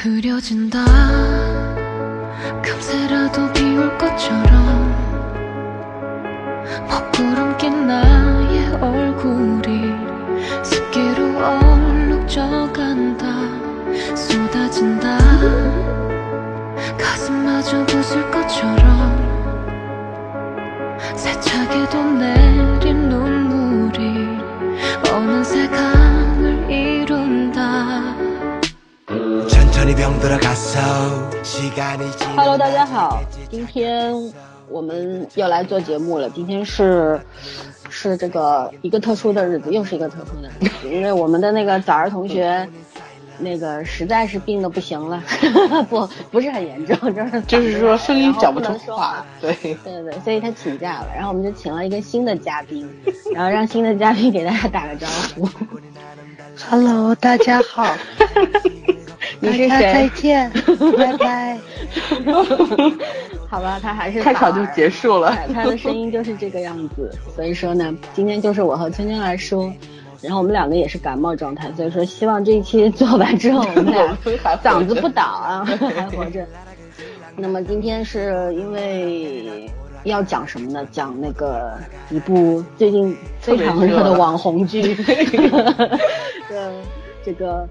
흐려진다. 금세라도 비올 것처럼 먹구름 낀 나의 얼굴이 습기로 얼룩져간다. 쏟아진다. 가슴마저 부술 것처럼 세차게도 내 Hello，大家好，今天我们又来做节目了。今天是是这个一个特殊的日子，又是一个特殊的日子，因为我们的那个早儿同学，那个实在是病的不行了，不不是很严重，就是就是说声音讲不出话，对，对对对，所以他请假了，然后我们就请了一个新的嘉宾，然后让新的嘉宾给大家打个招呼。Hello，大家好，你是大家再？见，拜拜。好吧，他还是开场就结束了。对他的声音就是这个样子，所以说呢，今天就是我和圈圈来说，然后我们两个也是感冒状态，所以说希望这一期做完之后，我们俩 嗓子不倒啊，还活着。那么今天是因为要讲什么呢？讲那个一部最近非常热的网红剧，呃，这个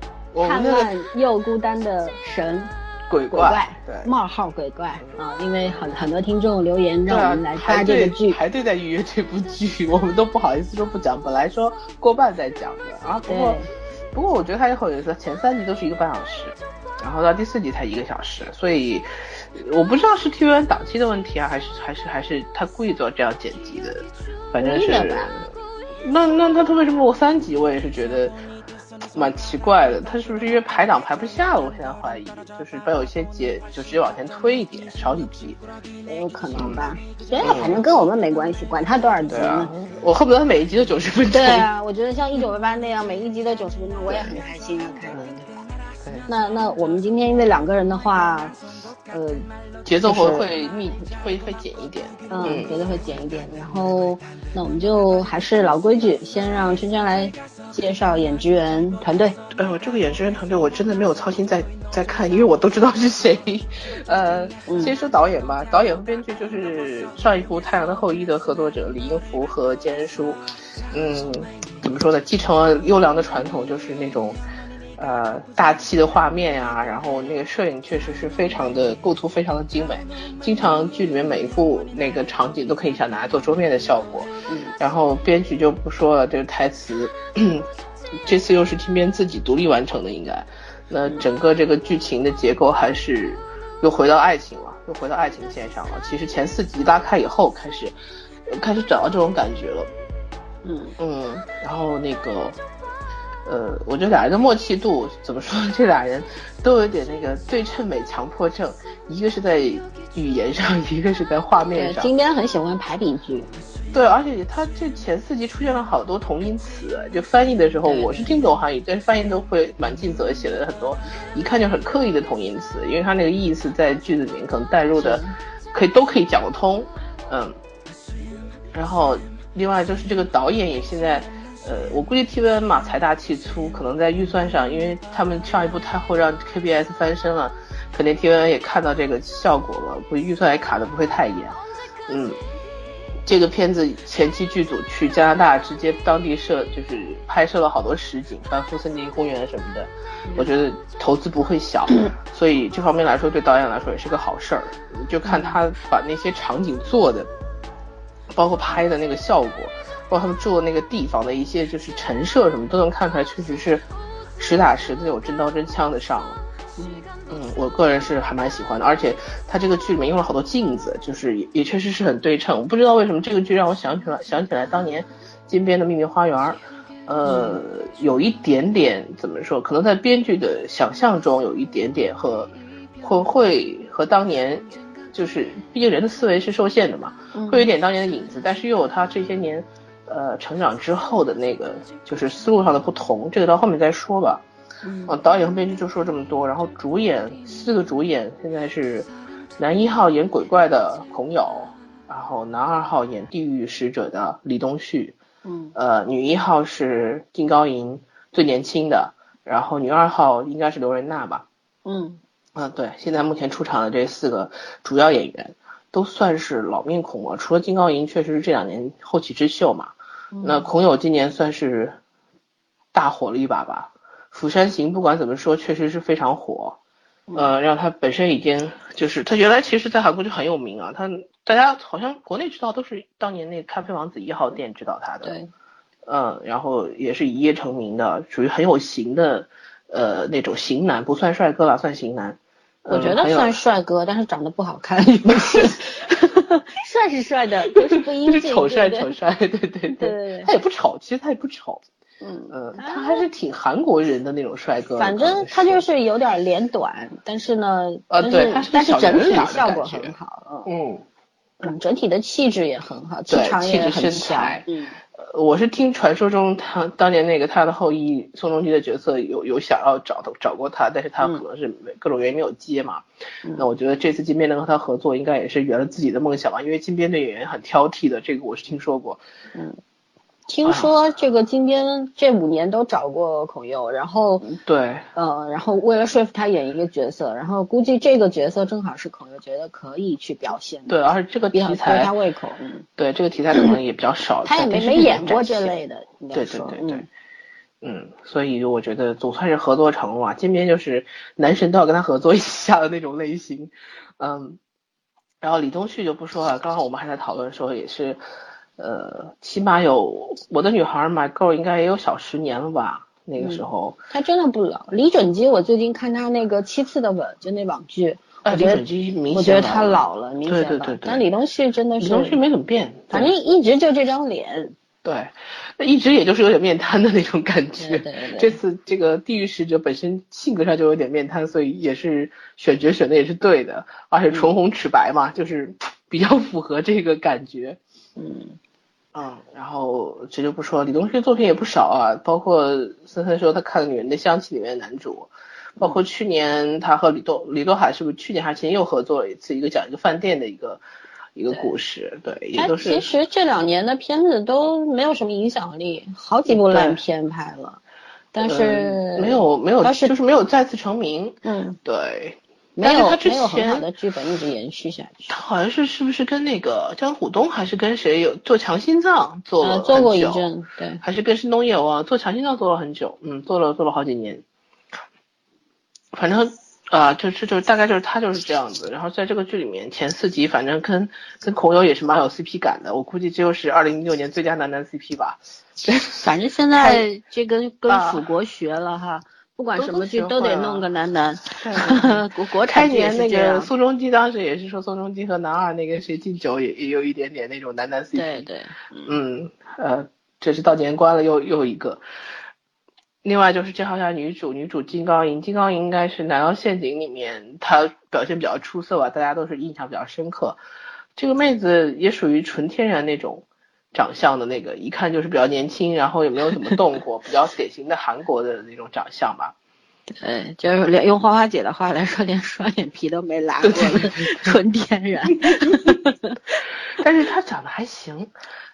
灿我们又孤单的神。鬼鬼怪，对。冒号鬼怪啊！因为很很多听众留言让我们来，排扒这个队剧，排队在预约这部剧，我们都不好意思说不讲。本来说过半再讲的啊，不过对不过我觉得它也很有意思，前三集都是一个半小时，然后到第四集才一个小时，所以我不知道是 TVN 档期的问题啊，还是还是还是他故意做这样剪辑的，反正是。那那他他为什么我三集我也是觉得蛮奇怪的，他是不是因为排档排不下了？我现在怀疑，就是把有些节就直接往前推一点，少几集。也有可能吧。所以反正跟我们没关系，管他多少集呢？，我恨不得每一集都九十分钟。对啊，我觉得像一九八八那样，每一集都九十分钟，我也很开心啊，看着。对那那我们今天因为两个人的话，呃，节奏会就是会密会会减一点。嗯，节奏会减一点。然后，那我们就还是老规矩，先让圈圈来介绍演职员团队。哎呦，这个演职员团队我真的没有操心在在看，因为我都知道是谁。呃，嗯先说导演吧，导演和编剧就是上一部《太阳的后裔》的合作者李英福和坚恩淑。嗯，怎么说呢？继承了优良的传统，就是那种。呃，大气的画面呀、然后那个摄影确实是非常的构图非常的精美，经常剧里面每一幅那个场景都可以想拿来做桌面的效果。嗯，然后编剧就不说了，这个台词，这次又是听编自己独立完成的，应该。那整个这个剧情的结构还是又回到爱情了，又回到爱情线上了。其实前四集拉开以后，开始开始找到这种感觉了。嗯嗯，然后那个，呃，我觉得俩人的默契度怎么说？这俩人都有点那个对称美强迫症，一个是在语言上，一个是在画面对，上。金边很喜欢排比句。对，而且他这前四集出现了好多同音词，就翻译的时候我是听懂韩语，但是翻译都会蛮尽责写了很多，一看就很刻意的同音词，因为他那个意思在句子里面可能带入的可以都可以讲得通，嗯。然后另外就是这个导演也现在，呃，我估计 TVN 嘛财大气粗，可能在预算上，因为他们上一部太后让 KBS 翻身了，肯定 TVN 也看到这个效果了，估计预算也卡的不会太严，嗯。这个片子前期剧组去加拿大直接当地摄，就是拍摄了好多实景，班夫森林公园什么的，我觉得投资不会小，所以这方面来说对导演来说也是个好事儿。就看他把那些场景做的，包括拍的那个效果，包括他们住的那个地方的一些就是陈设什么，都能看出来确实是实打实的那种真刀真枪的上了。嗯，我个人是还蛮喜欢的，而且它这个剧里面用了好多镜子，就是也也确实是很对称。我不知道为什么这个剧让我想起来想起来当年金边的秘密花园，呃，有一点点怎么说，可能在编剧的想象中有一点点和会会和当年就是毕竟人的思维是受限的嘛，会有一点当年的影子，但是又有他这些年呃成长之后的那个就是思路上的不同，这个到后面再说吧。嗯啊，导演和编剧就说这么多，然后主演四个主演现在是男一号演鬼怪的孔友，然后男二号演地狱使者的李东旭，嗯呃，女一号是金高银最年轻的，然后女二号应该是刘仁娜吧，嗯嗯，对，现在目前出场的这四个主要演员都算是老面孔了，除了金高银确实是这两年后起之秀嘛。嗯那孔友今年算是大火了一把吧，《釜山行》不管怎么说，确实是非常火。呃，让他本身已经就是他原来其实在韩国就很有名啊，他大家好像国内知道都是当年那个咖啡王子一号店知道他的。对，嗯，然后也是一夜成名的，属于很有型的，呃，那种型男，不算帅哥吧，算型男。我觉得算帅哥，但是长得不好看，就 是 帅是帅的，就是不英俊，就是丑帅丑帅，对对对。他也不丑，其实他也不丑，嗯。嗯，他还是挺韩国人的那种帅哥。反正他就是。有点脸短，但是呢，呃但是对但是整体效果很好，嗯。嗯，嗯，整体的气质也很好，气对场也气质身很强材，嗯，呃我是听传说中他当年那个他的后裔宋仲基的角色有有想要找的找过他，但是他可能是各种原因没有接嘛。嗯那我觉得这次金边能和他合作，应该也是圆了自己的梦想吧，因为金边的演员很挑剔的，这个我是听说过。听说这个金边这五年都找过孔佑，然后对，呃，然后为了说服他演一个角色，然后估计这个角色正好是孔佑觉得可以去表现的，对，而且这个题材他，胃口，嗯，对这个题材可能也比较少，他也没没演过这类的，应该对对对对嗯，嗯，所以我觉得总算是合作成了嘛。金边就是男神都要跟他合作一下的那种类型，嗯，然后李东旭就不说了，刚刚我们还在讨论说也是，呃，起码有我的女孩 My Girl 应该也有小十年了吧，那个时候，他真的不老。李准基，我最近看他那个《七次的吻》，就那网剧，哎，我觉得李准基明显我觉得他老老了，明显老对对对对但李东旭真的是，李东旭没怎么变，反正一直就这张脸，对，那一直也就是有点面瘫的那种感觉。对对对这次这个地狱使者本身性格上就有点面瘫，所以也是选角选的也是对的，而且唇红齿白嘛，就是 比较符合这个感觉。嗯，嗯，然后这就不说，李东旭作品也不少啊，包括森森说他看了《女人的香气》里面的男主，包括去年他和李多李多海是不是去年还是前年又合作了一次，一个讲一个饭店的一个一个故事，对，也他都是其实这两年的片子都没有什么影响力，好几部烂片拍了，但嗯是没有没有，倒是就是没有再次成名。嗯，对，没有但是他之没有很好前的剧本一直延续下去。他好像是是不是跟那个江虎东还是跟谁有做强心脏做做过一阵，对，还是跟申东烨啊做强心脏做了很久，嗯，做了做了好几年。反正啊、就是大概就是他就是这样子。然后在这个剧里面前四集，反正跟跟孔友也是蛮有 CP 感的。我估计这就是二零一六年最佳男男 CP 吧。反正现在这跟跟啊蜀国学了哈，不管什么剧都得弄个男男对，国国开产年那个。宋仲基当时也是说宋仲基和男二那个谁敬酒也也有一点点那种男男 CP。对对，嗯，嗯，呃，这是到年关了又又一个。另外就是介绍一下女主，女主金刚银，金刚银应该是《南洋陷阱》里面她表现比较出色吧，大家都是印象比较深刻。这个妹子也属于纯天然那种长相的那个，一看就是比较年轻，然后也没有怎么动过，比较典型的韩国的那种长相吧。对，就是连用花花姐的话来说，连双眼皮都没拉过的纯天然。但是她长得还行，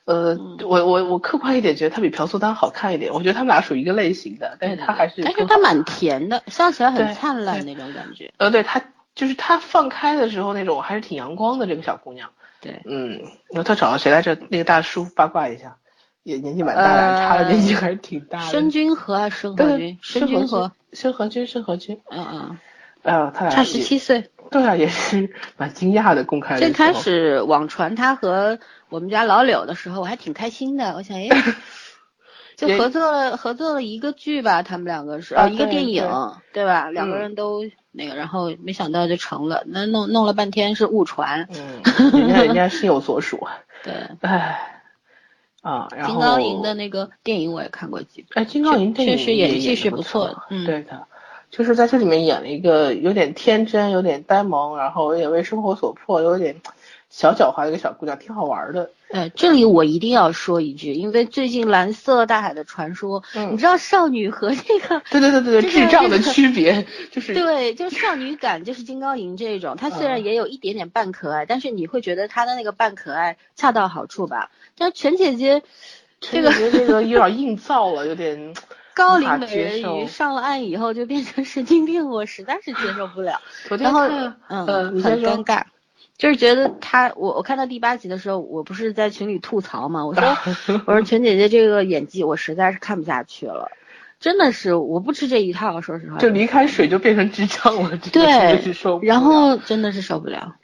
呃，嗯我我我客观一点觉得她比朴素丹好看一点，我觉得他们俩属于一个类型的，但是她还是但是更好她蛮甜的，笑起来很灿烂那种感觉。呃，对她就是她放开的时候那种还是挺阳光的这个小姑娘。对，嗯，然后她找了谁来着？那个大叔八卦一下，也年纪蛮大的，呃差的年纪还是挺大的。申君和还是申对和君？申君和，，申和君，申和君，嗯嗯，啊，他俩差十七岁。对啊，也是 蛮惊讶的。公开的最开始网传他和我们家老柳的时候，我还挺开心的。我想，哎，就合作了合作了一个剧吧，他们两个是啊呃一个电影对对吧？两个嗯人都那个，然后没想到就成了，那弄弄了半天是误传。嗯，人家人家心有所属，对，唉，啊，然后金刚银的那个电影我也看过几部。哎，金刚银电影确实演技是不错的嗯对的，就是在这里面演了一个有点天真、有点呆萌，然后有点为生活所迫、有点小狡猾的一个小姑娘，挺好玩的。呃，这里我一定要说一句，因为最近《蓝色大海的传说》嗯你知道少女和这个 对对对对对，这个智障的区别 就是对，就少女感，就是金高银这种，她虽然嗯也有一点点扮可爱，但是你会觉得她的那个扮可爱恰到好处吧？但是全姐姐这个这个有点硬造了，有点 高龄美人鱼上了岸以后就变成神经病，我实在是接受不了。昨天然后看，嗯，很尴尬，就是觉得他，我我看到第八集的时候，我不是在群里吐槽嘛，我说 我说全姐姐这个演技我实在是看不下去了，真的是我不吃这一套，说实话。就离开水就变成智障了，这 个真的是受对，不了然后真的是受不了，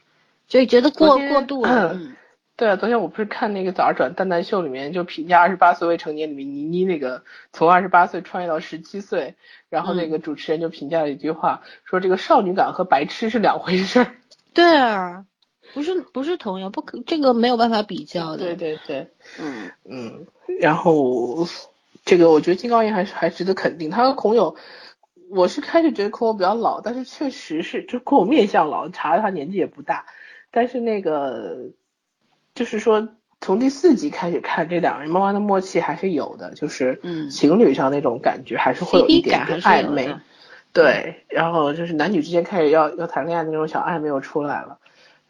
就觉得过过度了。嗯对啊，昨天我不是看那个早上转蛋蛋秀里面就评价二十八岁未成年里面倪妮那个从二十八岁穿越到十七岁，然后那个主持人就评价了一句话，说这个少女感和白痴是两回事儿。对啊，不是不是同样，不可这个没有办法比较的。对对对，嗯。嗯，然后这个我觉得金高银还是还值得肯定，他和孔友。我是开始觉得孔友比较老，但是确实是，就孔友面相老，查他年纪也不大，但是那个就是说，从第四集开始看，这两个人慢慢的默契还是有的，就是嗯。情侣上那种感觉还是会有一点点暧昧。对，然后就是男女之间开始要要谈恋爱的那种小暧昧又出来了，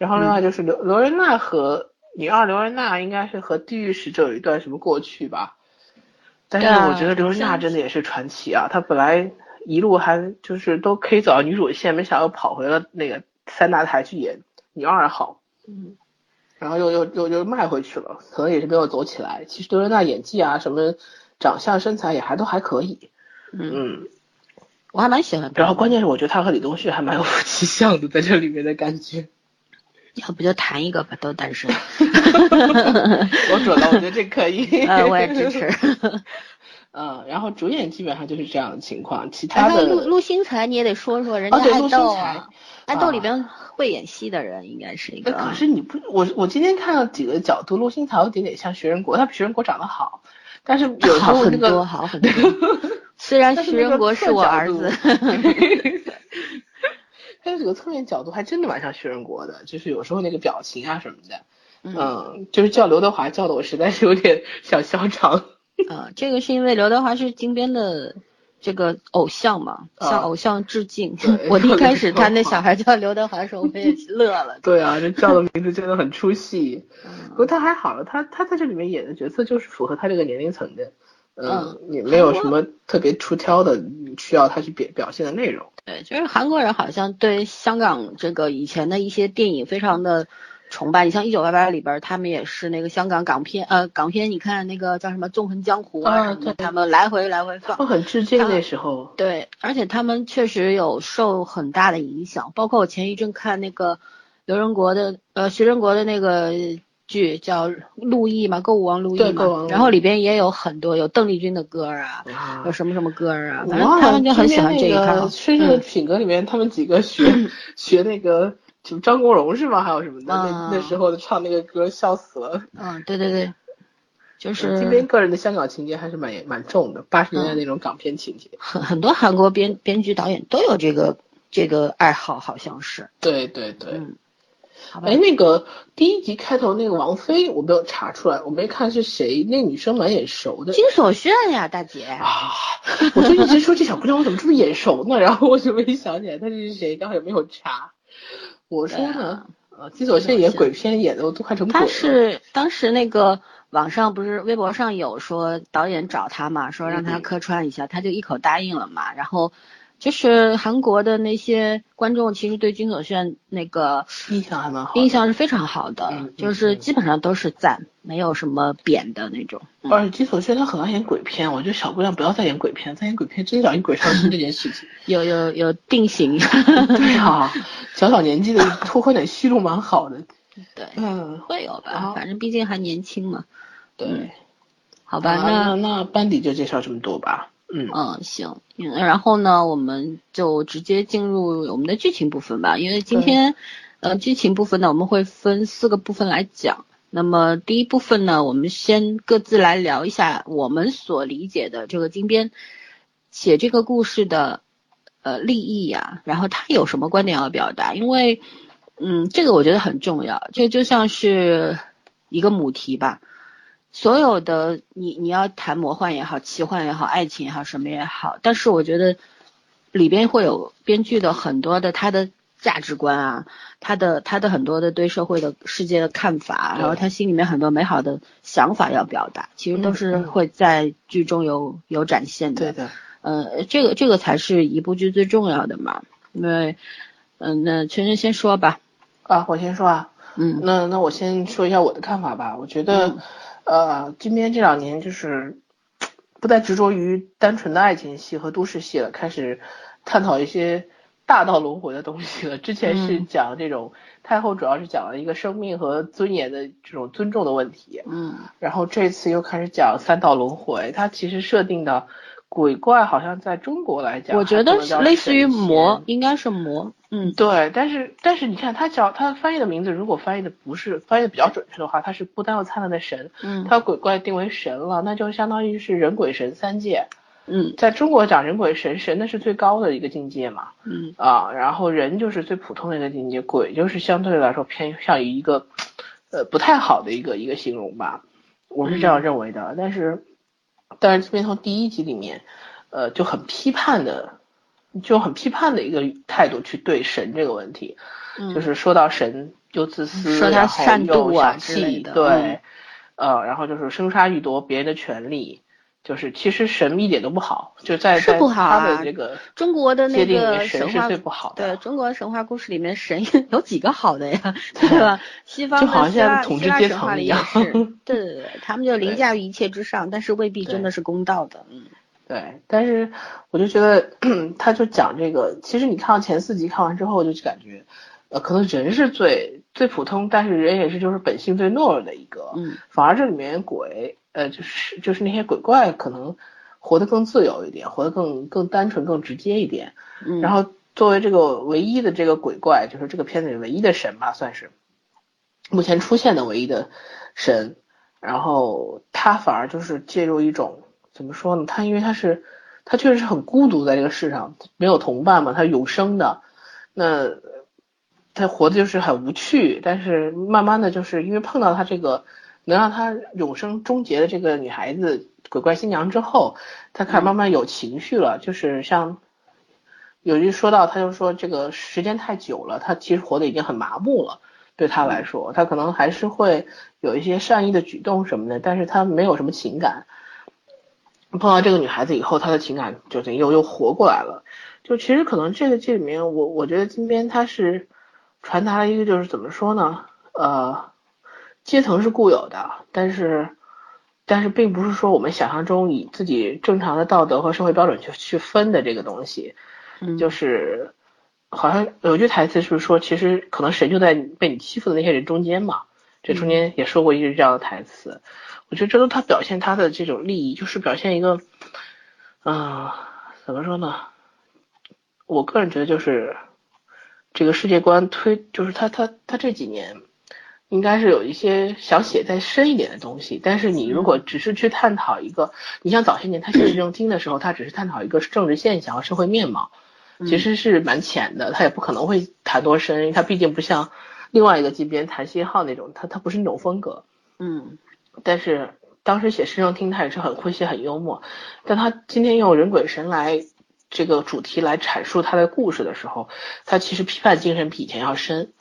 然后另外就是刘刘仁娜和女二刘仁娜应该是和地狱使者有一段什么过去吧，但是我觉得刘仁娜真的也是传奇啊，她本来一路还就是都可以走到女主线，没想到又跑回了那个三大台去演女二号，嗯，然后又又又又卖回去了，可能也是没有走起来。其实刘仁娜演技啊，什么长相身材也还都还可以，嗯，嗯，我还蛮喜欢。然后关键是我觉得她和李东旭还蛮有夫妻相的，在这里面的感觉。要不就谈一个吧，都单身。我准了，我觉得这可以。呃，我也支持。嗯，然后主演基本上就是这样的情况，其他的后陆陆星材你也得说说，人家爱哦对陆星材豆啊，爱豆啊里边会演戏的人应该是一那个。可是你不，我我今天看了几个角度，陆星材有点点像徐仁国，他比徐仁国长得好，但是有时候那个多，好很多。虽然徐仁国是我儿子，但是这个侧面角度还真的蛮像薛仁国的，就是有时候那个表情啊什么的，嗯嗯，就是叫刘德华叫的我实在是有点想嚣张。嗯，这个是因为刘德华是金边的这个偶像嘛，啊向偶像致敬对。我一开始他那小孩叫刘德华的时候，我也 乐了。对啊，这叫的名字真的很出戏。嗯不过他还好了，他他在这里面演的角色就是符合他这个年龄层的，嗯嗯，也没有什么特别出挑的需要他去表表现的内容。对，就是韩国人好像对香港这个以前的一些电影非常的崇拜。你像《一九八八》里边，他们也是那个香港港片，呃，港片，你看那个叫什么《纵横江湖》啊啊什么的，对他们来回来回放都。很致敬那时候，对，而且他们确实有受很大的影响，包括我前一阵看那个刘仁国的，呃，徐仁国的那个剧叫《陆毅》嘛，《歌舞王陆毅》嘛，然后里边也有很多有邓丽君的歌啊，啊有什么什么歌啊，反正他们就很喜欢这一套个。深圳的嗯品格里面，他们几个学 学那个什么张国荣是吗？还有什么的？啊那那时候唱那个歌笑死了。嗯，对对对，就是金边个人的香港情节还是蛮蛮重的，八十年代嗯那种港片情节。很很多韩国编编剧导演都有这个这个爱好，好像是。对对对。哎，。那个第一集开头那个王菲，我没有查出来，我没看是谁，那女生蛮眼熟的金所炫呀，大姐。啊！我就一直说这小姑娘我怎么这么眼熟呢？然后我就没想起来她是谁，刚好也没有查。我说呢，呃，金所炫演鬼片演的我都快成鬼他了。是当时那个网上不是微博上有说导演找他嘛，说让他嗯客串一下，他就一口答应了嘛。然后就是韩国的那些观众其实对金所炫那个印象还蛮好，印象是非常好的，就是嗯基本上都是赞，没有什么贬的那种。嗯而且金所炫他很爱演鬼片，我觉得小姑娘不要再演鬼片，再演鬼片真找一鬼上身这件事情。有有有定型，对啊，小小年纪的拓宽点戏路蛮好的。对，嗯，会有吧，反正毕竟还年轻嘛。对。好吧，那那班底就介绍这么多吧。嗯嗯，行，嗯，然后呢，我们就直接进入我们的剧情部分吧，因为今天，呃，剧情部分呢，我们会分四个部分来讲。那么第一部分呢，我们先各自来聊一下我们所理解的这个金边写这个故事的呃立意呀、然后他有什么观点要表达？因为，嗯，这个我觉得很重要，这就像是一个母题吧。所有的你你要谈魔幻也好，奇幻也好，爱情也好，什么也好，但是我觉得里边会有编剧的很多的他的价值观啊，他的他的很多的对社会的世界的看法，然后他心里面很多美好的想法要表达，其实都是会在剧中有有展现的。对的，呃，这个这个才是一部剧最重要的嘛。因为，嗯、那圈圈先说吧。啊，我先说啊，嗯那那我先说一下我的看法吧。我觉得，嗯呃，今边这两年就是不再执着于单纯的爱情戏和都市戏了，开始探讨一些大道轮回的东西了。之前是嗯讲这种太后主要是讲了一个生命和尊严的这种尊重的问题，嗯然后这次又开始讲三道轮回。它其实设定的鬼怪好像在中国来讲，我觉得类似于魔，应该是魔。嗯对，但是但是你看他叫他翻译的名字，如果翻译的不是翻译的比较准确的话，他是不丹又灿烂的神，嗯他把鬼怪定为神了，那就相当于是人鬼神三界。嗯在中国讲人鬼神，神那是最高的一个境界嘛，嗯啊，然后人就是最普通的一个境界，鬼就是相对来说偏向于一个呃不太好的一个一个形容吧，我是这样认为的。但是但是这边从第一集里面，呃就很批判的，就很批判的一个态度去对神这个问题，嗯，就是说到神又自私，说他善又妒啊小之类的。气对，嗯。呃，然后就是生杀予夺别人的权利。就是其实神一点都不好，就在是不好啊。他的这个中国的那个，神是最不好的。对中国神话故事里面神有几个好的呀，对吧？西方就好像统治阶层一样，对对对，他们就凌驾于一切之上，但是未必真的是公道的。嗯对，但是我就觉得，他就讲这个，其实你看到前四集看完之后，就感觉，呃，可能人是最最普通，但是人也是就是本性最懦弱的一个，嗯反而这里面鬼，呃，就是就是那些鬼怪可能活得更自由一点，活得更更单纯、更直接一点。嗯，然后作为这个唯一的这个鬼怪，就是这个片子里唯一的神吧，算是目前出现的唯一的神。然后他反而就是介入一种怎么说呢？他因为他是他确实是很孤独在这个世上，没有同伴嘛，他永生的，那他活的就是很无趣。但是慢慢的就是因为碰到他这个能让他永生终结的这个女孩子鬼怪新娘之后，他开始慢慢有情绪了，就是像。有一句说到，他就说这个时间太久了，他其实活得已经很麻木了。对他来说，他可能还是会有一些善意的举动什么的，但是他没有什么情感。碰到这个女孩子以后，他的情感就等于又又活过来了。就其实可能这个这里面，我我觉得金边他是传达了一个就是怎么说呢？呃，阶层是固有的，但是但是并不是说我们想象中以自己正常的道德和社会标准去去分的这个东西。嗯就是好像有句台词是说，其实可能神就在被你欺负的那些人中间嘛。这中间也说过一句这样的台词，我觉得这都他表现他的这种利益，就是表现一个，嗯、怎么说呢？我个人觉得就是这个世界观推，就是他他他这几年应该是有一些想写再深一点的东西，但是你如果只是去探讨一个，你像早些年他写《正经》的时候，他只是探讨一个政治现象和社会面貌。其实是蛮浅的，他也不可能会谈多深，因为他毕竟不像另外一个级别谈信号那种，他他不是那种风格。嗯但是当时写《师生听》，他也是很诙谐、很幽默。但他今天用人鬼神来这个主题来阐述他的故事的时候，他其实批判精神比以前要深。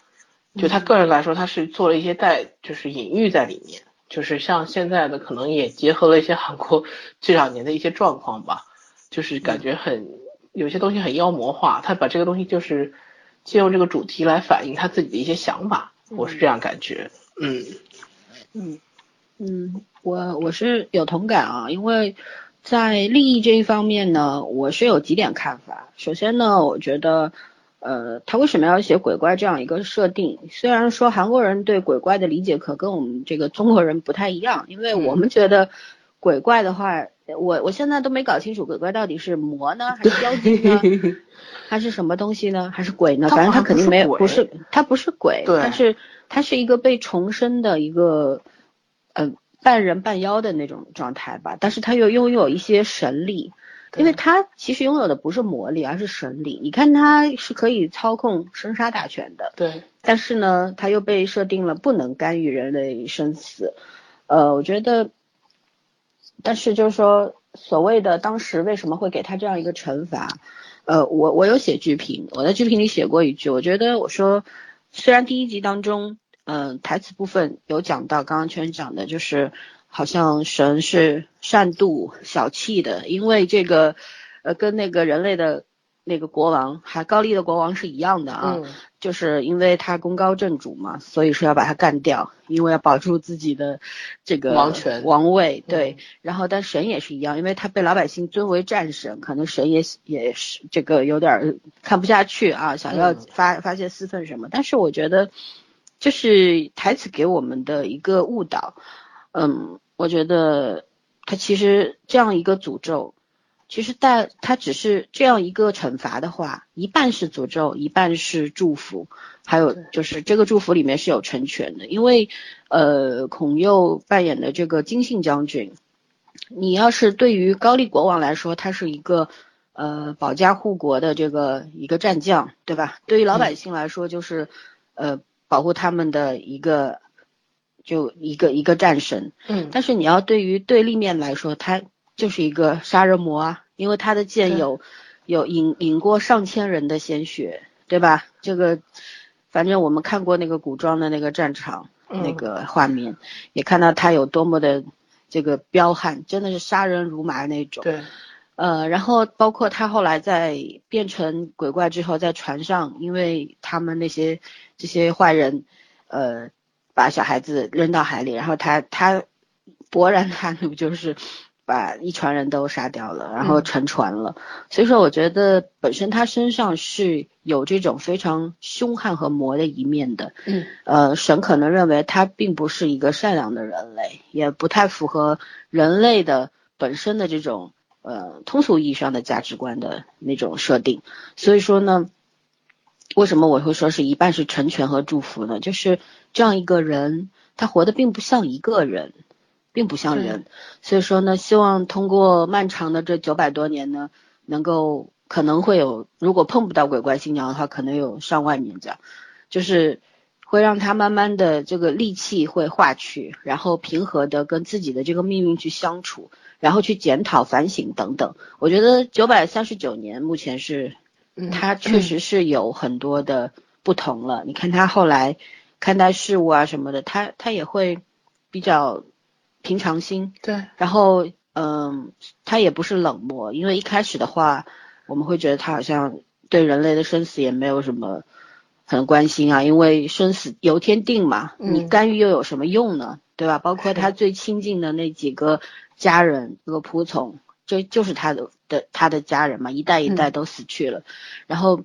就他个人来说，他是做了一些带就是隐喻在里面，就是像现在的可能也结合了一些韩国这两年的一些状况吧，就是感觉很。有些东西很妖魔化，他把这个东西就是借用这个主题来反映他自己的一些想法，我是这样感觉。嗯嗯嗯，我我是有同感啊，因为在利益这一方面呢，我是有几点看法。首先呢，我觉得，呃，他为什么要写鬼怪这样一个设定？虽然说韩国人对鬼怪的理解可跟我们这个中国人不太一样，因为我们觉得鬼怪的话，我我现在都没搞清楚鬼怪到底是魔呢，还是妖精呢，还是什么东西呢，还是鬼呢？反正好像不是它肯定没有，不是，他不是鬼，但是他是一个被重生的一个，呃，半人半妖的那种状态吧，但是他又拥有一些神力。因为他其实拥有的不是魔力，而是神力。你看，他是可以操控生杀大权的，对，但是呢，他又被设定了不能干预人类生死。呃，我觉得，但是就是说，所谓的当时为什么会给他这样一个惩罚？呃，我我有写剧评，我在剧评里写过一句，我觉得我说，虽然第一集当中，嗯、台词部分有讲到，刚刚圈讲的就是，好像神是善妒小气的，因为这个，呃，跟那个人类的那个国王，还高丽的国王是一样的啊，嗯就是因为他功高震主嘛，所以说要把他干掉，因为要保住自己的这个王权王位，对。嗯然后，但神也是一样，因为他被老百姓尊为战神，可能神也也是这个有点儿看不下去啊，想要嗯发发泄私愤什么。但是我觉得，这是台词给我们的一个误导。嗯，我觉得他其实这样一个诅咒，其实带它只是这样一个惩罚的话，一半是诅咒，一半是祝福，还有就是这个祝福里面是有成全的，因为呃，孔佑扮演的这个金信将军，你要是对于高丽国王来说，他是一个呃保家护国的这个一个战将，对吧？对于老百姓来说，就是、呃保护他们的一个就一个一个战神，嗯，但是你要对于对立面来说，他就是一个杀人魔啊，因为他的剑有有引引过上千人的鲜血，对吧？这个反正我们看过那个古装的那个战场、嗯。那个画面，也看到他有多么的这个彪悍，真的是杀人如麻那种。对，呃，然后包括他后来在变成鬼怪之后，在船上，因为他们那些这些坏人，呃，把小孩子扔到海里，然后他他勃然大怒，就是把一船人都杀掉了，然后嗯沉船了。所以说，我觉得本身他身上是有这种非常凶悍和魔的一面的。嗯呃，神可能认为他并不是一个善良的人类，也不太符合人类的本身的这种呃通俗意义上的价值观的那种设定。所以说呢，为什么我会说是一半是成全和祝福呢？就是这样一个人，他活得并不像一个人，并不像人。所以说呢，希望通过漫长的这九百多年呢，能够可能会有，如果碰不到鬼怪新娘的话，可能有上万年这样，就是会让他慢慢的这个戾气会化去，然后平和的跟自己的这个命运去相处，然后去检讨、反省等等。我觉得九百三十九年目前是，嗯他确实是有很多的不同了。你看他后来看待事物啊什么的，他他也会比较平常心，对，然后，嗯，他也不是冷漠，因为一开始的话，我们会觉得他好像对人类的生死也没有什么很关心啊，因为生死由天定嘛，嗯。你干预又有什么用呢？对吧？包括他最亲近的那几个家人，那个仆从，就就是他的的他的家人嘛，一代一代都死去了，然后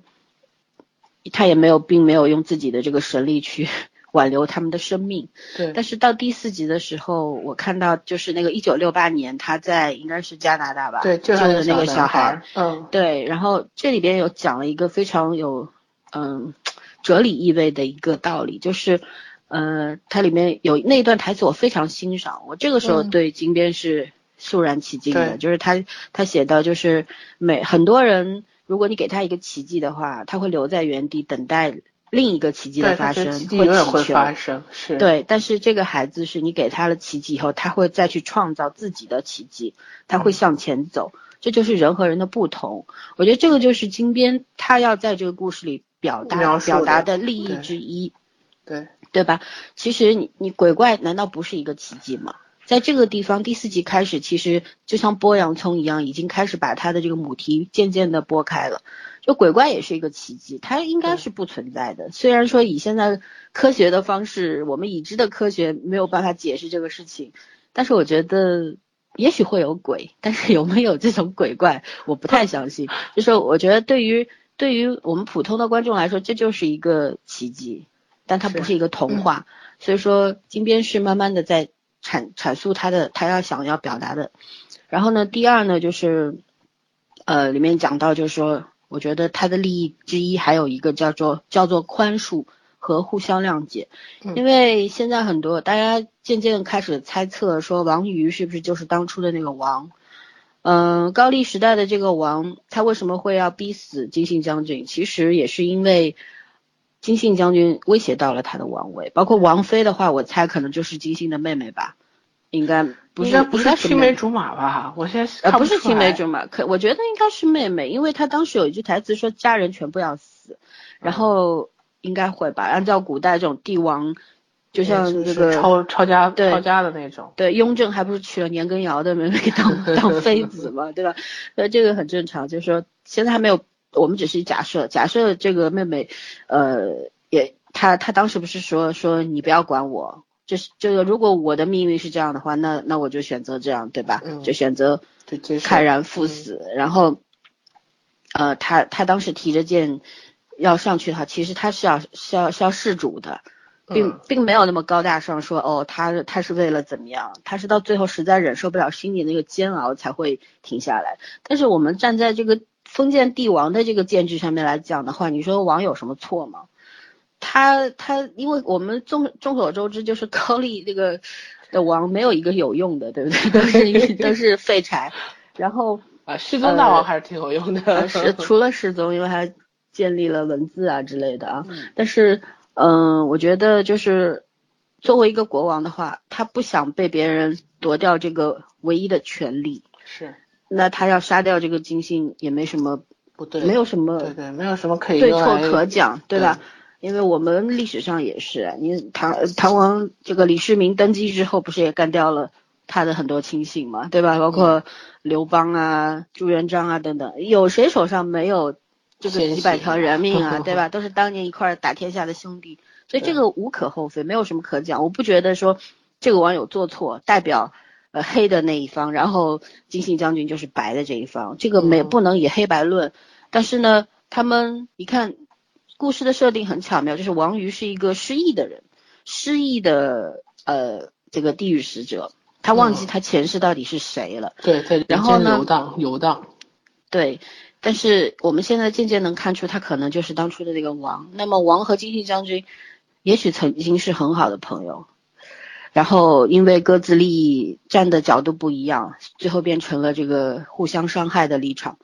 他也没有，并没有用自己的这个神力去 挽留他们的生命。对，但是到第四集的时候，我看到就是那个一九六八年他在应该是加拿大吧，对，就救的那个小孩，，嗯，对，然后这里边有讲了一个非常有嗯哲理意味的一个道理，就是呃它里面有那一段台词我非常欣赏，我这个时候嗯。对金边是肃然起敬的，对。就是他他写到就是每很多人如果你给他一个奇迹的话，他会留在原地等待另一个奇迹的，发生，他觉得奇迹永远会发生，是，对，但是这个孩子是你给他了奇迹以后，他会再去创造自己的奇迹，他嗯会向前走，这就是人和人的不同。我觉得这个就是金边他要在这个故事里表达表达的的利益之一，对，对吧？其实你你鬼怪难道不是一个奇迹吗？在这个地方，第四集开始，其实就像剥洋葱一样，已经开始把它的这个母题渐渐的剥开了。就鬼怪也是一个奇迹，它应该是不存在的。虽然说以现在科学的方式，我们已知的科学没有办法解释这个事情，但是我觉得也许会有鬼，但是有没有这种鬼怪，我不太相信。就是我觉得对于对于我们普通的观众来说，这就是一个奇迹，但它不是是一个童话。所以说，金边是慢慢的在阐阐述他的他要想要表达的。然后呢，第二呢就是，呃，里面讲到就是说，我觉得他的利益之一还有一个叫做叫做宽恕和互相谅解，嗯因为现在很多大家渐渐地开始猜测说王瑜是不是就是当初的那个王。嗯，高丽时代的这个王，他为什么会要逼死金信将军？其实也是因为金信将军威胁到了他的王位，包括王妃的话，我猜可能就是金信的妹妹吧，应该不是应该不是是青梅竹马吧？我现在呃，不是青梅竹马，可我觉得应该是妹妹，因为她当时有一句台词说家人全部要死，然后应该会吧，按照古代这种帝王，就像这个抄抄家抄家的那种。对雍正还不是娶了年羹尧的妹妹当 当妃子嘛，对吧？那，这个很正常，就是说现在还没有，我们只是假设，假设这个妹妹，呃，也她她当时不是说说你不要管我。就是这个，如果我的命运是这样的话，那那我就选择这样，对吧？嗯就选择就接受慨然赴死。然后，呃，他他当时提着剑要上去的话，其实他是要是要是要弑主的，并嗯并没有那么高大上说哦，他他是为了怎么样，他是到最后实在忍受不了心里那个煎熬才会停下来。但是我们站在这个封建帝王的这个建制上面来讲的话，你说王有什么错吗？他他，因为我们众众所周知，就是高丽这个的王没有一个有用的，对不对？都是都是废柴。然后 啊，世宗大王还是挺有用的。呃是除了世宗，因为他建立了文字啊之类的啊。嗯但是嗯、我觉得就是作为一个国王的话，他不想被别人夺掉这个唯一的权利，是那他要杀掉这个金星也没什么，不对，没有什么对对，没有什么可以对错可讲，对吧？因为我们历史上也是，你唐唐王这个李世民登基之后，不是也干掉了他的很多亲信嘛，对吧？包括刘邦啊、朱元璋啊等等，有谁手上没有这个几百条人命啊，对吧？都是当年一块儿打天下的兄弟，所以这个无可厚非，没有什么可讲。我不觉得说这个网友做错，代表呃黑的那一方，然后金信将军就是白的这一方，这个没嗯不能以黑白论。但是呢，他们你看。故事的设定很巧妙，就是王瑜是一个失忆的人，失忆的呃这个地狱使者，他忘记他前世到底是谁了。对，在人然后游荡游荡。对，但是我们现在渐渐能看出，他可能就是当初的那个王。那么王和金信将军，也许曾经是很好的朋友，然后因为各自利益站的角度不一样，最后变成了这个互相伤害的立场。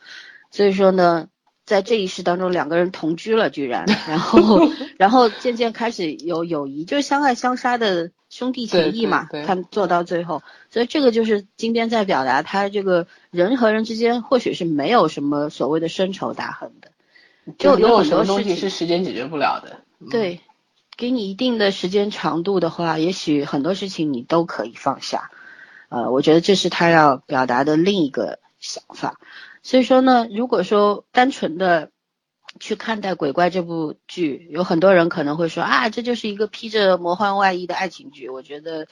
所以说呢。在这一世当中，两个人同居了，居然，然后，然后渐渐开始有友谊，就是相爱相杀的兄弟情谊嘛。他们做到最后，所以这个就是金边在表达他这个人和人之间或许是没有什么所谓的深仇大恨的，就有很什么东西是时间解决不了的。嗯，对，给你一定的时间长度的话，也许很多事情你都可以放下。呃，我觉得这是他要表达的另一个想法。所以说呢，如果说单纯的去看待《鬼怪》这部剧，有很多人可能会说啊，这就是一个披着魔幻外衣的爱情剧。我觉得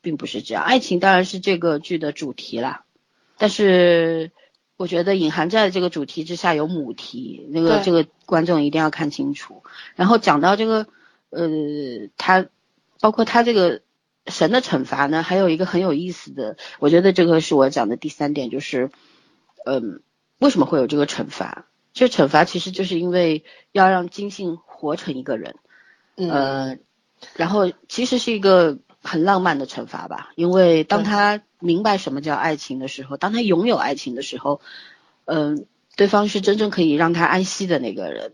并不是这样，爱情当然是这个剧的主题啦，但是我觉得隐含在这个主题之下有母题，那个这个观众一定要看清楚。然后讲到这个，呃，他包括他这个神的惩罚呢，还有一个很有意思的，我觉得这个是我讲的第三点，就是，嗯、为什么会有这个惩罚？这惩罚其实就是因为要让金信活成一个人，嗯，呃，然后其实是一个很浪漫的惩罚吧，因为当他明白什么叫爱情的时候，当他拥有爱情的时候，嗯、对方是真正可以让他安息的那个人。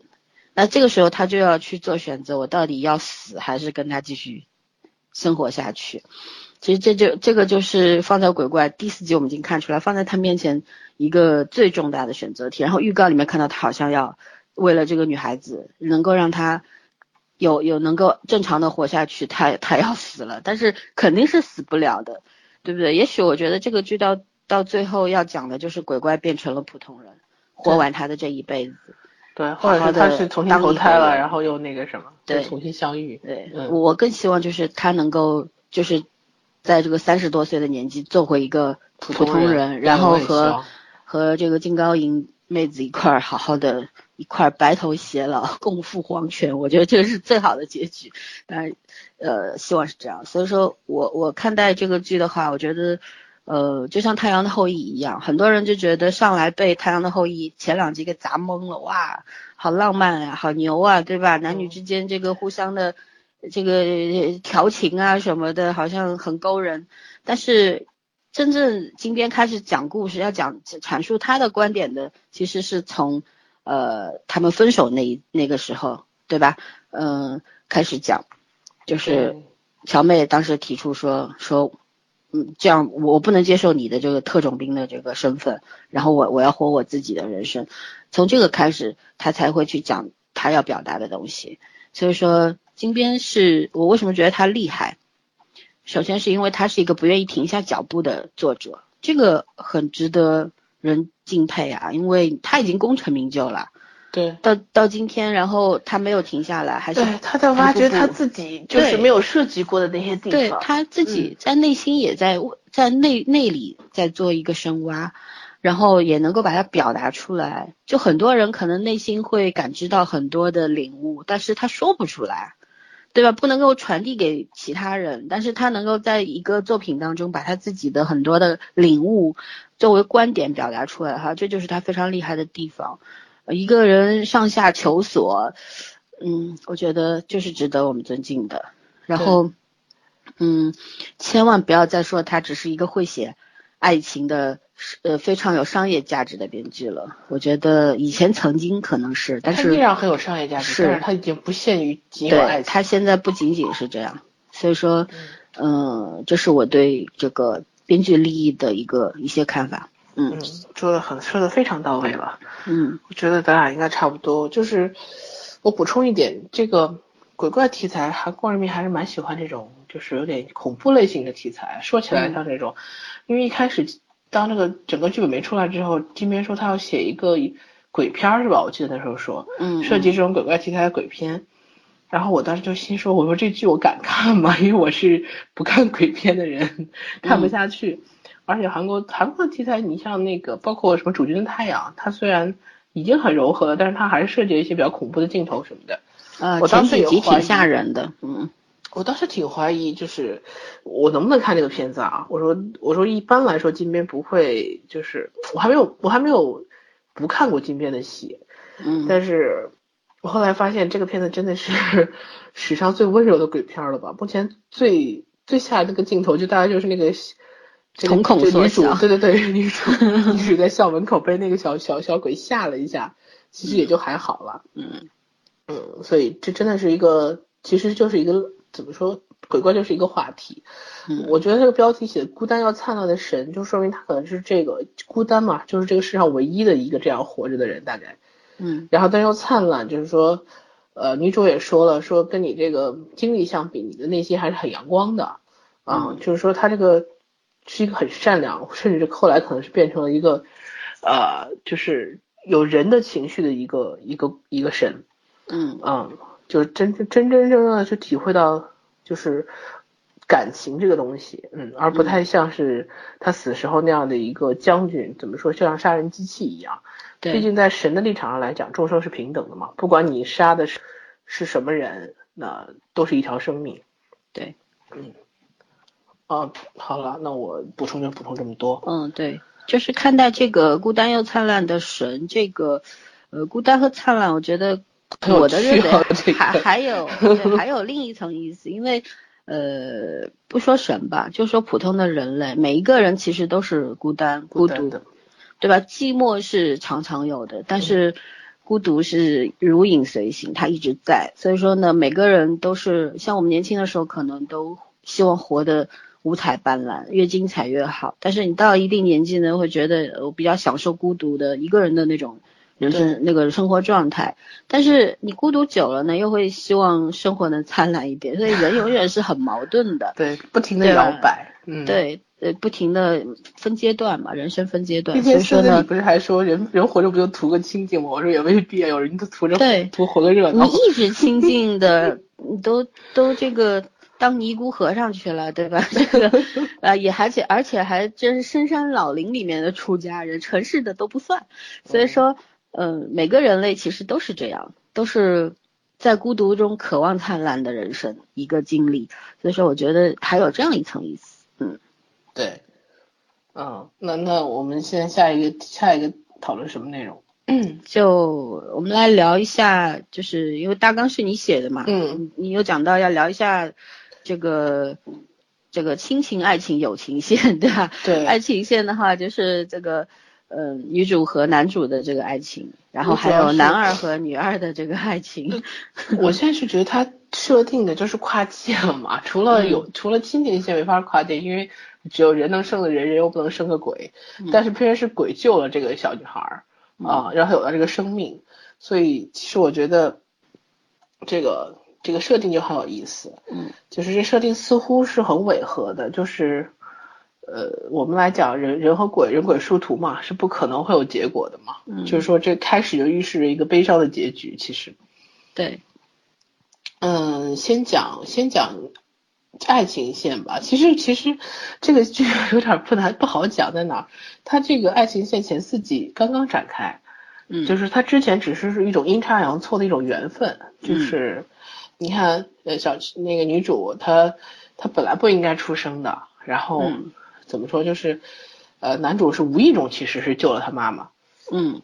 那这个时候他就要去做选择，我到底要死还是跟他继续生活下去？其实这就这个就是放在鬼怪第四集我们已经看出来，放在他面前一个最重大的选择题。然后预告里面看到他好像要为了这个女孩子能够让她有有能够正常的活下去，他他要死了，但是肯定是死不了的，对不对？也许我觉得这个剧到到最后要讲的就是鬼怪变成了普通人，活完他的这一辈子。对，或者好的是他是重新投胎了，然后又那个什么，对重新相遇。对，嗯我更希望就是他能够就是在这个三十多岁的年纪做回一个普普通通人然后和和这个金高银妹子一块儿好好的一块儿白头偕老，共赴黄泉。我觉得这是最好的结局。当然，呃，希望是这样。所以说我我看待这个剧的话，我觉得。呃，就像《太阳的后裔》一样，很多人就觉得上来被《太阳的后裔》前两集给砸懵了，哇，好浪漫啊，好牛啊，对吧？男女之间这个互相的这个调情啊什么的，好像很勾人。但是真正金边开始讲故事，要讲阐述他的观点的，其实是从呃他们分手那一那个时候，对吧？嗯、开始讲，就是乔妹当时提出说说，嗯，这样我不能接受你的这个特种兵的这个身份，然后我我要活我自己的人生，从这个开始，他才会去讲他要表达的东西。所以说，金边是我为什么觉得他厉害？首先是因为他是一个不愿意停下脚步的作者，这个很值得人敬佩啊，因为他已经功成名就了。对，到到今天，然后他没有停下来，还是，他在挖掘他自己就是没有涉及过的那些地方。对他自己在内心也在在内内里在做一个深挖，然后也能够把它表达出来。就很多人可能内心会感知到很多的领悟，但是他说不出来，对吧？不能够传递给其他人，但是他能够在一个作品当中把他自己的很多的领悟作为观点表达出来，哈，这就是他非常厉害的地方。呃一个人上下求索，嗯，我觉得就是值得我们尊敬的。然后，嗯，千万不要再说他只是一个会写爱情的，呃，非常有商业价值的编剧了。我觉得以前曾经可能是，但是他依然很有商业价值，是但是他已经不限于仅有爱情。对他现在不仅仅是这样，所以说，嗯、这是我对这个编剧利益的一个一些看法。嗯嗯，说的很说的非常到位了。嗯我觉得咱俩应该差不多。就是我补充一点，这个鬼怪题材，韩国人民还是蛮喜欢这种，就是有点恐怖类型的题材。说起来像这种，因为一开始当这个整个剧本没出来之后，金边说他要写一个鬼片是吧？我记得那时候说，嗯，涉及这种鬼怪题材的鬼片。然后我当时就心说，我说这剧我敢看吗？因为我是不看鬼片的人，看不下去。而且韩国韩国的题材，你像那个包括什么《主君的太阳》，它虽然已经很柔和了，但是它还是涉及了一些比较恐怖的镜头什么的。呃，我当时前几集挺吓人的。嗯我当时挺怀疑，就是我能不能看这个片子啊？我说我说一般来说金边不会，就是我还没有我还没有不看过金边的戏，嗯，但是我后来发现这个片子真的是 史上最温柔的鬼片了吧？目前最最吓人那个镜头就大概就是那个。这个瞳孔这个女主缩小对对对，女主 女主在校门口被那个小小小鬼吓了一下，其实也就还好了。嗯嗯，所以这真的是一个，其实就是一个怎么说，鬼怪就是一个话题。嗯我觉得这个标题写的“孤单要灿烂的神”，就说明他可能是这个孤单嘛，就是这个世上唯一的一个这样活着的人，大概。嗯然后但又灿烂，就是说，呃，女主也说了，说跟你这个经历相比，你的内心还是很阳光的啊，嗯就是说他这个是一个很善良，甚至后来可能是变成了一个，呃，就是有人的情绪的一个一个一个神。嗯嗯，就是真真真真正正的去体会到，就是感情这个东西，嗯，而不太像是他死时候那样的一个将军，怎么说，就像杀人机器一样。对毕竟在神的立场上来讲，众生是平等的嘛，不管你杀的是是什么人，那都是一条生命。对，嗯，啊，好了，那我补充就补充这么多。嗯，对，就是看待这个孤单又灿烂的神，这个呃孤单和灿烂，我觉得我的认为还还有 对还有另一层意思，因为呃不说神吧，就说普通的人类，每一个人其实都是孤单孤独的，对吧？寂寞是常常有的，但是孤独是如影随形，它一直在。所以说呢，每个人都是像我们年轻的时候，可能都希望活得五彩斑斓，越精彩越好。但是你到一定年纪呢，会觉得我比较享受孤独的一个人的那种人生那个生活状态。但是你孤独久了呢，又会希望生活能灿烂一点。所以人永远是很矛盾的。对，不停的摇摆。嗯，。对，呃，不停的分阶段嘛，人生分阶段。那所以说呢你，不是还说人人活着不就图个清静吗？我说也未必啊，有人就图着对图活个热闹你。一直清静的，你都都这个当尼姑和尚去了，对吧？这个呃也而且而且还真是深山老林里面的出家人，城市的都不算。所以说，嗯、每个人类其实都是这样，都是在孤独中渴望灿烂的人生一个经历。所以说，我觉得还有这样一层意思。嗯，对，嗯，那那我们现在下一个下一个讨论什么内容？就我们来聊一下，就是因为大纲是你写的嘛，嗯，你有讲到要聊一下这个这个亲情、爱情、友情线，对吧？对爱情线的话，就是这个呃女主和男主的这个爱情，然后还有男二和女二的这个爱情。我现在是觉得他设定的就是跨界了嘛，除了嗯有、除了亲情线没法跨界，因为只有人能生的人，人又不能生个鬼，但是偏偏是鬼救了这个小女孩儿啊，让她有了这个生命，所以其实我觉得这个这个设定就很有意思，嗯，就是这设定似乎是很违和的，就是。呃，我们来讲人人和鬼，人鬼殊途嘛，是不可能会有结果的嘛。嗯就是说，这开始就预示着一个悲伤的结局。其实，对，嗯，先讲先讲爱情线吧。其实其实这个剧有点不难不好讲在哪儿？它这个爱情线前四集刚刚展开，嗯就是它之前只是是一种阴差阳错的一种缘分，就是、你看呃小那个女主她她本来不应该出生的，然后、嗯怎么说就是呃男主是无意中其实是救了他妈妈，嗯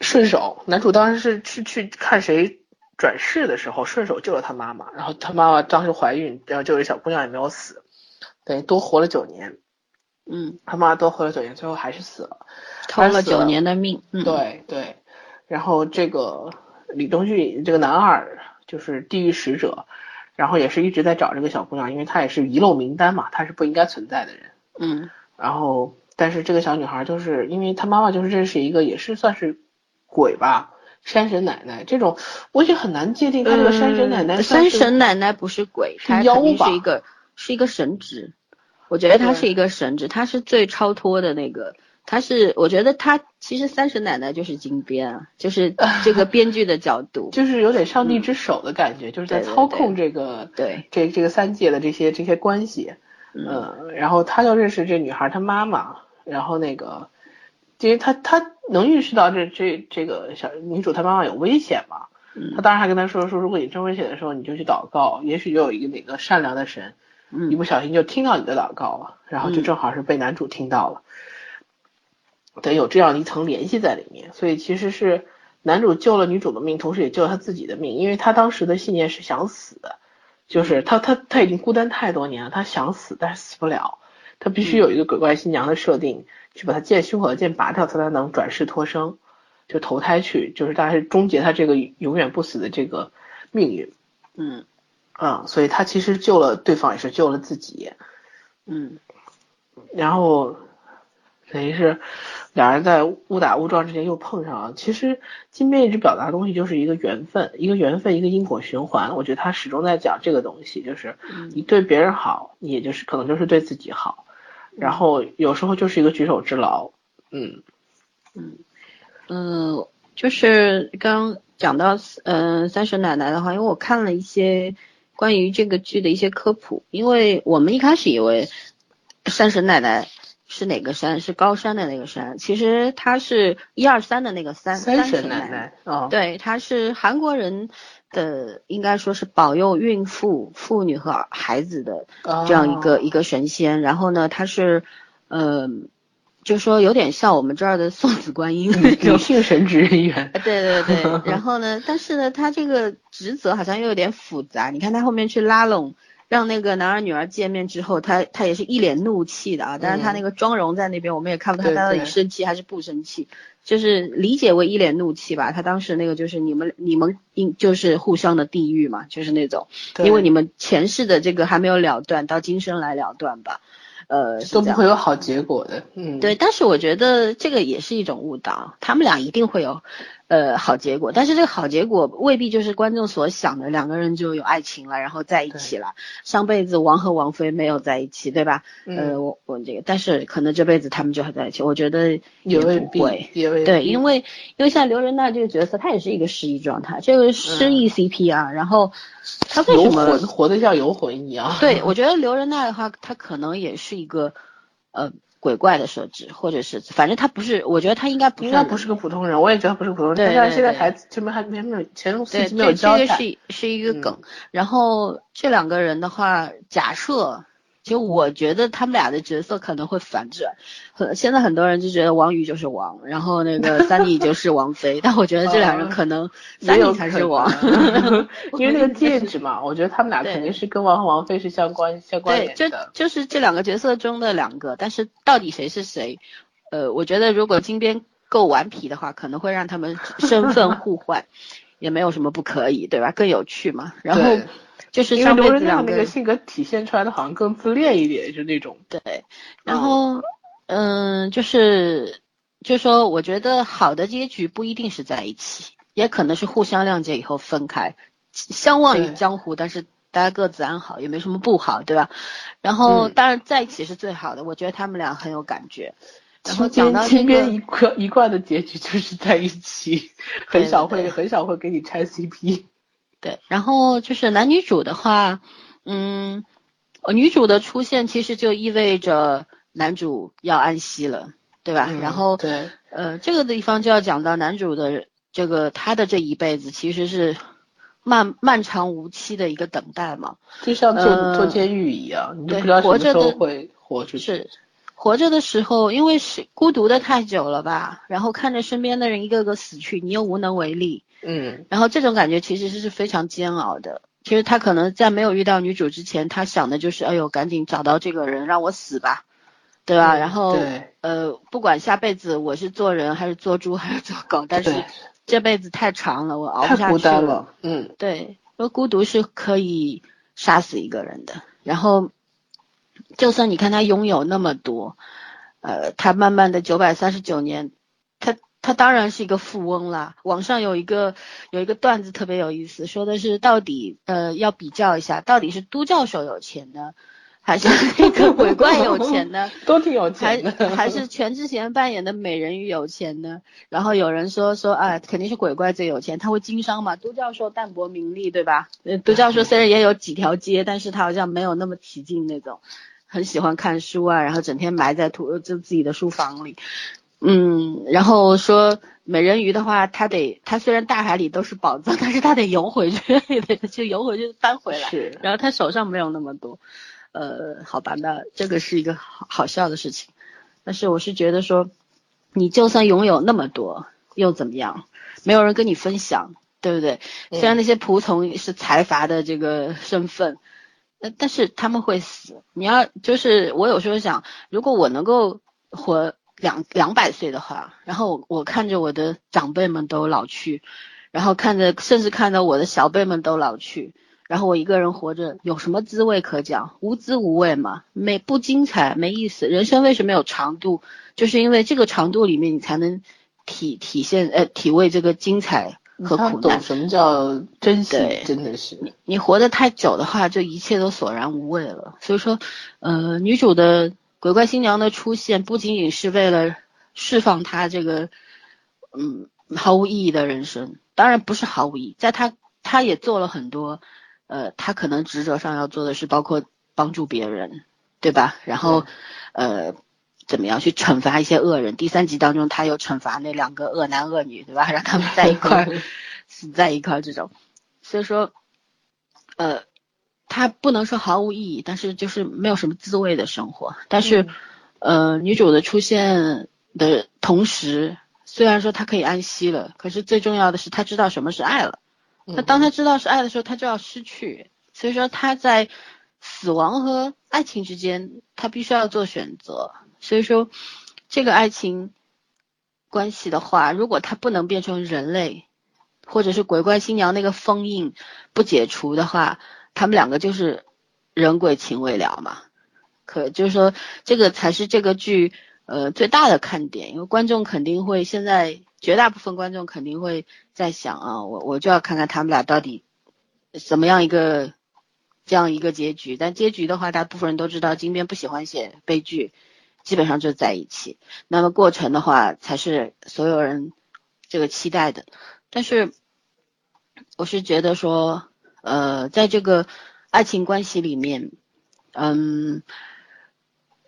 顺手，男主当时是去去看谁转世的时候，顺手救了他妈妈，然后他妈妈当时怀孕，然后这个小姑娘也没有死，等于多活了九年，嗯，他妈多活了九年，最后还是死了。偷了九年的命，嗯，，对对，然后这个李东旭这个男二就是地狱使者，然后也是一直在找这个小姑娘，因为她也是遗漏名单嘛，她是不应该存在的人。嗯然后，但是这个小女孩就是因为她妈妈就是认识一个也是算是鬼吧，山神奶奶这种，我也很难界定她这个山神奶奶山神奶奶不是鬼，是妖吧是一个是一个神职，我觉得她是一个神职，她是最超脱的那个。她是，我觉得她其实三神奶奶就是金边啊，就是 这个编剧的角度，就是有点上帝之手的感觉，就是在操控这个对，这这个三界的这些这些关系。嗯。嗯，然后他就认识这女孩她妈妈，然后那个，因为他他能意识到这这这个小女主她妈妈有危险嘛，嗯。他当时还跟她说说，如果你真危险的时候，你就去祷告，也许就有一个哪个善良的神，嗯。一不小心就听到你的祷告了，然后就嗯。正好是被男主听到了，得有这样一层联系在里面，所以其实是男主救了女主的命，同时也救了他自己的命，因为他当时的信念是想死的，就是他他他已经孤单太多年了，他想死但是死不了，他必须有一个鬼怪新娘的设定，去把他剑胸口的剑拔掉，他才能转世脱生，就投胎去，就是大概是终结他这个永远不死的这个命运。嗯啊、所以他其实救了对方，也是救了自己。嗯然后等于是两人在误打误撞之间又碰上了。其实金边一直表达的东西就是一个缘分，一个缘分，一个因果循环。我觉得他始终在讲这个东西，就是你对别人好，你也就是可能就是对自己好，然后有时候就是一个举手之劳。嗯嗯嗯，就是刚刚讲到嗯、呃三婶奶奶的话，因为我看了一些关于这个剧的一些科普，因为我们一开始以为三婶奶奶是哪个山？是高山的那个山，其实它是一二三的那个三三神神奶奶哦，对，他是韩国人的，应该说是保佑孕妇、妇女和孩子的这样一个、哦一个神仙。然后呢，他是，呃，就说有点像我们这儿的送子观音那女种。性神职人员。啊对对对，然后呢，但是呢，他这个职责好像又有点复杂。你看他后面去拉拢，让那个男儿女儿见面之后，他他也是一脸怒气的啊。但是他那个妆容在那边，我们也看不出对他到底生气还是不生气，就是理解为一脸怒气吧。他当时那个就是你们你们应就是互相的地狱嘛，就是那种，因为你们前世的这个还没有了断，到今生来了断吧。呃，都不会有好结果的。嗯，对，但是我觉得这个也是一种误导，他们俩一定会有，呃，好结果，但是这个好结果未必就是观众所想的，两个人就有爱情了，然后在一起了。上辈子王和王菲没有在一起，对吧？嗯呃，我我这个，但是可能这辈子他们就还在一起，我觉得也未必不会。，也未必。对，因为因为像刘仁娜这个角色，她也是一个失忆状态，这个失忆 CP 啊，然后她为什么魂活得像游魂一样。对，我觉得刘仁娜的话，她可能也是一个呃鬼怪的设置，或者是反正他不是，我觉得他应该不应该不是个普通人，我也觉得他不是个普通人。对但是对对现在还前面还没没有前交代。个是是一个梗。然后这两个人的话，假设就我觉得他们俩的角色可能会反转。很现在很多人就觉得王宇就是王，然后那个 三弟就是王菲，但我觉得这两人可能三弟才是王。因为那个戒指嘛，我觉得他们俩肯定是跟王和王妃是相关相关对，就联的。就是这两个角色中的两个，但是到底谁是谁？呃，我觉得如果金边够顽皮的话，可能会让他们身份互换，也没有什么不可以，对吧？更有趣嘛。然后对就是因为刘仁亮那个性格体现出来的好像更自恋一点，就那种。对，然后嗯，就是就说我觉得好的结局不一定是在一起，也可能是互相谅解以后分开，相忘于江湖，但是大家各自安好，也没什么不好，对吧？然后嗯当然在一起是最好的，我觉得他们俩很有感觉。然后金讲到这边金边个一贯一贯的结局就是在一起，很对少对会很少会给你拆 CP。对，然后就是男女主的话，嗯，呃女主的出现其实就意味着男主要安息了，对吧？嗯然后对，呃，这个地方就要讲到男主的这个他的这一辈子其实是漫漫长无期的一个等待嘛，就像坐、呃坐监狱一样，你就对不知道什么时活着的候会活出去。是活着的时候，因为是孤独的太久了吧，然后看着身边的人一个个死去，你又无能为力，嗯，然后这种感觉其实是非常煎熬的。其实他可能在没有遇到女主之前，他想的就是，哎呦，赶紧找到这个人，让我死吧，对吧？嗯然后呃，不管下辈子我是做人还是做猪还是做狗，但是这辈子太长了，我熬不下去了。单了。嗯，对，因为孤独是可以杀死一个人的。然后，就算你看他拥有那么多，呃，他慢慢的九百三十九年，他他当然是一个富翁啦。网上有一个有一个段子特别有意思，说的是到底呃要比较一下，到底是都教授有钱呢，还是那个鬼怪有钱呢？都挺有钱的。还是全智贤扮演的美人鱼有钱呢？然后有人说说啊，肯定是鬼怪最有钱，他会经商嘛。都教授淡泊名利，对吧？呃，都教授虽然也有几条街，但是他好像没有那么起劲那种，很喜欢看书啊，然后整天埋在图就自己的书房里。嗯，然后说美人鱼的话，它得它虽然大海里都是宝藏，但是它得游回去，得就游回去搬回来。是，然后他手上没有那么多，呃，好吧，那这个是一个好好笑的事情。但是我是觉得说，你就算拥有那么多，又怎么样？没有人跟你分享，对不对？嗯虽然那些仆从是财阀的这个身份，呃，但是他们会死。你要就是我有时候想，如果我能够活两两百岁的话，然后我看着我的长辈们都老去，然后看着甚至看到我的小辈们都老去，然后我一个人活着有什么滋味可讲？无滋无味嘛，没不精彩，没意思。人生为什么有长度？就是因为这个长度里面，你才能体体现呃体味这个精彩和苦难懂。什么叫珍惜，真的是。你活得太久的话，就一切都索然无味了。所以说，呃，女主的鬼怪新娘的出现，不仅仅是为了释放她这个，嗯，毫无意义的人生。当然不是毫无意义，在她她也做了很多，呃，她可能职责上要做的是包括帮助别人，对吧？然后，呃。怎么样去惩罚一些恶人？第三集当中，他有惩罚那两个恶男恶女，对吧？让他们在一块儿死 在一块儿这种。所以说，呃，它不能说毫无意义，但是就是没有什么滋味的生活。但是，呃，女主的出现的同时，虽然说她可以安息了，可是最重要的是她知道什么是爱了。那当她知道是爱的时候，她就要失去。所以说她在死亡和爱情之间，她必须要做选择。所以说，这个爱情关系的话，如果她不能变成人类，或者是鬼怪新娘那个封印不解除的话，他们两个就是人鬼情未了嘛。可就是说，这个才是这个剧呃最大的看点，因为观众肯定会现在绝大部分观众肯定会在想啊，我我就要看看他们俩到底怎么样一个这样一个结局。但结局的话，大部分人都知道，金边不喜欢写悲剧，基本上就在一起。那么过程的话，才是所有人这个期待的。但是我是觉得说，呃，在这个爱情关系里面，嗯，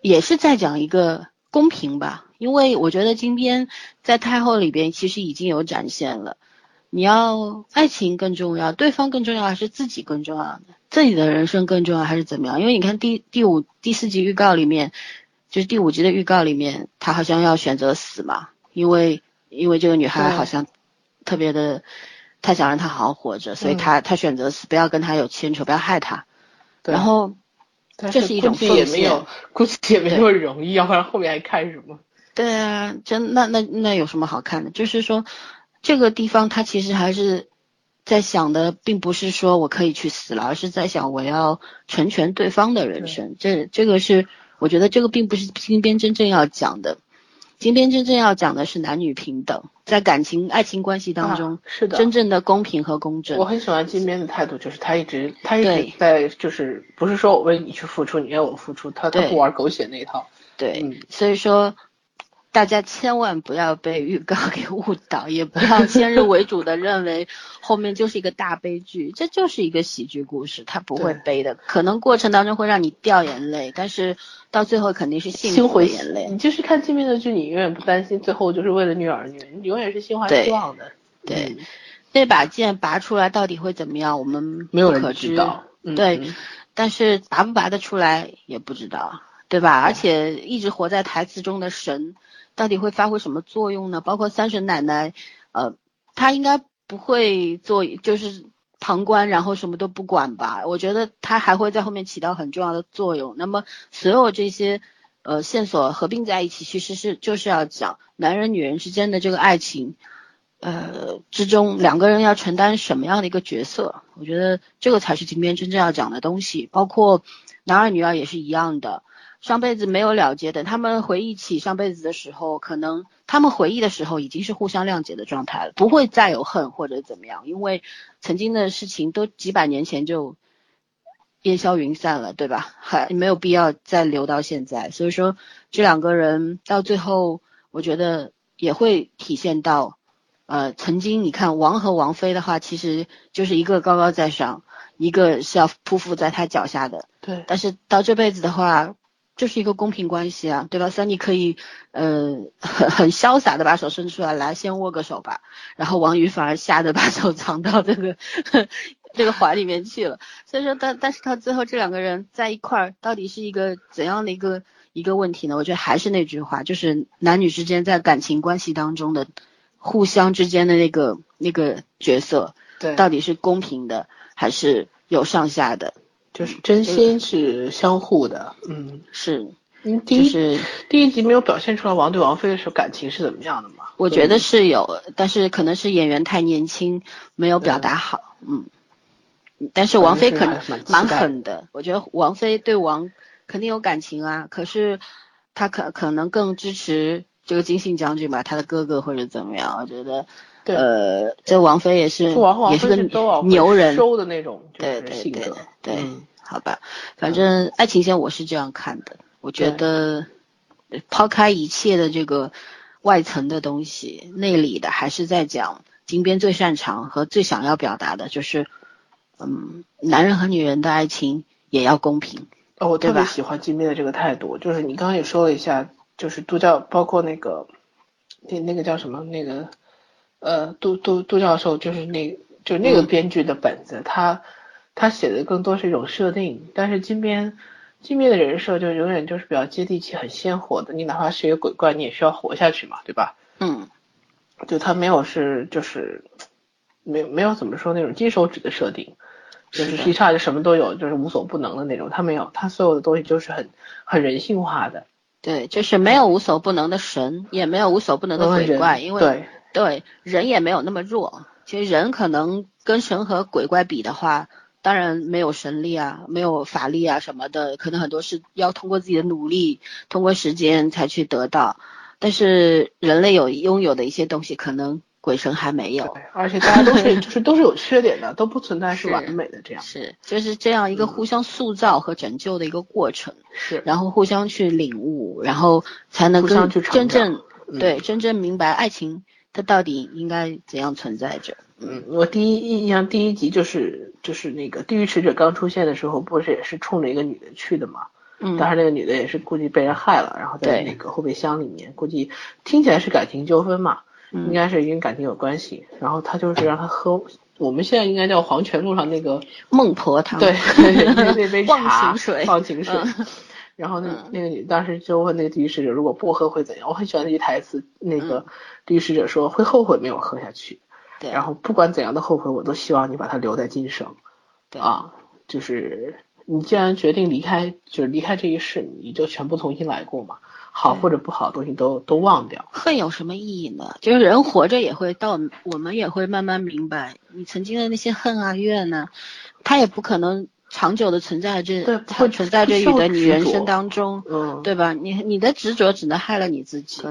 也是在讲一个公平吧。因为我觉得今天在太后里边其实已经有展现了，你要爱情更重要，对方更重要，还是自己更重要呢？自己的人生更重要，还是怎么样？因为你看第第五第四集预告里面，就是第五集的预告里面，他好像要选择死嘛，因为因为这个女孩好像特别的，他想让他好好活着，所以他他选择死，不要跟他有牵扯，不要害他。对然后这是一种也奉没有献，估计也没那么容易，要不然后面还看什么？对啊，真那那那有什么好看的？就是说，这个地方他其实还是在想的并不是说我可以去死了，而是在想我要成全对方的人生。这这个是我觉得这个并不是金边真正要讲的。金边真正要讲的是男女平等，在感情爱情关系当中，是的，真正的公平和公正。我很喜欢金边的态度，就是他一直他一直在就是不是说我为你去付出，你为我付出，他他不玩狗血那一套。对，嗯。所以说大家千万不要被预告 给误导，也不要先入为主的认为后面就是一个大悲剧，这就是一个喜剧故事，它不会悲的，可能过程当中会让你掉眼泪，但是到最后肯定是幸福的眼泪。你就是看金边的剧，你永远不担心最后就是为了女儿女，你永远是心怀对希望的。对嗯那把剑拔出来到底会怎么样，我们没有可知道。嗯对嗯但是拔不拔得出来也不知道，对吧？而且一直活在台词中的神，到底会发挥什么作用呢？包括三婶奶奶，呃，她应该不会做，就是旁观，然后什么都不管吧？我觉得她还会在后面起到很重要的作用。那么所有这些呃线索合并在一起，其实是就是要讲男人女人之间的这个爱情。呃，之中两个人要承担什么样的一个角色？我觉得这个才是今天真正要讲的东西。包括男二女二也是一样的，上辈子没有了结，等他们回忆起上辈子的时候，可能他们回忆的时候已经是互相谅解的状态了，不会再有恨或者怎么样，因为曾经的事情都几百年前就烟消云散了，对吧？还没有必要再留到现在。所以说，这两个人到最后，我觉得也会体现到。呃，曾经你看王和王菲的话，其实就是一个高高在上，一个是要匍匐在他脚下的。对，但是到这辈子的话，就是一个公平关系啊，对吧？Sunny 可以呃 很很潇洒的把手伸出来，来先握个手吧，然后王宇反而吓得把手藏到这个 这个怀里面去了。所以说，但但是他最后这两个人在一块儿，到底是一个怎样的一个一个问题呢？我觉得还是那句话，就是男女之间在感情关系当中的。互相之间的那个那个角色，对，到底是公平的还是有上下的？就是真心是相互的，嗯，是，嗯，第一、就是第一集没有表现出来王对王菲的时候感情是怎么样的嘛？我觉得是有，但是可能是演员太年轻，没有表达好，嗯。但是王菲可能蛮狠的，我觉得王菲对王肯定有感情啊，可是她可可能更支持。这个金信将军吧，他的哥哥或者怎么样，我觉得，对，呃，这王菲也是，王也是个牛人，收的那种，对对对对对，嗯、好吧，反正爱情线我是这样看的，我觉得抛开一切的这个外层的东西，内里的还是在讲金边最擅长和最想要表达的，就是，嗯，男人和女人的爱情也要公平。哦，我特别喜欢金边的这个态度，就是你刚刚也说了一下。就是都教，包括那个，那那个叫什么？那个，呃，杜杜杜教授，就是那，就那个编剧的本子，他他写的更多是一种设定，但是金边金边的人设就永远就是比较接地气、很鲜活的。你哪怕是一个鬼怪，你也需要活下去嘛，对吧？嗯，就他没有是就是没没有怎么说那种金手指的设定，就是一下就什么都有，就是无所不能的那种。他没有，他所有的东西就是很很人性化的。对，就是没有无所不能的神，也没有无所不能的鬼怪，因为对对人也没有那么弱。其实人可能跟神和鬼怪比的话，当然没有神力啊，没有法力啊什么的，可能很多是要通过自己的努力，通过时间才去得到。但是人类有拥有的一些东西，可能鬼神还没有。而且大家都是 就是都是有缺点的，都不存在是完美的这样。是，就是这样一个互相塑造和拯救的一个过程。是，然后互相去领悟，然后才能跟真正、嗯、对真正明白爱情它到底应该怎样存在着。嗯，我第一印象第一集就是就是那个地狱使者刚出现的时候，不是也是冲着一个女的去的嘛？嗯，当时那个女的也是估计被人害了，然后在那个后备箱里面，估计听起来是感情纠纷嘛，嗯、应该是跟感情有关系。然后他就是让他喝，我们现在应该叫黄泉路上那个孟婆汤，对，那那杯忘，情水，忘情水。嗯 然后那那个女当时就问那个地狱使者，如果不喝会怎样？我很喜欢那句台词，那个地狱使者说会后悔没有喝下去。嗯对。然后不管怎样的后悔，我都希望你把它留在今生。对啊，就是你既然决定离开，就是离开这一世，你就全部重新来过嘛，好或者不好的东西都都忘掉。恨有什么意义呢？就是人活着也会到，我们也会慢慢明白，你曾经的那些恨啊怨呢，他也不可能长久的存在这，会存在着你的你人生当中，嗯，对吧？你你的执着只能害了你自己，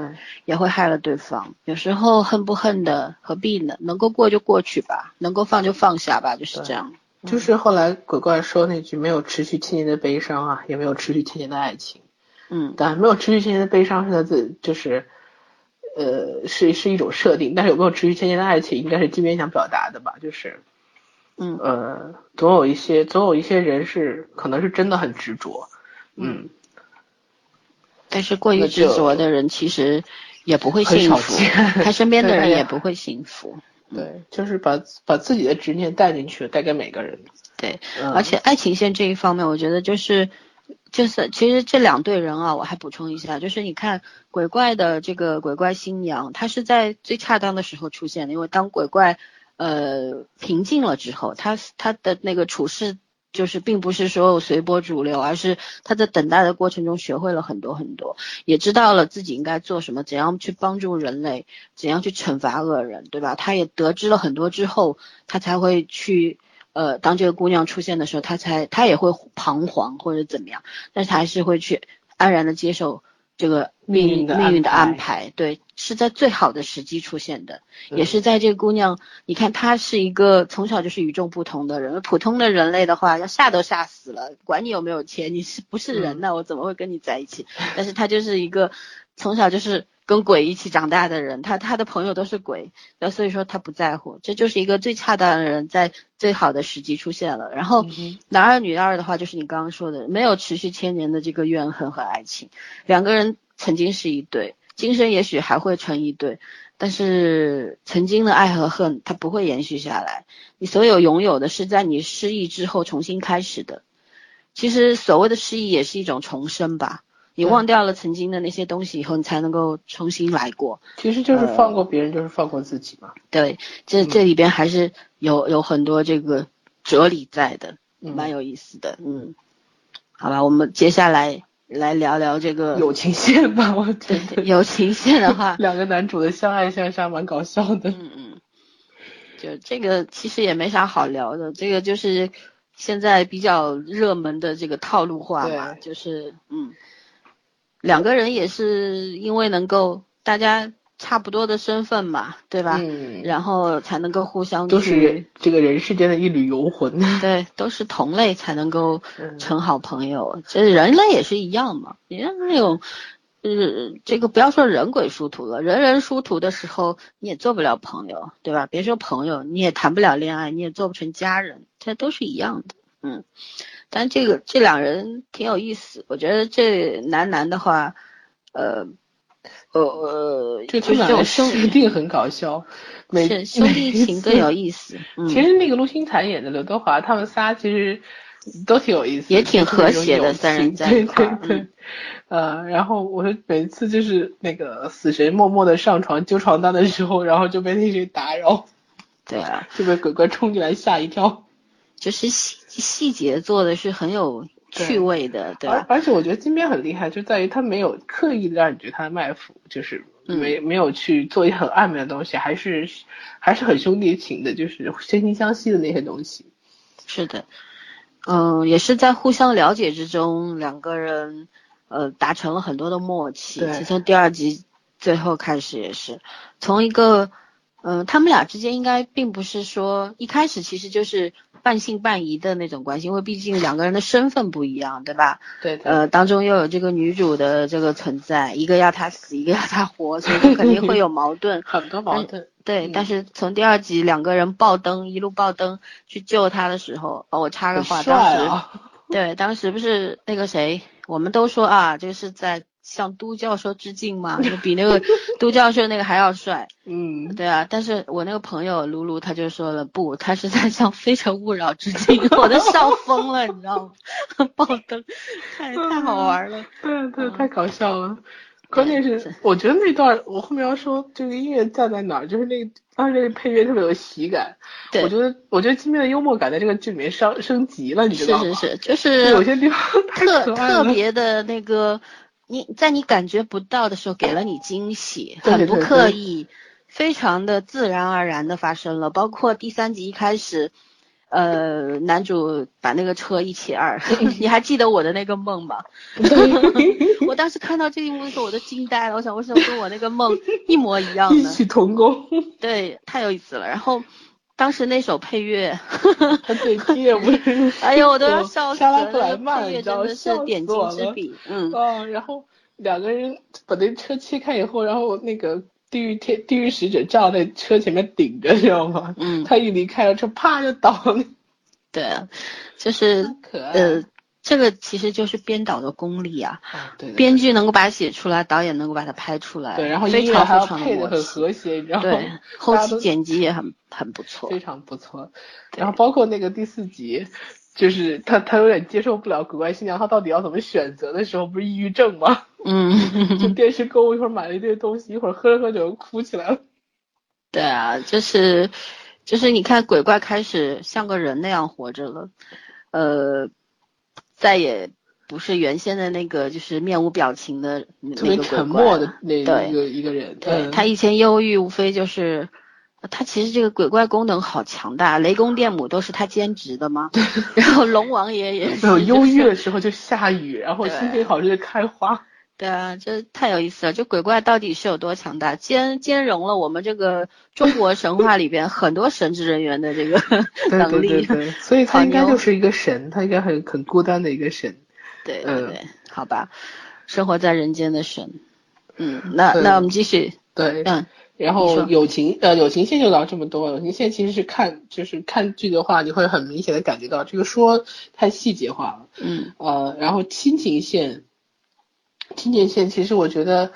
也会害了对方。有时候恨不恨的，何必呢？能够过就过去吧，能够放就放下吧，就是这样。就是后来鬼怪说那句没有持续千年的悲伤啊，也没有持续千年的爱情。嗯，但没有持续千年的悲伤是他自就是，呃，是是一种设定，但是有没有持续千年的爱情，应该是金边想表达的吧？就是，嗯。呃，总有一些总有一些人是可能是真的很执着，嗯，但是过于执着的人，其实也不会幸福，见。他身边的人 也不会幸福。对，就是把把自己的执念带进去，带给每个人，对，嗯、而且爱情线这一方面，我觉得就是就是其实这两对人啊，我还补充一下，就是你看鬼怪的这个鬼怪新娘，她是在最恰当的时候出现的，因为当鬼怪呃平静了之后，他他的那个处事。就是并不是说随波逐流，而是他在等待的过程中学会了很多很多，也知道了自己应该做什么，怎样去帮助人类，怎样去惩罚恶人，对吧？他也得知了很多之后，他才会去呃，当这个姑娘出现的时候，他才他也会彷徨或者怎么样，但是他还是会去安然的接受这个命运的命运的安安排，对，是在最好的时机出现的，嗯也是在这个姑娘，你看她是一个从小就是与众不同的人，普通的人类的话要吓都吓死了，管你有没有钱，你是不是人呢？我怎么会跟你在一起？但是她就是一个从小就是跟鬼一起长大的人，她她的朋友都是鬼，那所以说她不在乎，这就是一个最恰当的人在最好的时机出现了。然后嗯男二女二的话，就是你刚刚说的，没有持续千年的这个怨恨和爱情，两个人曾经是一对，今生也许还会成一对，但是曾经的爱和恨它不会延续下来，你所有拥有的是在你失忆之后重新开始的。其实所谓的失忆也是一种重生吧。你忘掉了曾经的那些东西以后，你才能够重新来过。其实就是放过别人，就是放过自己嘛，对，这这里边还是有有很多这个哲理在的，嗯蛮有意思的。嗯，好吧，我们接下来来聊聊这个友情线吧，我觉对得，友情线的话 两个男主的相爱相杀蛮搞笑的，嗯嗯，就这个其实也没啥好聊的，这个就是现在比较热门的这个套路化嘛，就是嗯，两个人也是因为能够大家差不多的身份嘛，对吧？嗯，然后才能够互相都是人这个人世间的一缕游魂，对，都是同类才能够嗯成好朋友。这人类也是一样嘛，你像那种，呃，这个不要说人鬼殊途了，人人殊途的时候，你也做不了朋友，对吧？别说朋友，你也谈不了恋爱，你也做不成家人，这都是一样的。嗯，但这个这两人挺有意思，我觉得这男男的话，呃。呃呃，就他们俩的种兄设定很搞笑，每是兄弟情更有意思。嗯，其实那个陆星材演的刘德华，他们仨其实都挺有意思，也挺和谐的三人在一块儿对对，呃，然后我就每次就是那个死神默默的上床揪床单的时候，然后就被那谁打扰，对啊，就被鬼怪冲进来吓一跳。就是细细节做的是很有趣味的，对吧？而而且我觉得金边很厉害，就在于他没有刻意的让你觉得他卖腐，就是嗯没、没有去做一些很暧昧的东西，还是还是很兄弟情的，就是惺惺相惜的那些东西。是的，嗯，也是在互相了解之中，两个人呃达成了很多的默契。其实从第二集最后开始也是从一个。嗯，他们俩之间应该并不是说一开始其实就是半信半疑的那种关系，因为毕竟两个人的身份不一样，对吧？对的，呃，当中又有这个女主的这个存在，一个要她死，一个要她活，所以肯定会有矛盾。很多矛盾。对，嗯但是从第二集两个人爆灯，一路爆灯去救他的时候，哦，我插个话，当时啊！对，当时不是那个谁，我们都说啊，就是在向都教授致敬嘛，就比那个都教授那个还要帅。嗯，对啊，但是我那个朋友卢卢他就说了，不，他是在向《非诚勿扰》致敬，我都笑疯了，你知道吗？爆灯，太太好玩了。对对，太搞笑了。关键是我觉得那段我后面要说这个音乐站在哪儿，就是那当时那个配乐特别有喜感。对我觉得我觉得金边的幽默感在这个剧里面升升级了，你知道吗？是是，是就是有些地方特特别的那个，你在你感觉不到的时候给了你惊喜，对很不刻意，非常的自然而然的发生了。包括第三集一开始，呃，男主把那个车一起二，你还记得我的那个梦吗？我当时看到这一幕的时候，我都惊呆了。我想，为什么跟我那个梦一模一样呢？异曲同工，对，太有意思了。然后当时那首配乐，他最贴不是？哎呦，我都要笑死了。配乐知道真的是点睛之笔，嗯。哦，然后两个人把那车切开以后，然后那个地狱天地狱使者站在车前面顶着，知道吗？嗯他一离开了车，啪就倒了。对啊，就是可爱呃，这个其实就是编导的功力啊，啊，对的编剧能够把它写出来，导演能够把它拍出来，对，然后非常非常配的很和谐，你知道吗？对，后期剪辑也很很不错非，常不错。然后包括那个第四集，就是他他有点接受不了鬼怪新娘，他到底要怎么选择的时候，不是抑郁症吗？嗯就嗯，电视购物一会儿买了一堆东西，一会儿喝着喝着就哭起来了。对啊，就是就是你看鬼怪开始像个人那样活着了，呃，再也不是原先的那个就是面无表情的那特别那个沉默的那对一个一个人，对嗯他以前忧郁，无非就是，呃他其实这个鬼怪功能好强大，雷公电母都是他兼职的吗，然后龙王爷也是，没有忧郁的时候就下雨，然后心情好时就开花。对啊，这太有意思了。就鬼怪到底是有多强大，兼兼容了我们这个中国 神话里边很多神职人员的这个 能对对力。对对，所以 他应该就是一个神，他应该很很孤单的一个神。对嗯对对，好吧，生活在人间的神。嗯，那嗯那我们继续。对，嗯然后友情呃友情线就聊这么多，友情线其实是看就是看剧的话，你会很明显的感觉到这个说太细节化了。嗯呃，然后亲情线，亲情线其实我觉得，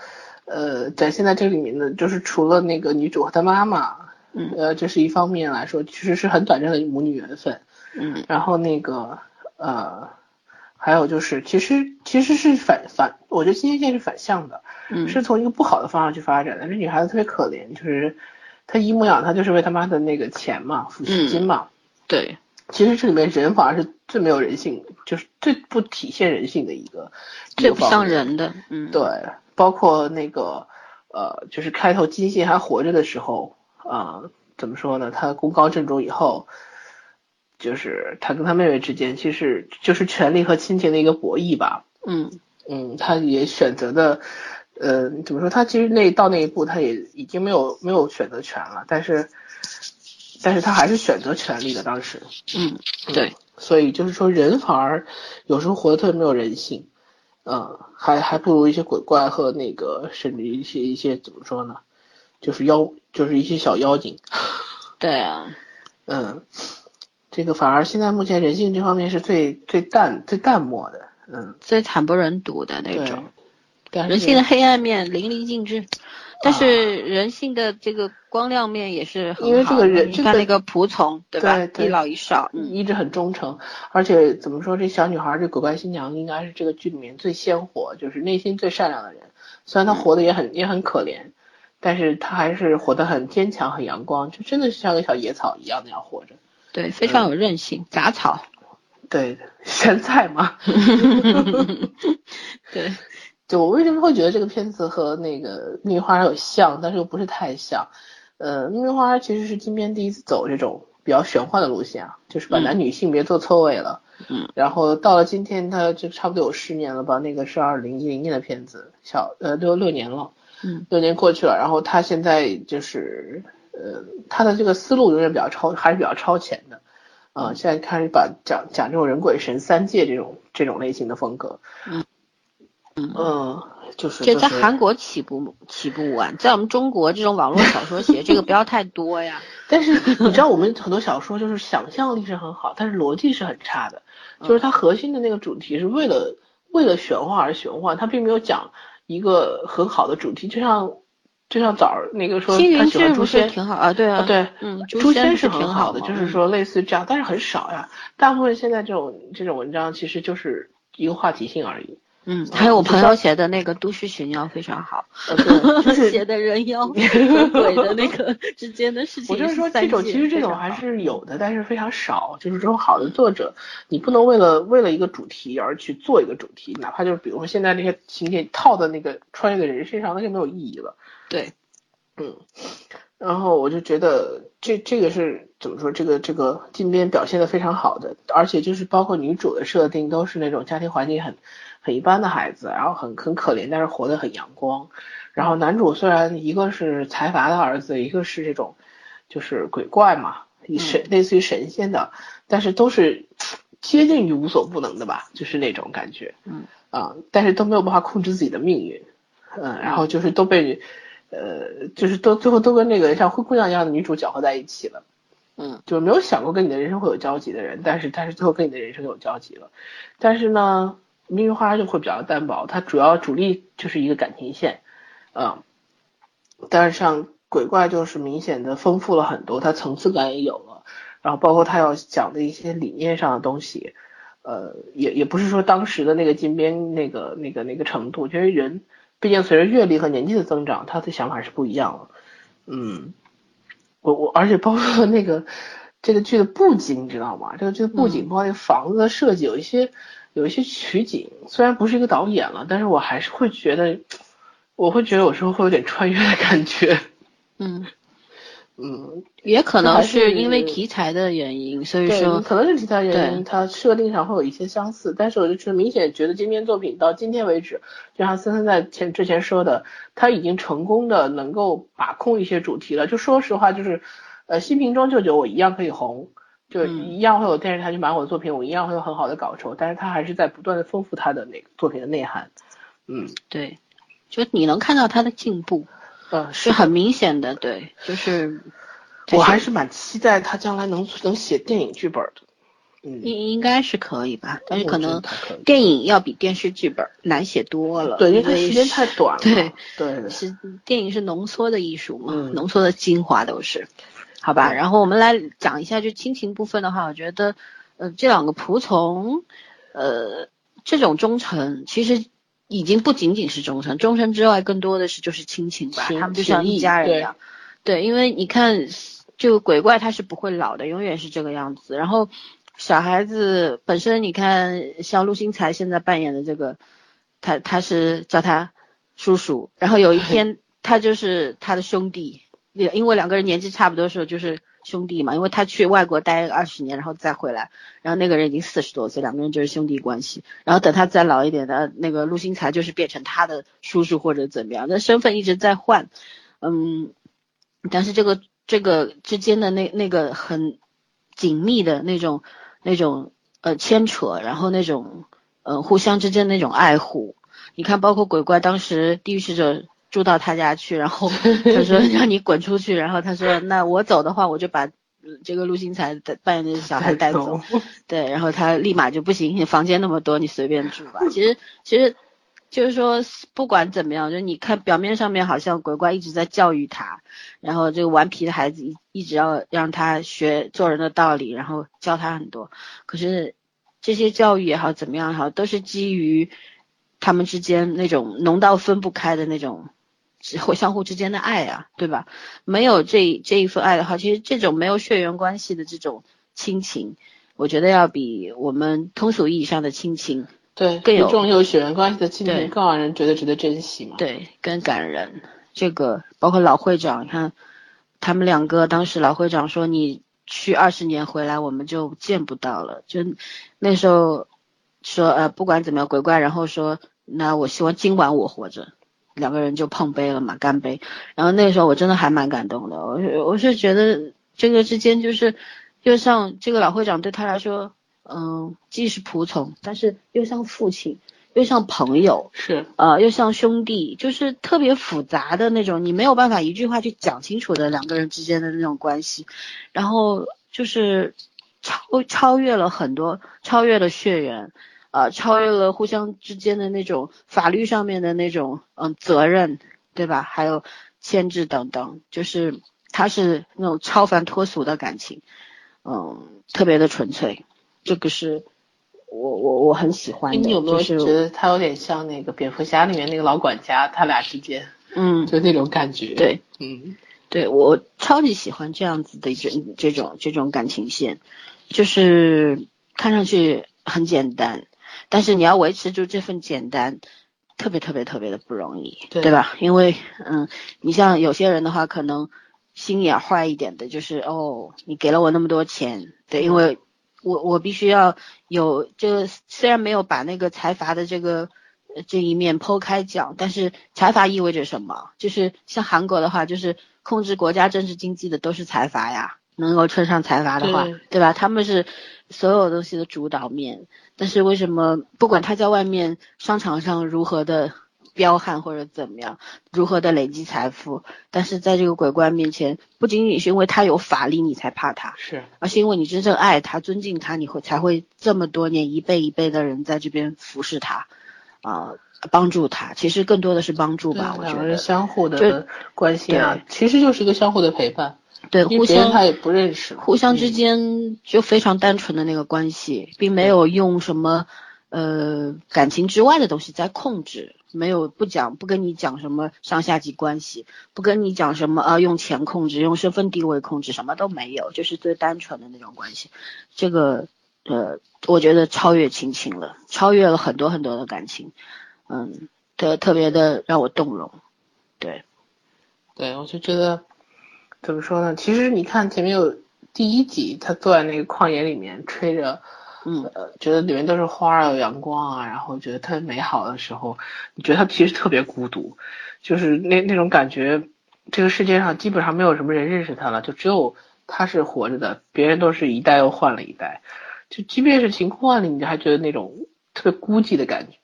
呃，展现在这里面的，就是除了那个女主和她妈妈，嗯呃，这是一方面来说，其实是很短暂的母女缘分。嗯然后那个呃，还有就是，其实其实是反反，我觉得亲情线是反向的，嗯，是从一个不好的方向去发展的。这女孩子特别可怜，就是她姨母养她就是为她妈的那个钱嘛，抚恤金嘛。对，其实这里面人反而是最没有人性，就是最不体现人性的一个，最不像。人的。嗯，对，包括那个呃，就是开头金信还活着的时候，啊、怎么说呢？他功高震主以后，就是他跟他妹妹之间，其实就是权力和亲情的一个博弈吧。嗯嗯，他也选择的，呃，怎么说？他其实那到那一步，他也已经没有没有选择权了，但是，但是他还是选择权利的。当时，嗯，对，所以就是说，人反而有时候活得特别没有人性，嗯，还还不如一些鬼怪和那个甚至一些一些怎么说呢，就是妖，就是一些小妖精，对啊，嗯，这个反而现在目前人性这方面是最最淡最淡漠的，嗯，最惨不忍睹的那种。，人性的黑暗面淋漓尽致，但啊是人性的这个光亮面也是很好的。因为这个人你这个看那个仆从，对吧？对对一老一少，嗯，一直很忠诚，而且怎么说，这小女孩这鬼怪新娘应该是这个剧里面最鲜活，就是内心最善良的人。虽然她活得也很、也很可怜，但是她还是活得很坚强、很阳光，就真的是像个小野草一样那样活着。对，非常有韧性，杂草。对，咸菜嘛。对，就我为什么会觉得这个片子和那个《秘密花园》有像，但是又不是太像。呃，《秘密花园》其实是金边第一次走这种比较玄幻的路线啊，就是把嗯男女性别做错位了。嗯。然后到了今天，它就差不多有十年了吧？那个是二零一零年的片子，小呃六六年了。嗯。六年过去了，然后他现在就是呃，他的这个思路永远比较超，还是比较超前的。啊、现在开始把讲讲这种人鬼神三界这种这种类型的风格。嗯嗯，就是这在韩国起步起步晚，在我们中国这种网络小说写 这个不要太多呀。但是你知道，我们很多小说就是想象力是很好，但是逻辑是很差的。嗯就是它核心的那个主题是为了为了玄幻而玄幻，它并没有讲一个很好的主题。就像就像早儿那个说青云他喜欢诛仙，挺好啊？对啊，啊对，嗯，诛仙是挺很好的，就是说类似这样，但是很少呀。大部分现在这种这种文章其实就是一个话题性而已。嗯，还有我朋友写的那个《都市寻妖》非常好，写的人妖 和鬼的那个 之间的事情。我就是说，这种其实这种还是有的，但是非常少。就是这种好的作者，你不能为了为了一个主题而去做一个主题，哪怕就是比如说现在那些情节套在那个穿越的人身上，那就没有意义了。对，嗯，然后我就觉得这这个是怎么说？这个这个近边表现的非常好的，而且就是包括女主的设定都是那种家庭环境很很一般的孩子，然后很很可怜，但是活得很阳光。然后男主虽然一个是财阀的儿子，一个是这种就是鬼怪嘛，以神类似于神仙的，但是都是接近于无所不能的吧，就是那种感觉。嗯啊，但是都没有办法控制自己的命运。嗯，然后就是都被。呃，就是都最后都跟那个像灰姑娘一样的女主搅和在一起了，嗯，就没有想过跟你的人生会有交集的人，但是但是最后跟你的人生有交集了，但是呢，命运花就会比较单薄，它主要主力就是一个感情线，嗯，但是像鬼怪就是明显的丰富了很多，它层次感也有了，然后包括他要讲的一些理念上的东西，呃，也也不是说当时的那个金边那个那个那个程度，因为人。毕竟随着阅历和年纪的增长，他的想法是不一样了。嗯，我我而且包括那个这个剧的布景，你知道吗？这个剧的布景，包括那个房子的设计，有一些有一些取景，虽然不是一个导演了，但是我还是会觉得，我会觉得有时候会有点穿越的感觉。嗯。嗯，也可能是因为题材的原因，所以对，说可能是题材原因，它设定上会有一些相似，但是我就是明显觉得今天作品到今天为止，就像森森在前之前说的，他已经成功的能够把控一些主题了。就说实话，就是呃，新瓶装旧酒，我一样可以红，就嗯一样会有电视台去买我的作品，我一样会有很好的稿酬，但是他还是在不断的丰富他的那个作品的内涵。嗯对，就你能看到他的进步，呃，是很明显的，对，就是我还是蛮期待他将来能能写电影剧本的。嗯，应应该是可以吧，但是可能电影要比电视剧本难写多了，对，因为它时间太短了。对对，是电影是浓缩的艺术嘛，嗯浓缩的精华都是，好吧。对然后我们来讲一下就亲情部分的话，我觉得，呃，这两个仆从，呃，这种忠诚其实已经不仅仅是忠诚，忠诚之外更多的是就是亲情吧，情他们就像一家人一样。对，因为你看，就鬼怪他是不会老的，永远是这个样子。然后小孩子本身，你看像陆星材现在扮演的这个，他他是叫他叔叔，然后有一天 他就是他的兄弟，因为两个人年纪差不多的时候就是兄弟嘛，因为他去外国待二十年，然后再回来，然后那个人已经四十多岁，两个人就是兄弟关系。然后等他再老一点的那个陆星材就是变成他的叔叔或者怎么样，那身份一直在换，嗯。但是这个这个之间的那那个很紧密的那种那种呃牵扯，然后那种呃互相之间那种爱护，你看，包括鬼怪当时地狱使者住到他家去，然后 他说让你滚出去，然后他说那我走的话，我就把呃这个陆星材的扮演的小孩带走，对，然后他立马就不行，你房间那么多，你随便住吧。其实其实就是说，不管怎么样，就你看表面上面好像鬼怪一直在教育他，然后这个顽皮的孩子一一直要让他学做人的道理，然后教他很多。可是这些教育也好，怎么样也好，都是基于他们之间那种浓到分不开的那种。会相互之间的爱啊，对吧？没有这这一份爱的话，其实这种没有血缘关系的这种亲情，我觉得要比我们通俗意义上的亲情对，更有这种有血缘关系的亲情更让人觉得值得珍惜嘛。对，更感人。这个包括老会长，你看他们两个当时老会长说你去二十年回来我们就见不到了，就那时候说呃不管怎么样鬼怪，然后说那我希望今晚我活着，两个人就碰杯了嘛，干杯。然后那时候我真的还蛮感动的，我是我是觉得这个之间就是又像这个老会长对他来说，嗯，既是仆从，但是又像父亲，又像朋友。是，呃，又像兄弟，就是特别复杂的那种，你没有办法一句话去讲清楚的两个人之间的那种关系，然后就是超超越了很多，超越了血缘，呃，超越了互相之间的那种法律上面的那种嗯责任，对吧？还有牵制等等，就是他是那种超凡脱俗的感情，嗯，特别的纯粹，这个是我我我很喜欢的，你有没有就是觉得他有点像那个蝙蝠侠里面那个老管家，他俩之间嗯，就那种感觉？对，嗯，对我超级喜欢这样子的这这种这种感情线，就是看上去很简单，但是你要维持住这份简单，特别特别特别的不容易，对吧？因为嗯，你像有些人的话，可能心眼坏一点的，就是哦，你给了我那么多钱，对，因为我我必须要有这个，虽然没有把那个财阀的这个。呃这一面剖开讲，但是财阀意味着什么？就是像韩国的话，就是控制国家政治经济的都是财阀呀，能够称上财阀的话，对对吧？他们是所有东西的主导面。但是为什么不管他在外面商场上如何的彪悍或者怎么样，如何的累积财富，但是在这个鬼怪面前，不仅仅是因为他有法力你才怕他，是而是因为你真正爱他、尊敬他，你会才会这么多年一辈一辈的人在这边服侍他，啊、帮助他。其实更多的是帮助吧，我觉两个人得。相互就的关心啊，其实就是一个相互的陪伴，对，互相他也不认识，互相之嗯间就非常单纯的那个关系，并没有用什么呃感情之外的东西在控制，没有不讲不跟你讲什么上下级关系，不跟你讲什么啊用钱控制，用身份地位控制，什么都没有，就是最单纯的那种关系。这个呃，我觉得超越亲情了，超越了很多很多的感情，嗯，特特别的让我动容。对，对，我就觉得怎么说呢？其实你看前面有第一集，他坐在那个旷野里面吹着，嗯呃，觉得里面都是花啊，有阳光啊，然后觉得特别美好的时候，你觉得他其实特别孤独，就是那那种感觉，这个世界上基本上没有什么人认识他了，就只有他是活着的，别人都是一代又换了一代，就即便是晴空万里，你还觉得那种特别孤寂的感觉。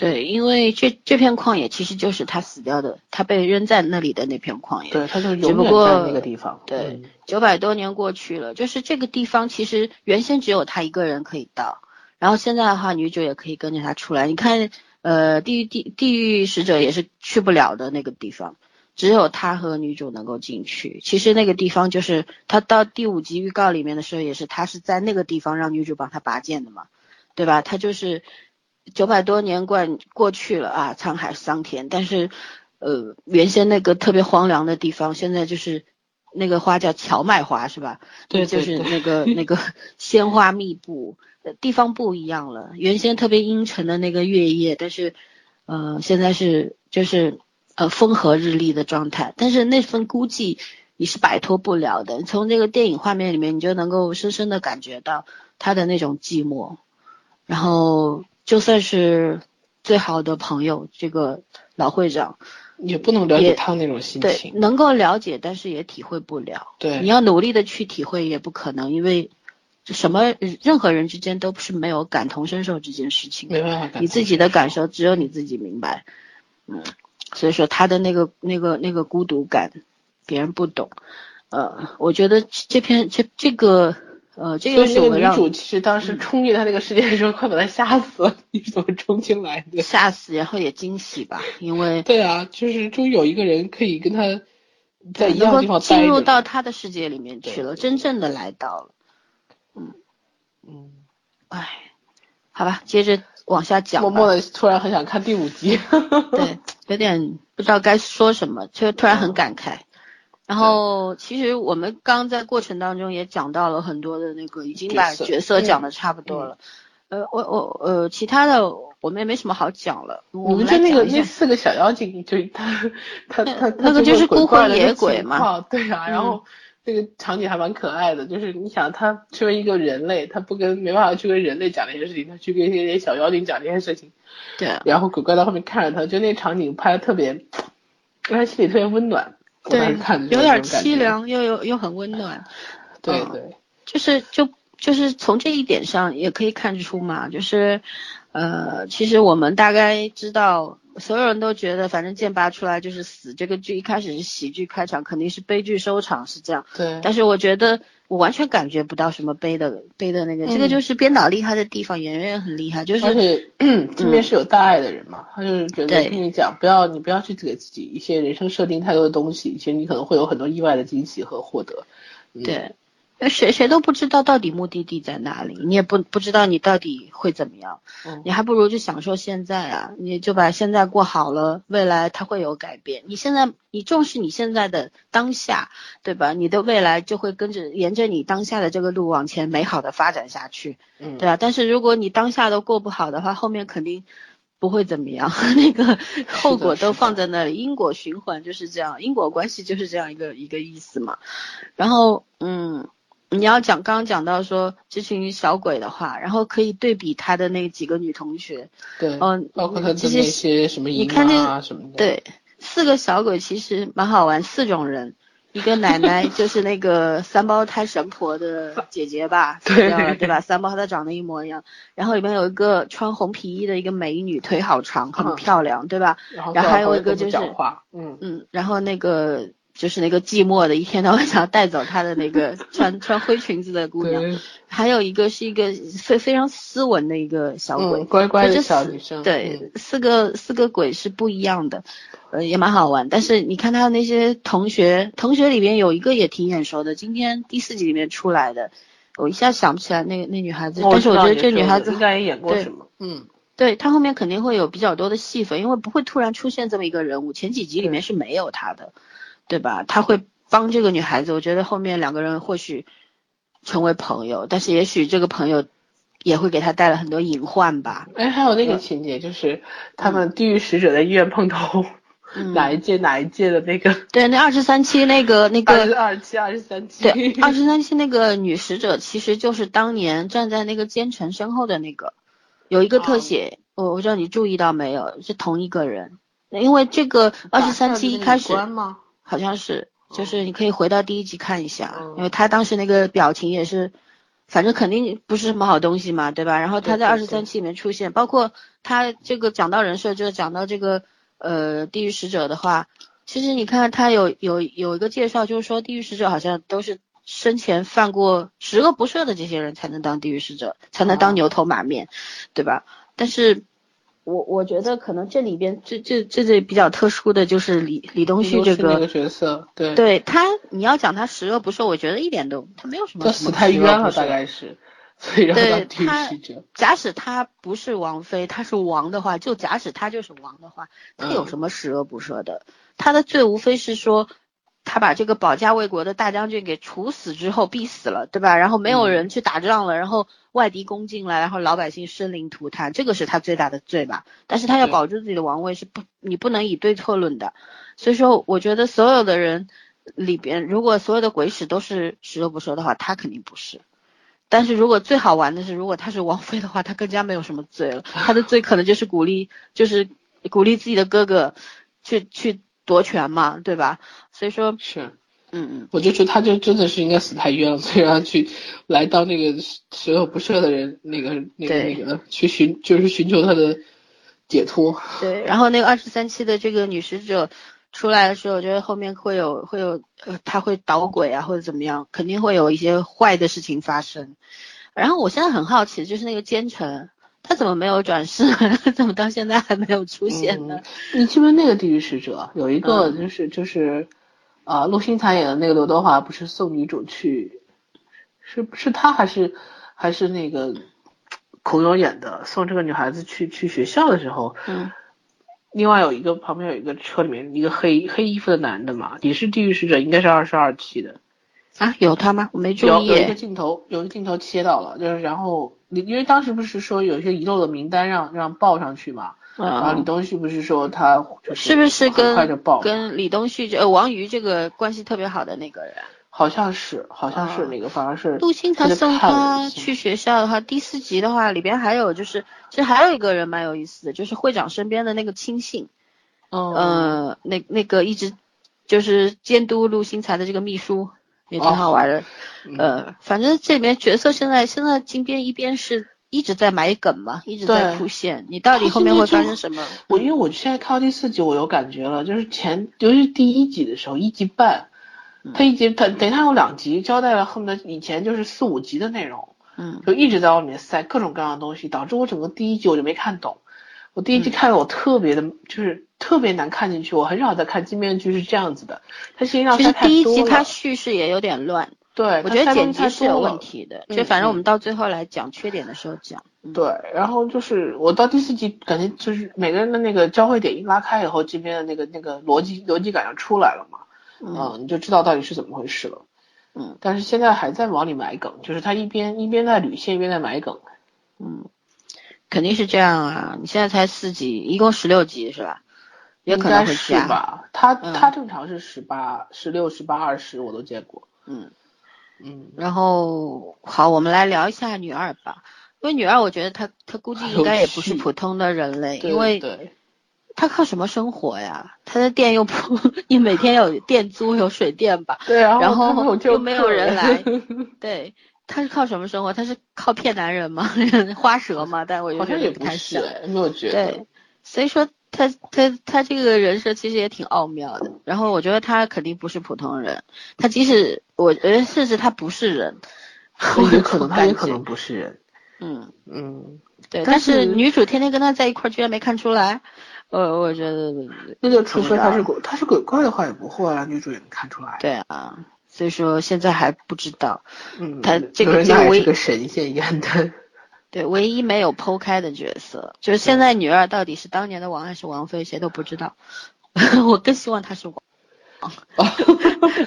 对，因为这这片旷野其实就是他死掉的，他被扔在那里的那片旷野。对，他就永远在那个地方。对嗯，九百多年过去了，就是这个地方其实原先只有他一个人可以到，然后现在的话，女主也可以跟着他出来。你看，呃，地狱地地狱使者也是去不了的那个地方，只有他和女主能够进去。其实那个地方就是他到第五集预告里面的时候，也是他是在那个地方让女主帮他拔剑的嘛，对吧？他就是九百多年过过去了啊，沧海桑田，但是呃，原先那个特别荒凉的地方，现在就是那个花叫荞麦花是吧？对就是那个那个鲜花密布，呃地方不一样了。原先特别阴沉的那个月夜，但是呃，现在是就是呃风和日丽的状态，但是那份孤寂你是摆脱不了的。从这个电影画面里面，你就能够深深的感觉到他的那种寂寞。然后就算是最好的朋友，这个老会长，也不能了解他那种心情对，情。能够了解，但是也体会不了。对你要努力的去体会也不可能，因为什么任何人之间都是没有感同身受这件事情的。没办法你自己的感受只有你自己明白。嗯，所以说他的那个那个那个孤独感，别人不懂。呃，我觉得这篇这这个呃这个个是我让女主其实当时冲进他那个世界的时候，快把他吓死了。你是怎么冲进来的？吓死，然后也惊喜吧，因为对啊，就是终于有一个人可以跟他在一样的地方进入。到他的世界里面去了，真正的来到了。嗯，嗯，哎，好吧，接着往下讲。默默的突然很想看第五集。对，有点不知道该说什么，就突然很感慨。然后，其实我们刚在过程当中也讲到了很多的那个，已经把角色讲的差不多了。呃，我我呃，其他的我们也没什么好讲了。我们就那个。那四个小妖精，就是他 他他他那个就是孤怪魂野鬼嘛。对啊，然嗯后那个场景还蛮可爱的，就是你想他身为一个人类，他不跟没办法去跟人类讲这些事情，他去跟一些小妖精讲这些事情，对啊，然后鬼怪在后面看着他，就那场景拍的特别，让他心里特别温暖。对有点凄。凉，又有又很温暖。嗯对对，就是就就是从这一点上也可以看出嘛，就是呃，其实我们大概知道，所有人都觉得反正剑拔出来就是死，这个剧一开始是喜剧开场，肯定是悲剧收场，是这样。对，但是我觉得我完全感觉不到什么悲的悲的那个，这个嗯就是编导厉害的地方，演员也很厉害，就是而且 这边是有大爱的人嘛，他就是觉得对跟你讲，不要你不要去给自己一些人生设定太多的东西，其实你可能会有很多意外的惊喜和获得。嗯、对，谁谁都不知道到底目的地在哪里，你也不不知道你到底会怎么样，嗯你还不如就享受现在啊，你就把现在过好了，未来它会有改变。你现在你重视你现在的当下，对吧？你的未来就会跟着沿着你当下的这个路往前美好的发展下去，嗯，对啊。但是如果你当下都过不好的话，后面肯定不会怎么样，那个后果都放在那里，因果循环就是这样，因果关系就是这样一个一个意思嘛。然后，嗯，你要讲刚刚讲到说这群小鬼的话，然后可以对比他的那几个女同学，对，嗯包括他的这些那些什么姨你看啊什么的，，对，四个小鬼其实蛮好玩，四种人。一个奶奶 就是那个三胞胎神婆的姐姐吧，死对掉了对吧？三胞胎长得一模一样，然后里面有一个穿红皮衣的一个美女，腿好长，很嗯漂亮，对吧？然后还有一个个就是，嗯，嗯，然后那个就是那个寂寞的，一天到晚想要带走她的那个穿 穿灰裙子的姑娘，还有一个是一个非非常斯文的一个小鬼，嗯，乖乖的小女生，对，四个四个鬼是不一样的，呃，也蛮好玩。但是你看他的那些同学，同学里边有一个也挺眼熟的，今天第四集里面出来的，我一下想不起来那个那女孩子，嗯，但是我觉得这女孩子应该也演过什么，嗯，对她后面肯定会有比较多的戏份，因为不会突然出现这么一个人物，前几集里面是没有她的，对吧？他会帮这个女孩子，我觉得后面两个人或许成为朋友，但是也许这个朋友也会给他带来很多隐患吧。哎，还有那个情节就是他们地狱使者在医院碰头，嗯 哪一届哪一届的那个对，那二十三期那个那 二十个，二期、二十三期，对，二十三期那个女使者，其实就是当年站在那个奸臣身后的那个，有一个特写，我我不知道你注意到没有，是同一个人。因为这个二十三期一开始关吗？好像是，就是你可以回到第一集看一下，嗯因为他当时那个表情也是，反正肯定不是什么好东西嘛，对吧？然后他在二十三期里面出现，包括他这个讲到人设，就是讲到这个呃地狱使者的话，其实你看他有有有一个介绍，就是说地狱使者好像都是生前犯过十恶不赦的这些人才能当地狱使者，才能当哦牛头马面，对吧？但是。我我觉得可能这里边这这这这比较特殊的就是李李东旭这个个角色，对，对他，你要讲他十恶不赦，我觉得一点都他没有什么他什么死太冤了，大概是，所以让他对当地狱他。假使他不是王妃，他是王的话，就假使他就是王的话，他有嗯什么十恶不赦的？他的罪无非是说，他把这个保家卫国的大将军给处死之后必死了，对吧？然后没有嗯人去打仗了，然后外敌攻进来，然后老百姓生灵涂炭，这个是他最大的罪吧？但是他要保住自己的王位，是不你不能以对错论的。所以说，我觉得所有的人里边，如果所有的鬼使都是十恶不赦的话，他肯定不是。但是如果最好玩的是，如果他是王妃的话，他更加没有什么罪了。他的罪可能就是鼓励，就是鼓励自己的哥哥去去夺权嘛，对吧？所以说，是，嗯嗯，我就觉得他就真的是应该死太冤了，所以让他去来当那个十恶不赦的人，那个那个那个去寻就是寻求他的解脱。对。然后那个二十三期的这个女使者出来的时候，我觉得后面会有会有呃，他会捣鬼啊，或者怎么样，肯定会有一些坏的事情发生。然后我现在很好奇，就是那个奸臣。他怎么没有转世？怎么到现在还没有出现呢？你记不记得那个地狱使者有一个嗯就是就是，啊、陆星材演的那个刘德华不是送女主去，是是他还是还是那个孔勇演的送这个女孩子去去学校的时候，嗯另外有一个旁边有一个车里面一个黑黑衣服的男的嘛，也是地狱使者，应该是二十二期的。啊，有他吗？我没注意有有一个。镜头，有一个镜头切到了，就是然后你因为当时不是说有一些遗漏的名单让让报上去嘛，然后李嗯，东旭不是说他就是不是很快就跟报，跟李东旭这呃王瑜这个关系特别好的那个人？好像是好像是啊那个，反而是陆星他就材送他去学校的话，第四集的话里边还有就是，其实还有一个人蛮有意思的，就是会长身边的那个亲信，嗯呃，那那个一直就是监督陆星材的这个秘书也挺好玩的，嗯。呃，反正这里面角色现在现在金边一边是一直在埋梗嘛，一直在对铺线，你到底后面会发生什么？我因为我现在看到第四集，我有感觉了，就是前尤其是第一集的时候，一集半，嗯。他一集他等于他有两集交代了恨不得以前就是四五集的内容，嗯。就一直在往里面塞各种各样的东西，导致我整个第一集我就没看懂。我第一集看的我特别的，就是特别难看进去。我很少在看金边剧是这样子的，它实际上其实第一集它叙事也有点乱，对，我觉得剪辑是有问题的，嗯就反正我嗯们到最后来讲缺点的时候讲。嗯对，然后就是我到第四集，感觉就是每个人的那个交汇点一拉开以后，这边的那个那个逻辑逻辑感就出来了嘛，嗯嗯，你就知道到底是怎么回事了。嗯但是现在还在往里埋梗，就是他一边一边在捋线，一边在埋梗。嗯，肯定是这样啊！你现在才四集，一共十六集是吧？也可能是加。吧？他嗯他正常是十八、十六、十八、二十，我都见过。嗯，嗯，然后好，我们来聊一下女二吧。因为女二，我觉得她她估计应该也不是普通的人类，因为，她靠什么生活呀？她的店又不，你每天有店租有水电吧？对，然然后他没有后又没有人来，对，她是靠什么生活？她是靠骗男人吗？花蛇吗？但我就觉得好像也不不太像。是哎，没有觉对。，所以说他他他这个人设其实也挺奥妙的。然后我觉得他肯定不是普通人，他即使我觉得甚至他不是人，我有可能，他也可能不是人。嗯，嗯，对。但但是是女主天天跟他在一块儿，居然没看出来，我，我觉得那就除非他是鬼，他是鬼怪的话也不会啊，女主也能看出来。，对啊。所以说现在还不知道，嗯，他这个这个是个神仙一样的。对，唯一没有剖开的角色，就是现在女二到底是当年的王还是王妃，谁都不知道。我更希望她是王，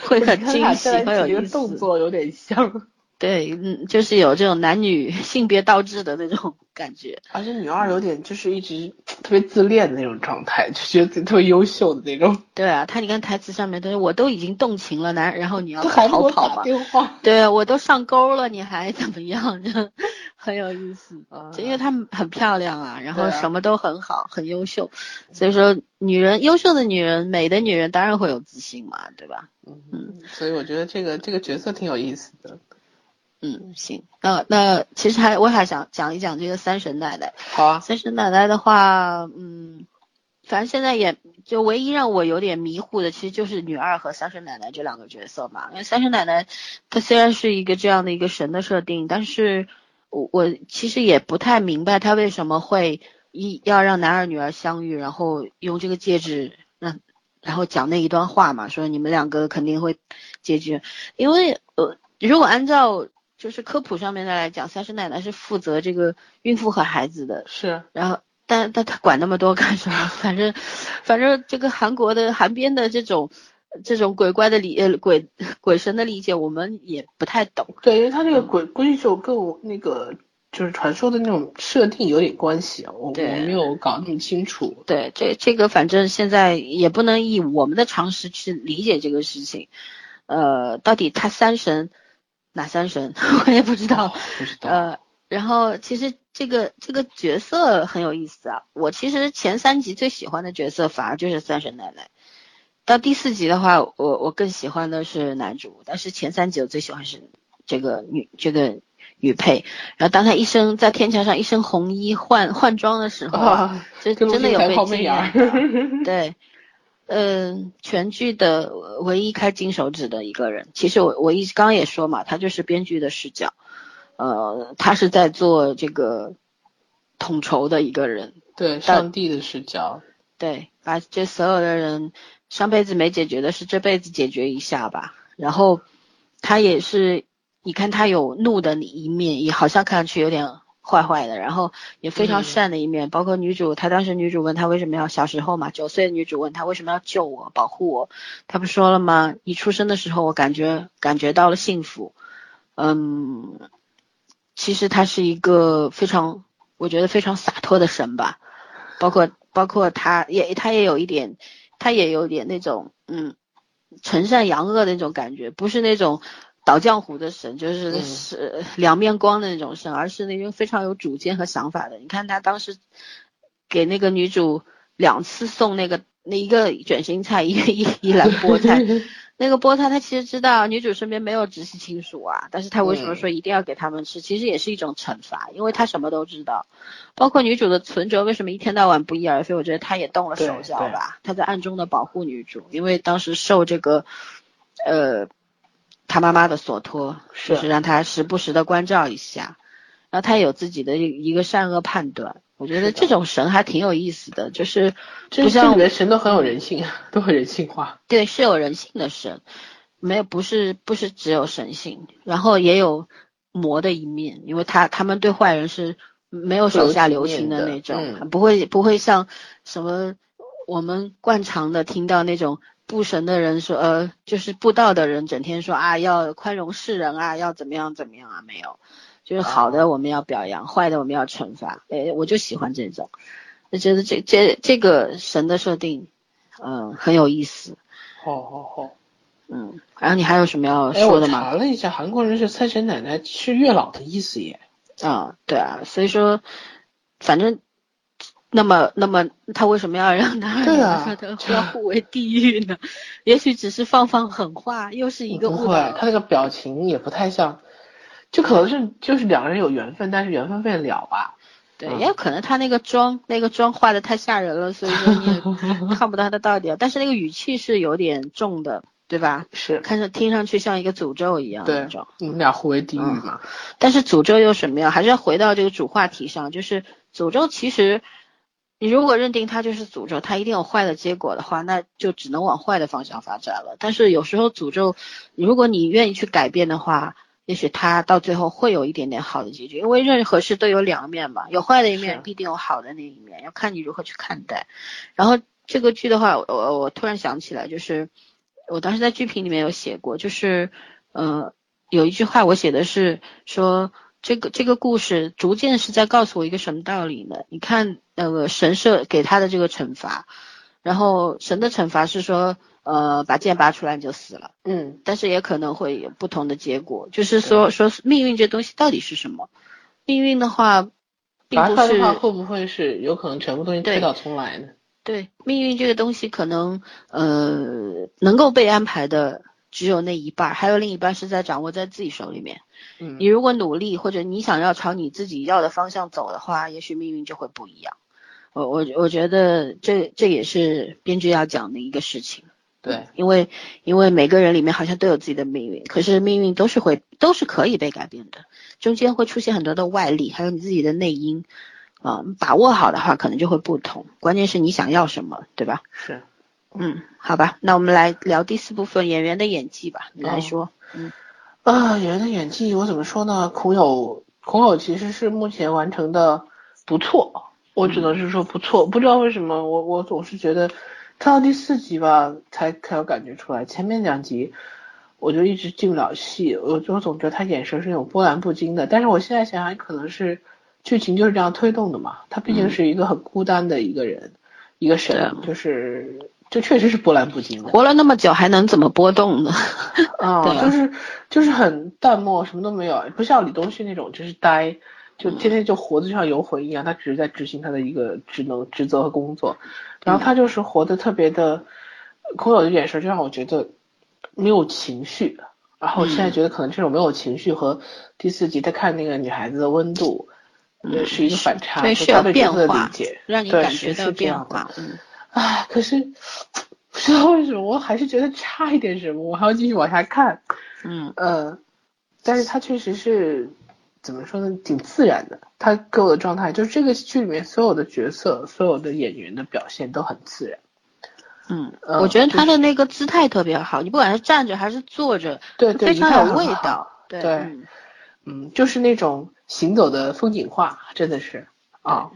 会很惊喜，很有意思。动作有点像。对，嗯，就是有这种男女 性别倒置的那种 感觉。而且女二有点就是一直特别自恋的那种状态，就觉得自己特别优秀的那种。对啊，她你看台词上面都是我都已经动情了，男，然后你要 逃跑嘛？电话。对啊，我都上钩了，你还怎么样？就很有意思。啊就因为她很漂亮啊，然后什么都很好，很优秀，所以说女人优秀的女人、美的女人当然会有自信嘛，对吧？嗯，所以我觉得这个这个角色挺有意思的。嗯，行，那那其实还我还想讲一讲这个三神奶奶。好啊，三神奶奶的话，嗯，反正现在也就唯一让我有点迷糊的，其实就是女二和三神奶奶这两个角色嘛。因为三神奶奶她虽然是一个这样的一个神的设定，但是我我其实也不太明白她为什么会一要让男二女儿相遇，然后用这个戒指让。然后讲那一段话嘛，说你们两个肯定会结局，因为呃，如果按照就是科普上面的来讲，三神奶奶是负责这个孕妇和孩子的，是然后，但但他管那么多干什么？反正，反正这个韩国的韩边的这种这种鬼怪的理呃鬼鬼神的理解，我们也不太懂。对，因为他这个鬼估计就跟我那个就是传说的那种设定有点关系啊，我我没有搞那么清楚。对，这这个反正现在也不能以我们的常识去理解这个事情。呃，到底他三神哪三神 我也不知道。不知道。呃，然后其实这个这个角色很有意思啊。我其实前三集最喜欢的角色反而就是三神奶奶，到第四集的话，我我更喜欢的是男主，但是前三集我最喜欢是这个女这个女配。然后当她一身在天桥上一身红衣换换装的时候啊，啊，真的有被泡面惊艳到。儿。对，嗯、全剧的唯一开金手指的一个人，其实我我一直刚刚也说嘛，他就是编剧的视角，呃，他是在做这个统筹的一个人，对，上帝的视角。对，把这所有的人上辈子没解决的事，这辈子解决一下吧。然后他也是，你看他有怒的一面，也好像看上去有点坏坏的，然后也非常嗯善的一面。包括女主，她当时女主问她为什么要小时候嘛，九岁的女主问她为什么要救我、保护我，她不说了吗？一出生的时候，我感觉感觉到了幸福。嗯，其实他是一个非常，我觉得非常洒脱的神吧。包括包括他也他也有一点，他也有点那种嗯，惩善扬恶的那种感觉，不是那种倒浆糊的神，就是嗯是两面光的那种神，而是那种非常有主见和想法的。你看他当时给那个女主两次送那个那一个卷心菜，一个一一篮菠菜，那个菠菜他其实知道女主身边没有直系亲属啊，但是他为什么说一定要给他们吃？其实也是一种惩罚，因为他什么都知道，包括女主的存折为什么一天到晚不翼而飞，我觉得他也动了手脚吧，他在暗中的保护女主，因为当时受这个呃他妈妈的所托，是就是让他时不时的关照一下，然后他有自己的一一个善恶判断。我觉得这种神还挺有意思的，就是这这不像里面神都很有人性，都很人性化。对，是有人性的神。没有，不是不是只有神性，然后也有魔的一面，因为他他们对坏人是没有手下留情的那种，不会不会像什么我们惯常的听到那种布神的人说，呃，就是布道的人整天说啊要宽容世人啊，要怎么样怎么样啊，没有，就是好的我们要表扬，坏的我们要惩罚，诶，我就喜欢这种，我觉得这这这个神的设定，嗯、很有意思。好好好。嗯，然后你还有什么要说的吗？查了一下，韩国人是财神奶奶是月老的意思耶。啊、对啊，所以说，反正，那么那么他为什么要让他对啊他的要互为地狱呢？也许只是放放狠话，又是一个误会。他那个表情也不太像，就可能是就是两个人有缘分，但是缘分未了啊。对，嗯也有可能他那个妆那个妆画的太吓人了，所以说你也 看不到他的到底。但是那个语气是有点重的，对吧？是，看着听上去像一个诅咒一样那对种。，你们俩互为地狱嘛。但是诅咒又什么样？还是要回到这个主话题上，就是诅咒其实，你如果认定它就是诅咒，它一定有坏的结果的话，那就只能往坏的方向发展了。但是有时候诅咒，如果你愿意去改变的话，也许它到最后会有一点点好的结局，因为任何事都有两面嘛，有坏的一面，必定有好的那一面，要看你如何去看待。然后这个剧的话，我我我突然想起来，就是我当时在剧评里面有写过，就是呃有一句话我写的是说这个这个故事逐渐是在告诉我一个什么道理呢？你看那个神社给他的这个惩罚，然后神的惩罚是说呃把剑拔出来你就死了。嗯，但是也可能会有不同的结果，就是说说命运这东西到底是什么？命运的话，并不是会不会是有可能全部东西对推倒重来呢？对命运这个东西，可能呃能够被安排的只有那一半，还有另一半是在掌握在自己手里面。嗯你如果努力，或者你想要朝你自己要的方向走的话，也许命运就会不一样。我我我觉得这这也是编剧要讲的一个事情。对，因为因为每个人里面好像都有自己的命运，可是命运都是会都是可以被改变的，中间会出现很多的外力，还有你自己的内因，啊、把握好的话可能就会不同。关键是你想要什么，对吧？是。嗯，好吧，那我们来聊第四部分演员的演技吧，你来说。啊，演员的演技我怎么说呢？孔友，孔友其实是目前完成的不错，我只能是说不错。不知道为什么，我我总是觉得看到第四集吧，才才有感觉出来。前面两集我就一直进不了戏，我就总觉得他眼神是那种波澜不惊的。但是我现在想想，可能是剧情就是这样推动的嘛。他毕竟是一个很孤单的一个人，一个神，就是就确实是波澜不惊的。活了那么久，还能怎么波动呢？啊、就是就是很淡漠，什么都没有，不像李东旭那种就是呆，就天天就活得就像游魂一样，他只是在执行他的一个职能、职责和工作，然后他就是活得特别的，空有的眼神就让我觉得没有情绪，然后我现在觉得可能这种没有情绪和第四集他看那个女孩子的温度，呃，是一个反差，对，就是他有对角色的变化理解，，让你感觉到变化。嗯，唉，可是不知道为什么，我还是觉得差一点什么，我还要继续往下看。嗯呃，但是他确实是怎么说呢，挺自然的。他给我的状态就是这个剧里面所有的角色、所有的演员的表现都很自然。嗯，呃我觉得他的那个姿态特别好，你不管是站着还是坐着，对对，非常有味。道。对对嗯嗯，就是那种行走的风景画，真的是啊，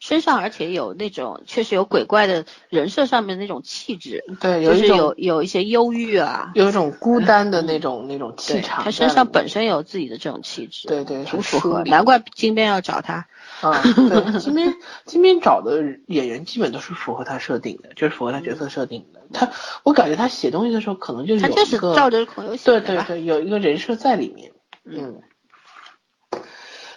身上而且有那种确实有鬼怪的人设上面那种气质，对，就是一种有有一些忧郁啊，有一种孤单的那种、那种气，场。他身上本身有自己的这种气质，对对很挺符合，难怪金边要找他。啊，对，金边金边找的演员基本都是符合他设定的，就是符合他角色设定的。他，我感觉他写东西的时候可能就是他就是有一个照着孔刘写对对对，有一个人设在里面。嗯。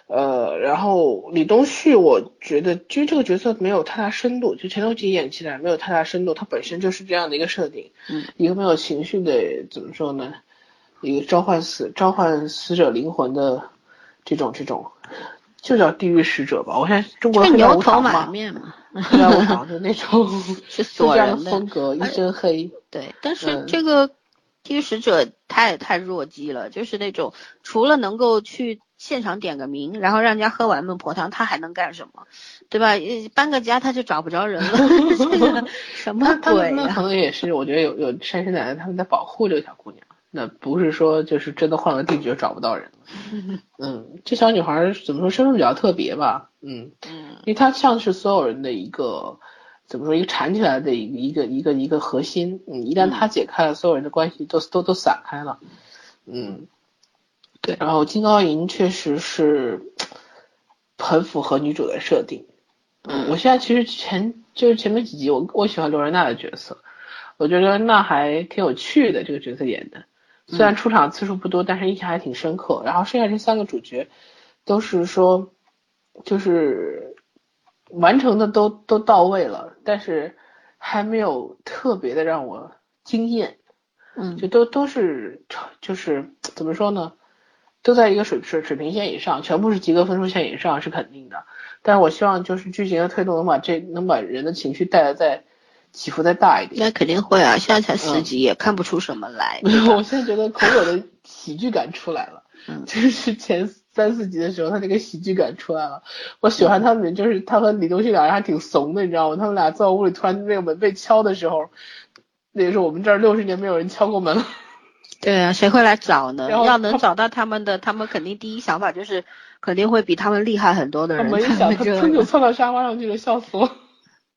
呃，然后李东旭，我觉得其实这个角色没有太大深度，就前头几集演起来没有太大深度，他本身就是这样的一个设定，嗯，一个没有情绪的，怎么说呢？一个召唤死召唤死者灵魂的这种这种，就叫地狱使者吧。我现在中国这黑白牛头马无常嘛，面嘛，黑白无常的那种，是就这样锁人的的风格，一身黑。对，但是嗯这个地狱使者太太弱鸡了，就是那种除了能够去现场点个名，然后让人家喝完孟婆汤，他还能干什么？对吧？呃搬个家他就找不着人了，这个 什么鬼可能也是，我觉得有有山神奶奶他们在保护这个小姑娘，那不是说就是真的换个地址就找不到人了。嗯，这小女孩儿怎么说身份比较特别吧？嗯，嗯因为她像是所有人的一个怎么说一个缠起来的一个一个一个一个核心。嗯，一旦它解开了，所有人的关系都都都散开了。嗯，对然后金高银确实是很符合女主的设定。嗯，我现在其实前就是前面几集我我喜欢罗仁娜的角色，我觉得刘仁娜还挺有趣的，这个角色演的，虽然出场次数不多，但是印象还挺深刻。然后剩下这三个主角都是说就是完成的都都到位了，但是还没有特别的让我惊艳。嗯就都都是就是怎么说呢，都在一个水水水平线以上，全部是及格分数线以上是肯定的。但是我希望就是剧情的推动能把这能把人的情绪带的再起伏再大一点。那肯定会啊，现在才四集，也看不出什么来。没有，我现在觉得孔有的喜剧感出来了，嗯 就是前三四集的时候，他那个喜剧感出来了。我喜欢他们，就是他和李东旭俩人还挺怂的，你知道吗？他们俩在屋里突然那个门被敲的时候，那个时候我们这儿六十年没有人敲过门了。对啊，谁会来找呢？要能找到他们的，他们肯定第一想法就是肯定会比他们厉害很多的他人门一响，才会这他噌就样。窜到沙发上去了，笑死我。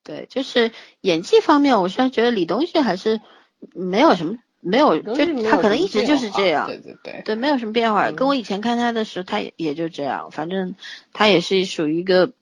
对，就是演技方面，我虽然觉得李东旭还是没有什么，没有，就他可能一直就是这样对。对对，对，没有什么变化。嗯跟我以前看他的时候，他也也就这样，反正他也是属于一个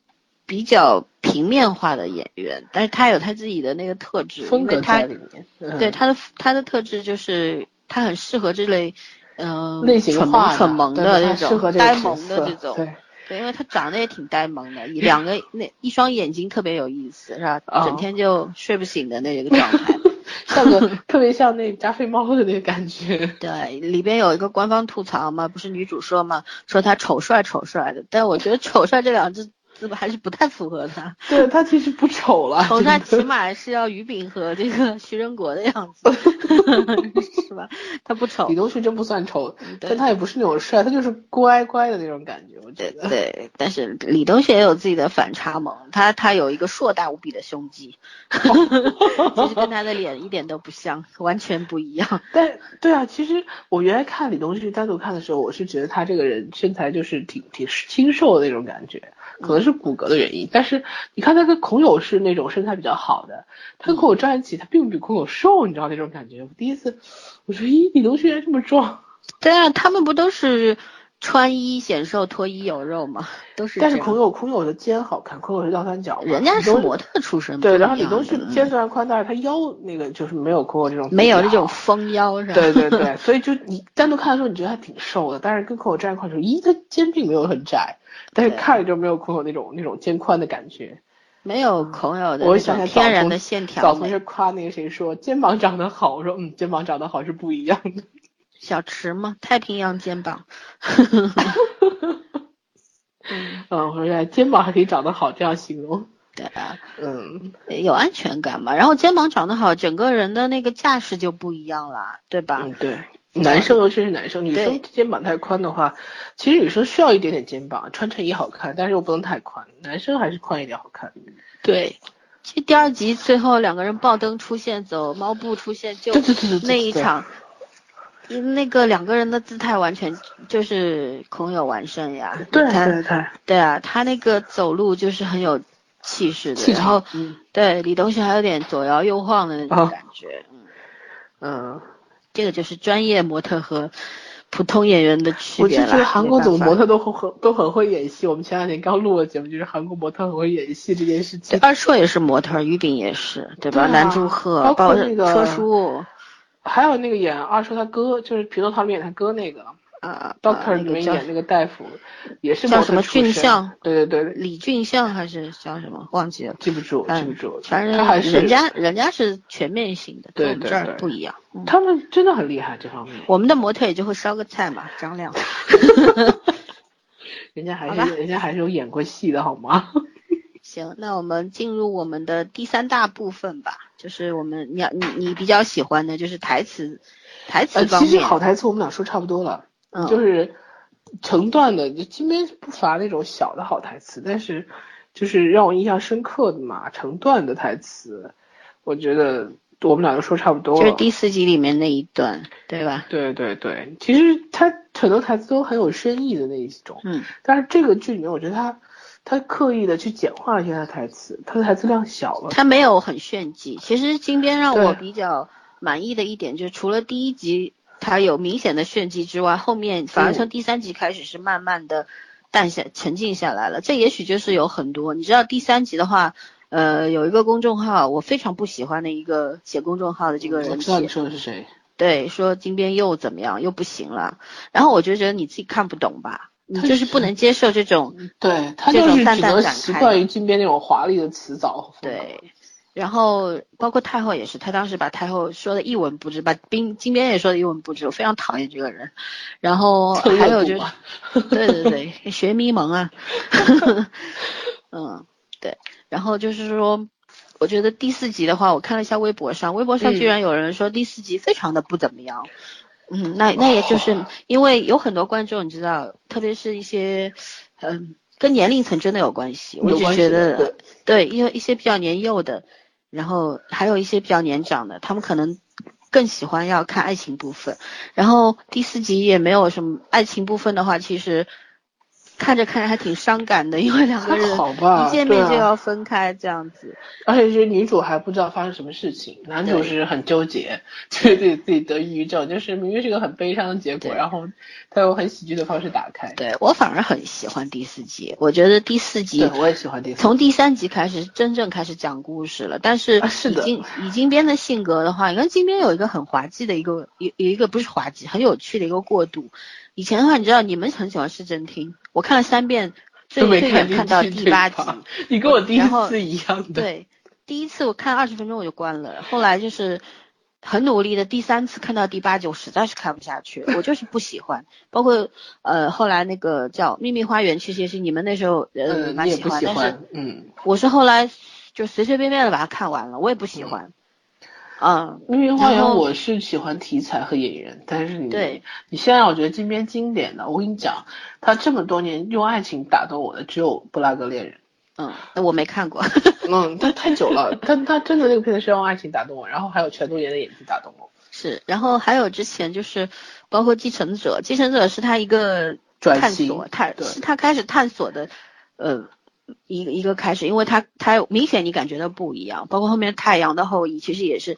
比较平面化的演员，但是他有他自己的那个特质，风格他在里面。嗯对他的他的特质就是他很适合这类，嗯、类型蠢萌蠢萌的那种适合这个角呆萌的这种。对，对，因为他长得也挺呆萌的，两个那一双眼睛特别有意思，是吧？哦整天就睡不醒的那个状态。像个特别像那加菲猫的那个感觉。对，里边有一个官方吐槽嘛，不是女主说嘛，说他丑帅丑帅的，但我觉得丑帅这两只字还是不太符合他。对他其实不丑了，丑帅真的起码是要于炳和这个徐仁国的样子，是吧？他不丑李，东旭真不算丑，但他也不是那种帅，他就是乖乖的那种感觉，我觉得。对，但是李东旭也有自己的反差萌，他他有一个硕大无比的胸肌，其实跟他的脸一点都不像，完全不一样。但对啊，其实我原来看李东旭单独看的时候，我是觉得他这个人身材就是挺挺清瘦的那种感觉，可能是骨骼的原因。但是你看他跟孔友是那种身材比较好的，他跟孔友站一起，他并不比孔友瘦，你知道那种感觉。我第一次我说，咦，李东旭原来这么壮。对啊，他们不都是穿衣显瘦，脱衣有肉嘛？都是。但是孔友孔友的肩好看，孔友是倒三角，人家是模特出身，对，然后李样东旭的肩虽然宽，但是他腰那个就是没有孔友这种没有这种丰腰是吧？对对对，所以就你单独看的时候，你觉得他挺瘦的，但是跟孔友站一块儿的时候，咦，他肩并没有很窄，但是看着就没有孔友那种那种肩宽的感觉。没有孔友的我想天然的线条美早同学。夸那个谁说肩膀长得好，我说嗯，肩膀长得好是不一样的。小池嘛，太平洋肩膀。嗯，我说原来肩膀还可以长得好，这样形容。对啊，嗯，有安全感嘛。然后肩膀长得好，整个人的那个架势就不一样啦，对吧？嗯，对。男生尤其是男生，女生肩膀太宽的话，其实女生需要一点点肩膀，穿衬衣好看，但是又不能太宽。男生还是宽一点好看。对。其实第二集最后两个人爆灯出现，走猫步出现，就对对对对对那一场，那个两个人的姿态完全就是孔有完胜呀。对对对，对啊，他那个走路就是很有气势的，然后。嗯对李东旭还有点左摇右晃的那种哦感觉，嗯，嗯，这个就是专业模特和普通演员的区我就别啦。觉得韩国怎么模特都很很都很会演戏。我们前两天刚录了节目，就是韩国模特很会演戏这件事情。二硕也是模特，于炳也是，对吧？对啊南柱赫，包括括那个车叔还有那个演二叔他哥，就是《匹诺曹》里面演他哥那个呃，Doctor 里面演那个大夫，也是叫什么俊相？对对对，李俊相还是叫什么？忘记了。记不住，嗯记不住。反正他还是人家人家是全面型的，对跟我们这儿对对不一样。嗯他们真的很厉害这方面，我们的模特也就会烧个菜嘛，张亮。人家还是人家还是有演过戏的好吗？行，那我们进入我们的第三大部分吧，就是我们你要你你比较喜欢的就是台词，台词呃，方其实。好台词我们俩说差不多了，嗯就是成段的，就今天不乏那种小的好台词，但是就是让我印象深刻的嘛，成段的台词，我觉得我们俩都说差不多了。就是第四集里面那一段，对吧？对对对，其实他很多台词都很有深意的那一种，嗯，但是这个剧里面，我觉得他他刻意的去简化了一些他的台词，他的台词量小了。他没有很炫技。其实金边让我比较满意的一点，就是除了第一集他有明显的炫技之外，后面反而从第三集开始是慢慢的淡下沉静下来了。这也许就是有很多，你知道第三集的话。呃，有一个公众号，我非常不喜欢的一个写公众号的这个我人知道你，说的是谁。对，说金边又怎么样，又不行了。然后我就觉得你自己看不懂吧，你就是不能接受这种对他就是只能习惯于金边那种华丽的辞藻。对，然后包括太后也是，他当时把太后说的一文不值，把冰金边也说的一文不值，我非常讨厌这个人。然后 还有就是对对对，学迷蒙啊，嗯，对。然后就是说，我觉得第四集的话，我看了一下微博上，微博上居嗯然有人说第四集非常的不怎么样。嗯，那那也就是因为有很多观众，你知道，特别是一些，嗯，跟年龄层真的有关系。我觉得，对，因为一些比较年幼的，然后还有一些比较年长的，他们可能更喜欢要看爱情部分。然后第四集也没有什么爱情部分的话，其实看着看着还挺伤感的，因为两个人好吧一见面就要分开这样子。而且是女主还不知道发生什么事情，男主是很纠结，对 自己自己得抑郁症，就是明明是个很悲伤的结果，然后他用很喜剧的方式打开。对我反而很喜欢第四集，我觉得第四集对，我也喜欢第四。从第三集开始真正开始讲故事了，但是啊是的已经已经编的性格的话，你看金边有一个很滑稽的一个有有一个不是滑稽，很有趣的一个过渡。以前的话，你知道你们很喜欢市政厅，我看了三遍，最都没最远看到第八集你跟我第一次一样的。对，第一次我看二十分钟我就关了，后来就是很努力的，第三次看到第八集，我实在是看不下去，我就是不喜欢。包括呃后来那个叫《秘密花园》，其实也是你们那时候呃蛮喜欢，但是嗯，我是后来就随随便便的把它看完了，我也不喜欢。嗯，《秘密花园我是喜欢题材和演员，但是你对你现在我觉得金边经典的，我跟你讲，他这么多年用爱情打动我的只有《布拉格恋人》。嗯，那我没看过。嗯，他太久了，但他真的那个片子是用爱情打动我，然后还有全度妍的演技打动我。是，然后还有之前就是包括《继承者》，《继承者》是他一个转型探索，探对是他开始探索的，呃，一个一个开始，因为他他明显你感觉到不一样，包括后面《太阳的后裔》其实也是，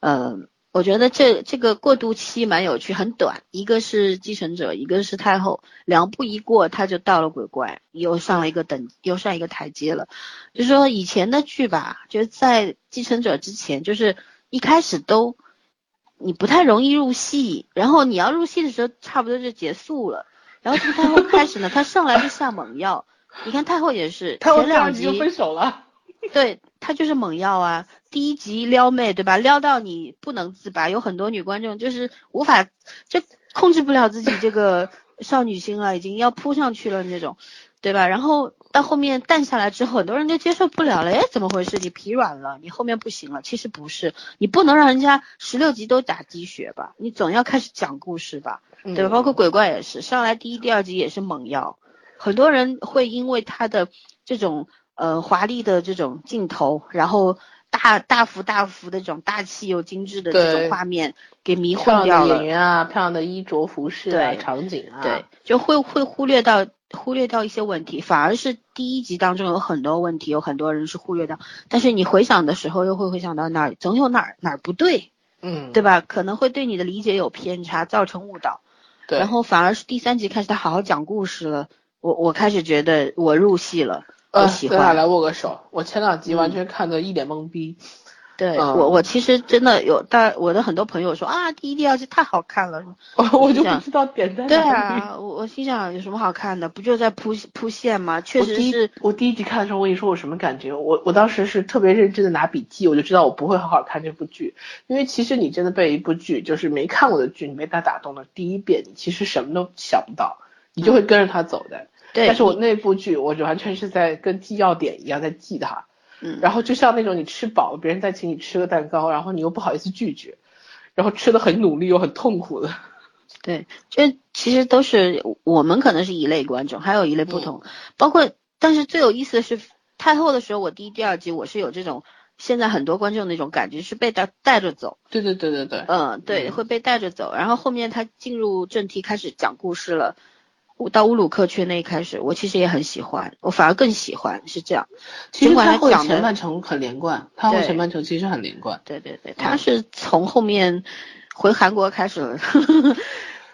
呃，我觉得这这个过渡期蛮有趣，很短，一个是继承者，一个是太后，两步一过他就到了鬼怪，又上了一个等，又上一个台阶了。就是说以前的剧吧，就是在继承者之前，就是一开始都你不太容易入戏，然后你要入戏的时候，差不多就结束了。然后从太后开始呢，他上来就下猛药。你看太后也是，他前两集就分手了。对他就是猛药啊！第一集撩妹对吧？撩到你不能自拔，有很多女观众就是无法就控制不了自己这个 少女心了，已经要扑上去了那种，对吧？然后到后面淡下来之后，很多人就接受不了了，哎，怎么回事？你疲软了，你后面不行了？其实不是，你不能让人家十六集都打鸡血吧？你总要开始讲故事吧，对吧？包括鬼怪也是，上来第一、第二集也是猛药，很多人会因为他的这种。呃，华丽的这种镜头，然后大大幅大幅的这种大气又精致的这种画面，给迷惑掉了。演员啊，漂亮的衣着服饰啊，场景啊，对，就会会忽略到忽略掉一些问题，反而是第一集当中有很多问题，有很多人是忽略掉，但是你回想的时候又会回想到哪儿总有哪儿哪儿不对，嗯，对吧？可能会对你的理解有偏差，造成误导。对，然后反而是第三集开始他好好讲故事了，我我开始觉得我入戏了。我喜欢，咱俩来握个手。我前两集完全看的一脸懵逼。嗯、对、嗯、我，我其实真的有，但我的很多朋友说啊，第一、第二季太好看了，我就不知道点在哪。对啊，我我心想有什么好看的？不就在铺铺线吗？确实是我。我第一集看的时候，我跟你说我什么感觉？我我当时是特别认真的拿笔记，我就知道我不会好好看这部剧，因为其实你真的被一部剧，就是没看过的剧，你被它打动了，第一遍你其实什么都想不到，你就会跟着它走的。嗯对，但是我那部剧，我完全是在跟记要点一样在记它，嗯，然后就像那种你吃饱了，别人再请你吃个蛋糕，然后你又不好意思拒绝，然后吃的很努力又很痛苦的。对，这其实都是我们可能是一类观众，还有一类不同，嗯、包括但是最有意思的是太后的时候，我第一、第二集我是有这种现在很多观众那种感觉，是被带带着走。对对对对对，嗯，对，会被带着走。然后后面他进入正题，开始讲故事了。到乌鲁克区那一开始，我其实也很喜欢，我反而更喜欢是这样。其实他会前半程很连贯，他会前半程其实很连贯。对对对，他是从后面回韩国开始了。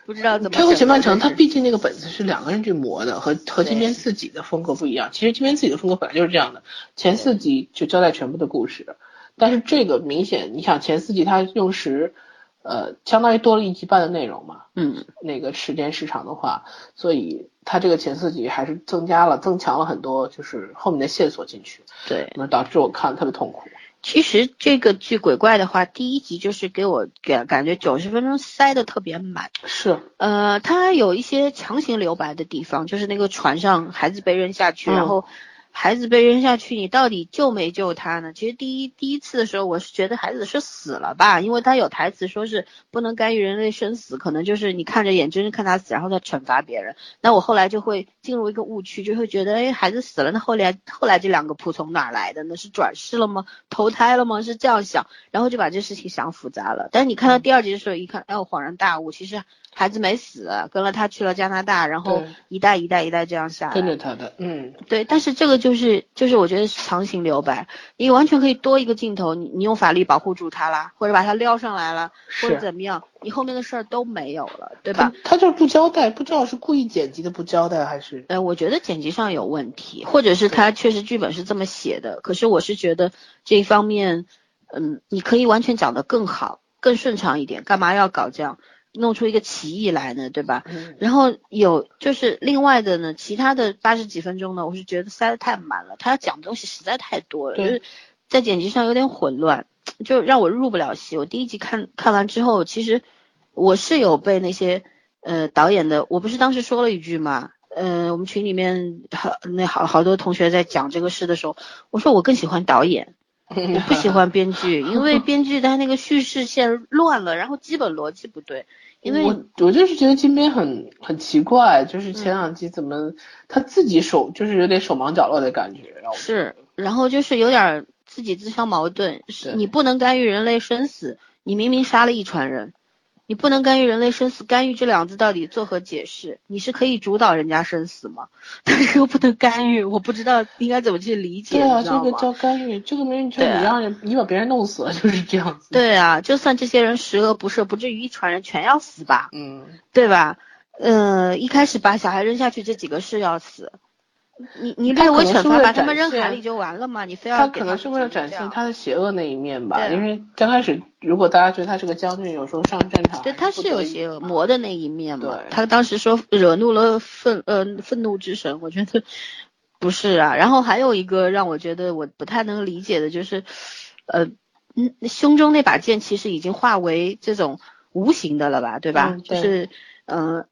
不知道怎么。他前半程，他毕竟那个本子是两个人去磨的，和和金边自己的风格不一样。其实金边自己的风格本来就是这样的，前四集就交代全部的故事，但是这个明显，你想前四集他用时，呃，相当于多了一集半的内容嘛，嗯，那个时间时长的话，所以它这个前四集还是增加了、增强了很多，就是后面的线索进去，对，那导致我看特别痛苦。其实这个剧鬼怪的话，第一集就是给我感感觉九十分钟塞的特别满，是，呃，它有一些强行留白的地方，就是那个船上孩子被扔下去，然后。孩子被扔下去，你到底救没救他呢？其实第一第一次的时候，我是觉得孩子是死了吧，因为他有台词说是不能干预人类生死，可能就是你看着眼睁睁看他死，然后再惩罚别人。那我后来就会进入一个误区，就会觉得，哎，孩子死了，那后来后来这两个仆从哪来的呢？是转世了吗？投胎了吗？是这样想，然后就把这事情想复杂了。但是你看到第二集的时候，一看，哎，我恍然大悟，其实。孩子没死，跟了他去了加拿大，然后一代一代一代这样下来，跟着他的，嗯，对。但是这个就是就是我觉得是强行留白，你完全可以多一个镜头，你你用法律保护住他啦，或者把他撩上来了，或者怎么样，你后面的事儿都没有了，对吧？他就是不交代，不知道是故意剪辑的不交代还是？呃，我觉得剪辑上有问题，或者是他确实剧本是这么写的，可是我是觉得这一方面，嗯，你可以完全讲得更好，更顺畅一点，干嘛要搞这样？弄出一个奇异来呢，对吧？然后有就是另外的呢，其他的八十几分钟呢，我是觉得塞得太满了，他要讲的东西实在太多了，就是在剪辑上有点混乱，就让我入不了戏。我第一集看看完之后，其实我是有被那些呃导演的，我不是当时说了一句嘛，呃，我们群里面好那好好多同学在讲这个事的时候，我说我更喜欢导演。我不喜欢编剧，因为编剧他那个叙事线乱了，然后基本逻辑不对。因为我我就是觉得金边很很奇怪，就是前两集怎么他自己手就是有点手忙脚乱的感觉，是，然后就是有点自己自相矛盾。是你不能干预人类生死，你明明杀了一船人。你不能干预人类生死，干预这两字到底作何解释？你是可以主导人家生死吗？但是又不能干预，我不知道应该怎么去理解。对啊，这个叫干预，这个没人权你让人，你把别人弄死了就是这样子。对啊，就算这些人十恶不赦，不至于一船人全要死吧？嗯，对吧？嗯，一开始把小孩扔下去，这几个是要死。你你略微惩罚把他们扔海里就完了嘛？你非要他可能是为了展现他的邪恶那一面吧？因为刚开始如果大家觉得他是个将军，有时候上战场，对他是有邪恶魔的那一面嘛？他当时说惹怒了愤呃愤怒之神，我觉得不是啊。然后还有一个让我觉得我不太能理解的就是，呃嗯胸中那把剑其实已经化为这种无形的了吧？对吧？就是嗯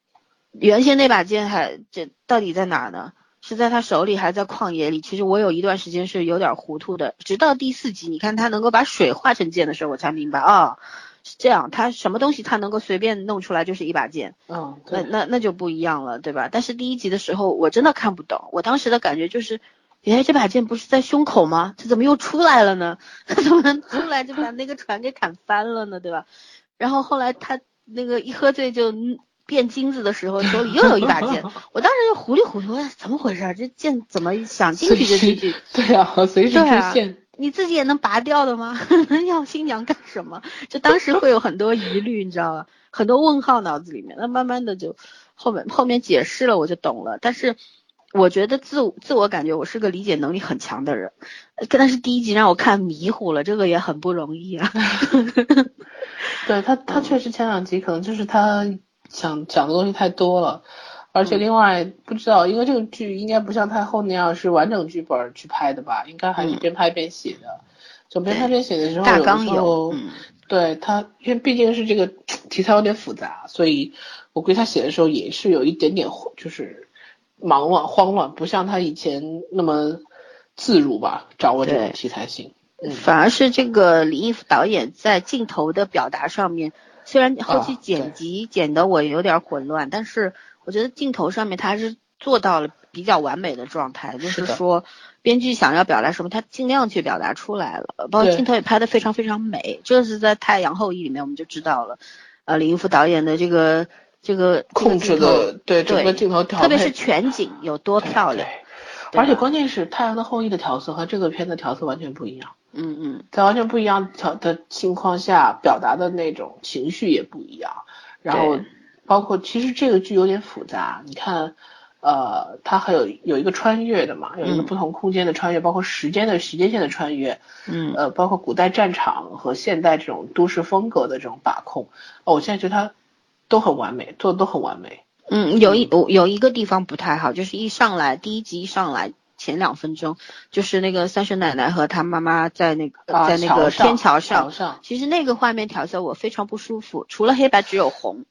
原先那把剑还这到底在哪呢？是在他手里，还是在旷野里？其实我有一段时间是有点糊涂的，直到第四集，你看他能够把水化成剑的时候，我才明白啊，是这样，他什么东西他能够随便弄出来就是一把剑，嗯，那那那就不一样了，对吧？但是第一集的时候我真的看不懂，我当时的感觉就是，哎，这把剑不是在胸口吗？这怎么又出来了呢？他怎么出来就把那个船给砍翻了呢？对吧？然后后来他那个一喝醉就。变金子的时候，手里又有一把剑，我当时就糊里糊涂，怎么回事？这剑怎么想进去就进去？对啊，随时出现。你自己也能拔掉的吗？要新娘干什么？就当时会有很多疑虑，你知道吧？很多问号脑子里面。那慢慢的就后面后面解释了，我就懂了。但是我觉得自自我感觉我是个理解能力很强的人，但是第一集让我看迷糊了，这个也很不容易啊。对他，他确实前两集可能就是他。想讲的东西太多了，而且另外不知道，因为这个剧应该不像太后那样是完整剧本去拍的吧？应该还是边拍边写的。就边拍边写的时候，大纲有。对他，因为毕竟是这个题材有点复杂，所以我估计他写的时候也是有一点点就是忙乱慌乱，不像他以前那么自如吧，掌握这种题材性。反而是这个李易甫导演在镜头的表达上面。虽然后期剪辑剪得我有点混乱，但是我觉得镜头上面他还是做到了比较完美的状态，就是说编剧想要表达什么，他尽量去表达出来了，包括镜头也拍得非常非常美，这是在《太阳后裔》里面我们就知道了，呃，李云福导演的这个这个控制这个的对整个镜头调，特别是全景有多漂亮，而且关键是《太阳的后裔》的调色和这个片的调色完全不一样，嗯嗯，在完全不一样调的情况下，表达的那种情绪也不一样。然后包括其实这个剧有点复杂，你看，呃，它还有有一个穿越的嘛，有一个嗯不同空间的穿越，包括时间的时间线的穿越，嗯。呃，包括古代战场和现代这种都市风格的这种把控，哦，我现在觉得它都很完美，做的都很完美。嗯，有一有有一个地方不太好，就是一上来第一集一上来前两分钟，就是那个三婶奶奶和她妈妈在那个、啊在那个桥上天桥桥上其实那个画面调色我非常不舒服，除了黑白只有红，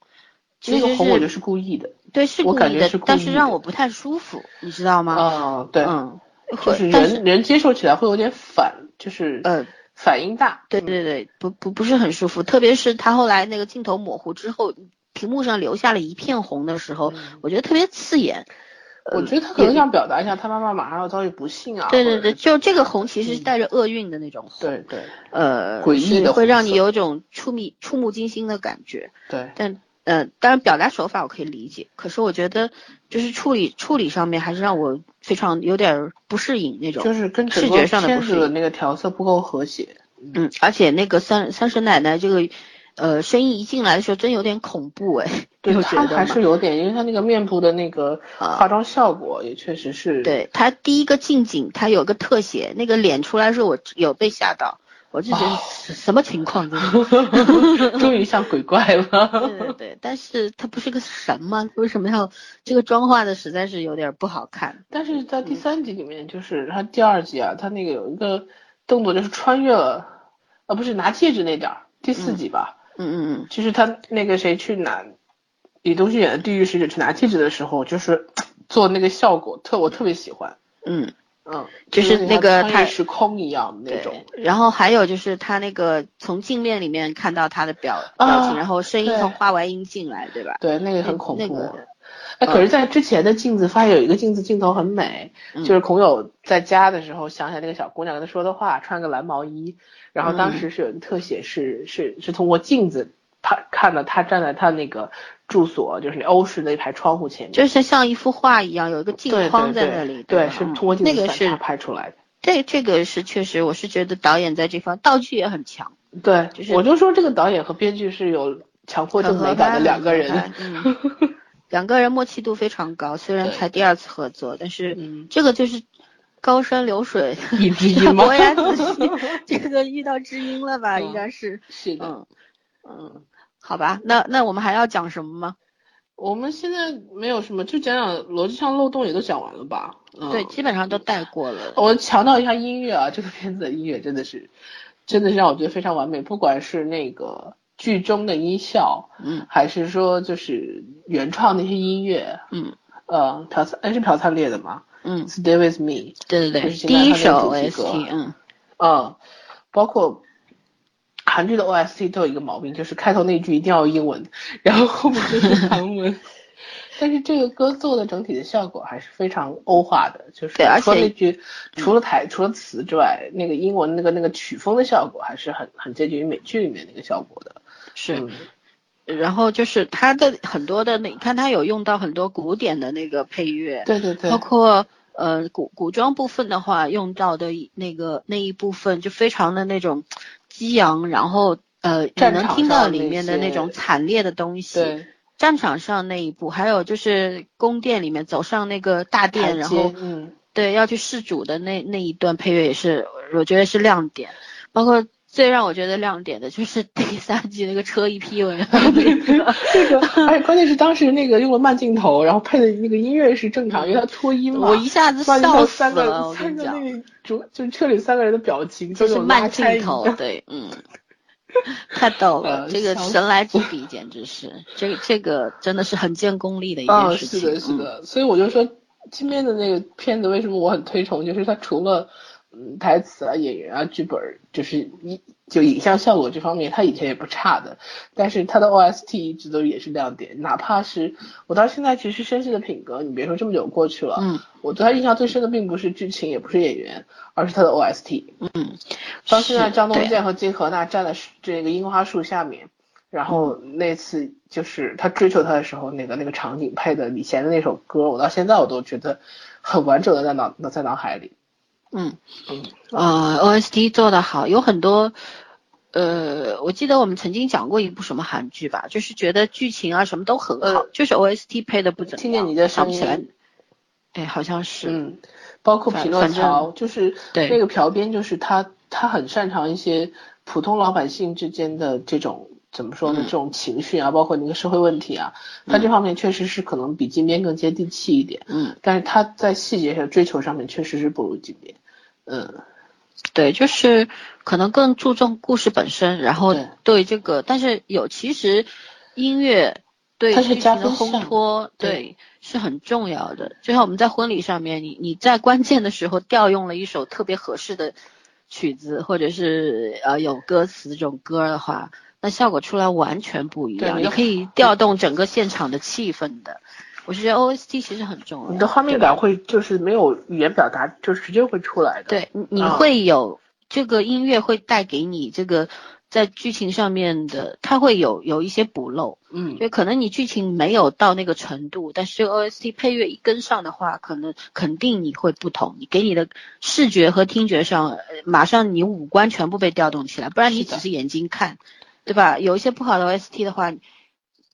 其那个红我觉得是故意的，对是我故意的，感觉是但是让我不太舒服，你知道吗？嗯，对，嗯，就是人人接受起来会有点反，就是呃反应大。对对对，不不不是很舒服，特别是他后来那个镜头模糊之后，屏幕上留下了一片红的时候，我觉得特别刺眼。我觉得他可能想表达一下他妈妈马上要遭遇不幸啊。对对对，就这个红其实是带着厄运的那种红，对对呃，诡异的会让你有种触目触目惊心的感觉。对，但呃，当然表达手法我可以理解，可是我觉得就是处理处理上面还是让我非常有点儿不适应那种，就是跟视觉上的不适应。那个调色不够和谐。嗯，而且那个三三婶奶奶这个呃声音一进来的时候，真有点恐怖哎，他还是有点，因为他那个面部的那个啊化妆效果也确实是。对他第一个近景，他有个特写，那个脸出来时候我有被吓到，我就觉得哦什什么情况？终于像鬼怪了。对对对，但是他不是个神吗？为什么要这个妆化的实在是有点不好看？但是在第三集里面，就是他第二集啊，他那个有一个动作，就是穿越了，啊，不是拿戒指那点儿，第四集吧，嗯嗯嗯，就是他那个谁去拿李东旭演的地狱使者去拿戒指的时候，就是 做那个效果特我特别喜欢，嗯，嗯，就是那个他时空一样的那种，。然后还有就是他那个从镜面里面看到他的表表情，啊然后声音从花外音进来，对吧？对，那个很恐怖。那个哎，可是，在之前的镜子发现有一个镜子镜头很美，嗯就是孔友在家的时候想起来那个小姑娘跟他说的话，穿个蓝毛衣，然后当嗯时是有一个特写是，是是通过镜子他看到他站在他那个住所，就是那欧式的一排窗户前面，就是像一幅画一样，有一个镜框在那里，对，是通过镜子反差拍出来的。这这个是确实，我是觉得导演在这方道具也很强，对，就是我就说这个导演和编剧是有强迫症美感的两个人。两个人默契度非常高，虽然才第二次合作，但是嗯这个就是高山流水 伯牙子期，这个遇到知音了吧？嗯应该是，是的，嗯嗯，好吧，那那我们还要讲什么吗？我们现在没有什么，就讲讲逻辑上漏洞也都讲完了吧？嗯、对，基本上都带过了。我强调一下音乐啊，这个片子的音乐真的是，真的是让我觉得非常完美，不管是那个剧中的音效，嗯。还是说就是原创那些音乐，嗯。呃，朴灿，哎是朴灿烈的吗？嗯，？Stay with me，对对对，第一首主题歌。OST，嗯。嗯，包括韩剧的 OST 都有一个毛病，就是开头那句一定要用英文，然后后面就是韩文。但是这个歌做的整体的效果还是非常欧化的，就是对而且除了那句，除了台除了词之外，那个英文那个那个曲风的效果还是很很接近于美剧里面那个效果的。是。嗯然后就是他的很多的那，你看他有用到很多古典的那个配乐，对对对包，括呃古古装部分的话，用到的那个那一部分就非常的那种激昂，然后呃你能听到里面的那种惨烈的东西。对，战场上那一步，还有就是宫殿里面走上那个大殿，然后嗯，对要去试主的那那一段配乐也是，我觉得是亮点。包括最让我觉得亮点的就是第 三季那个车一劈尾，这个，而且关键是当时那个用了慢镜头，然后配的那个音乐是正常，因为他脱音嘛。我一下子笑死三个了，我跟你讲。那个主就是车里三个人的表情就是慢镜头，对，嗯，太逗了，呃这个神来之笔简直是，这这个真的是很见功力的一啊，件事情。是的，是嗯，的，所以我就说今天的那个片子为什么我很推崇，就是它除了嗯台词啊、演员啊、剧本儿，就是一就影像效果这方面，他以前也不差的，但是他的 OST 一直都也是亮点，哪怕是我到现在其实绅士的品格，你别说这么久过去了，嗯，我对他印象最深的并不是剧情，也不是演员，而是他的 OST。嗯，到现在张东健和金荷娜站在这个樱花树下面，然后那次就是他追求她的时候，那个那个场景配的李贤的那首歌，我到现在我都觉得很完整的在脑在脑海里。嗯。嗯，呃，OST 做的好，有很多，呃，我记得我们曾经讲过一部什么韩剧吧，就是觉得剧情啊什么都很好，呃就是 OST 配的不怎么样。听见你的声想不起来音，哎，好像是，嗯，包括匹诺曹，就是对。那个朴编，就是他他很擅长一些普通老百姓之间的这种怎么说呢，嗯。这种情绪啊，包括那个社会问题啊，他这方面确实是可能比金边更接地气一点，嗯，但是他在细节上追求上面确实是不如金边，嗯，对，就是可能更注重故事本身，然后对对这个，但是有其实音乐对它是剧情的烘托，对对是很重要的。就像我们在婚礼上面，你你在关键的时候调用了一首特别合适的曲子，或者是呃有歌词这种歌的话，那效果出来完全不一样。你可以调动整个现场的气氛的。我是觉得 OST 其实很重要，你的画面感会就是没有语言表达，就直接会出来的，，对，你会有、这个音乐会带给你这个在剧情上面的，它会有有一些补漏，嗯，就可能你剧情没有到那个程度，但是这个 OST 配乐一跟上的话，可能肯定你会不同，你给你的视觉和听觉上，呃马上你五官全部被调动起来，不然你只是眼睛看，对吧？有一些不好的 OST 的话。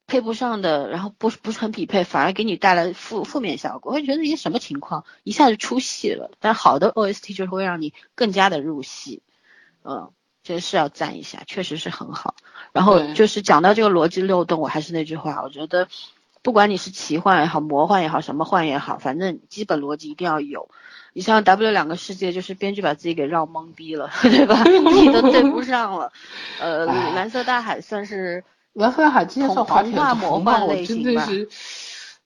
配不上的，然后不是不是很匹配，反而给你带来负负面效果，会觉得一些什么情况，一下就出戏了。但好的 OST 就是会让你更加的入戏，嗯，这是要赞一下，确实是很好。然后就是讲到这个逻辑漏洞，我还是那句话，我觉得不管你是奇幻也好，魔幻也好，什么幻也好，反正基本逻辑一定要有。你像 W 两个世界，就是编剧把自己给绕懵逼了，对吧？自己都对不上了。呃，蓝色大海算是蓝色大海今天算滑铁童话魔卢嘛我幻类型吧真的是，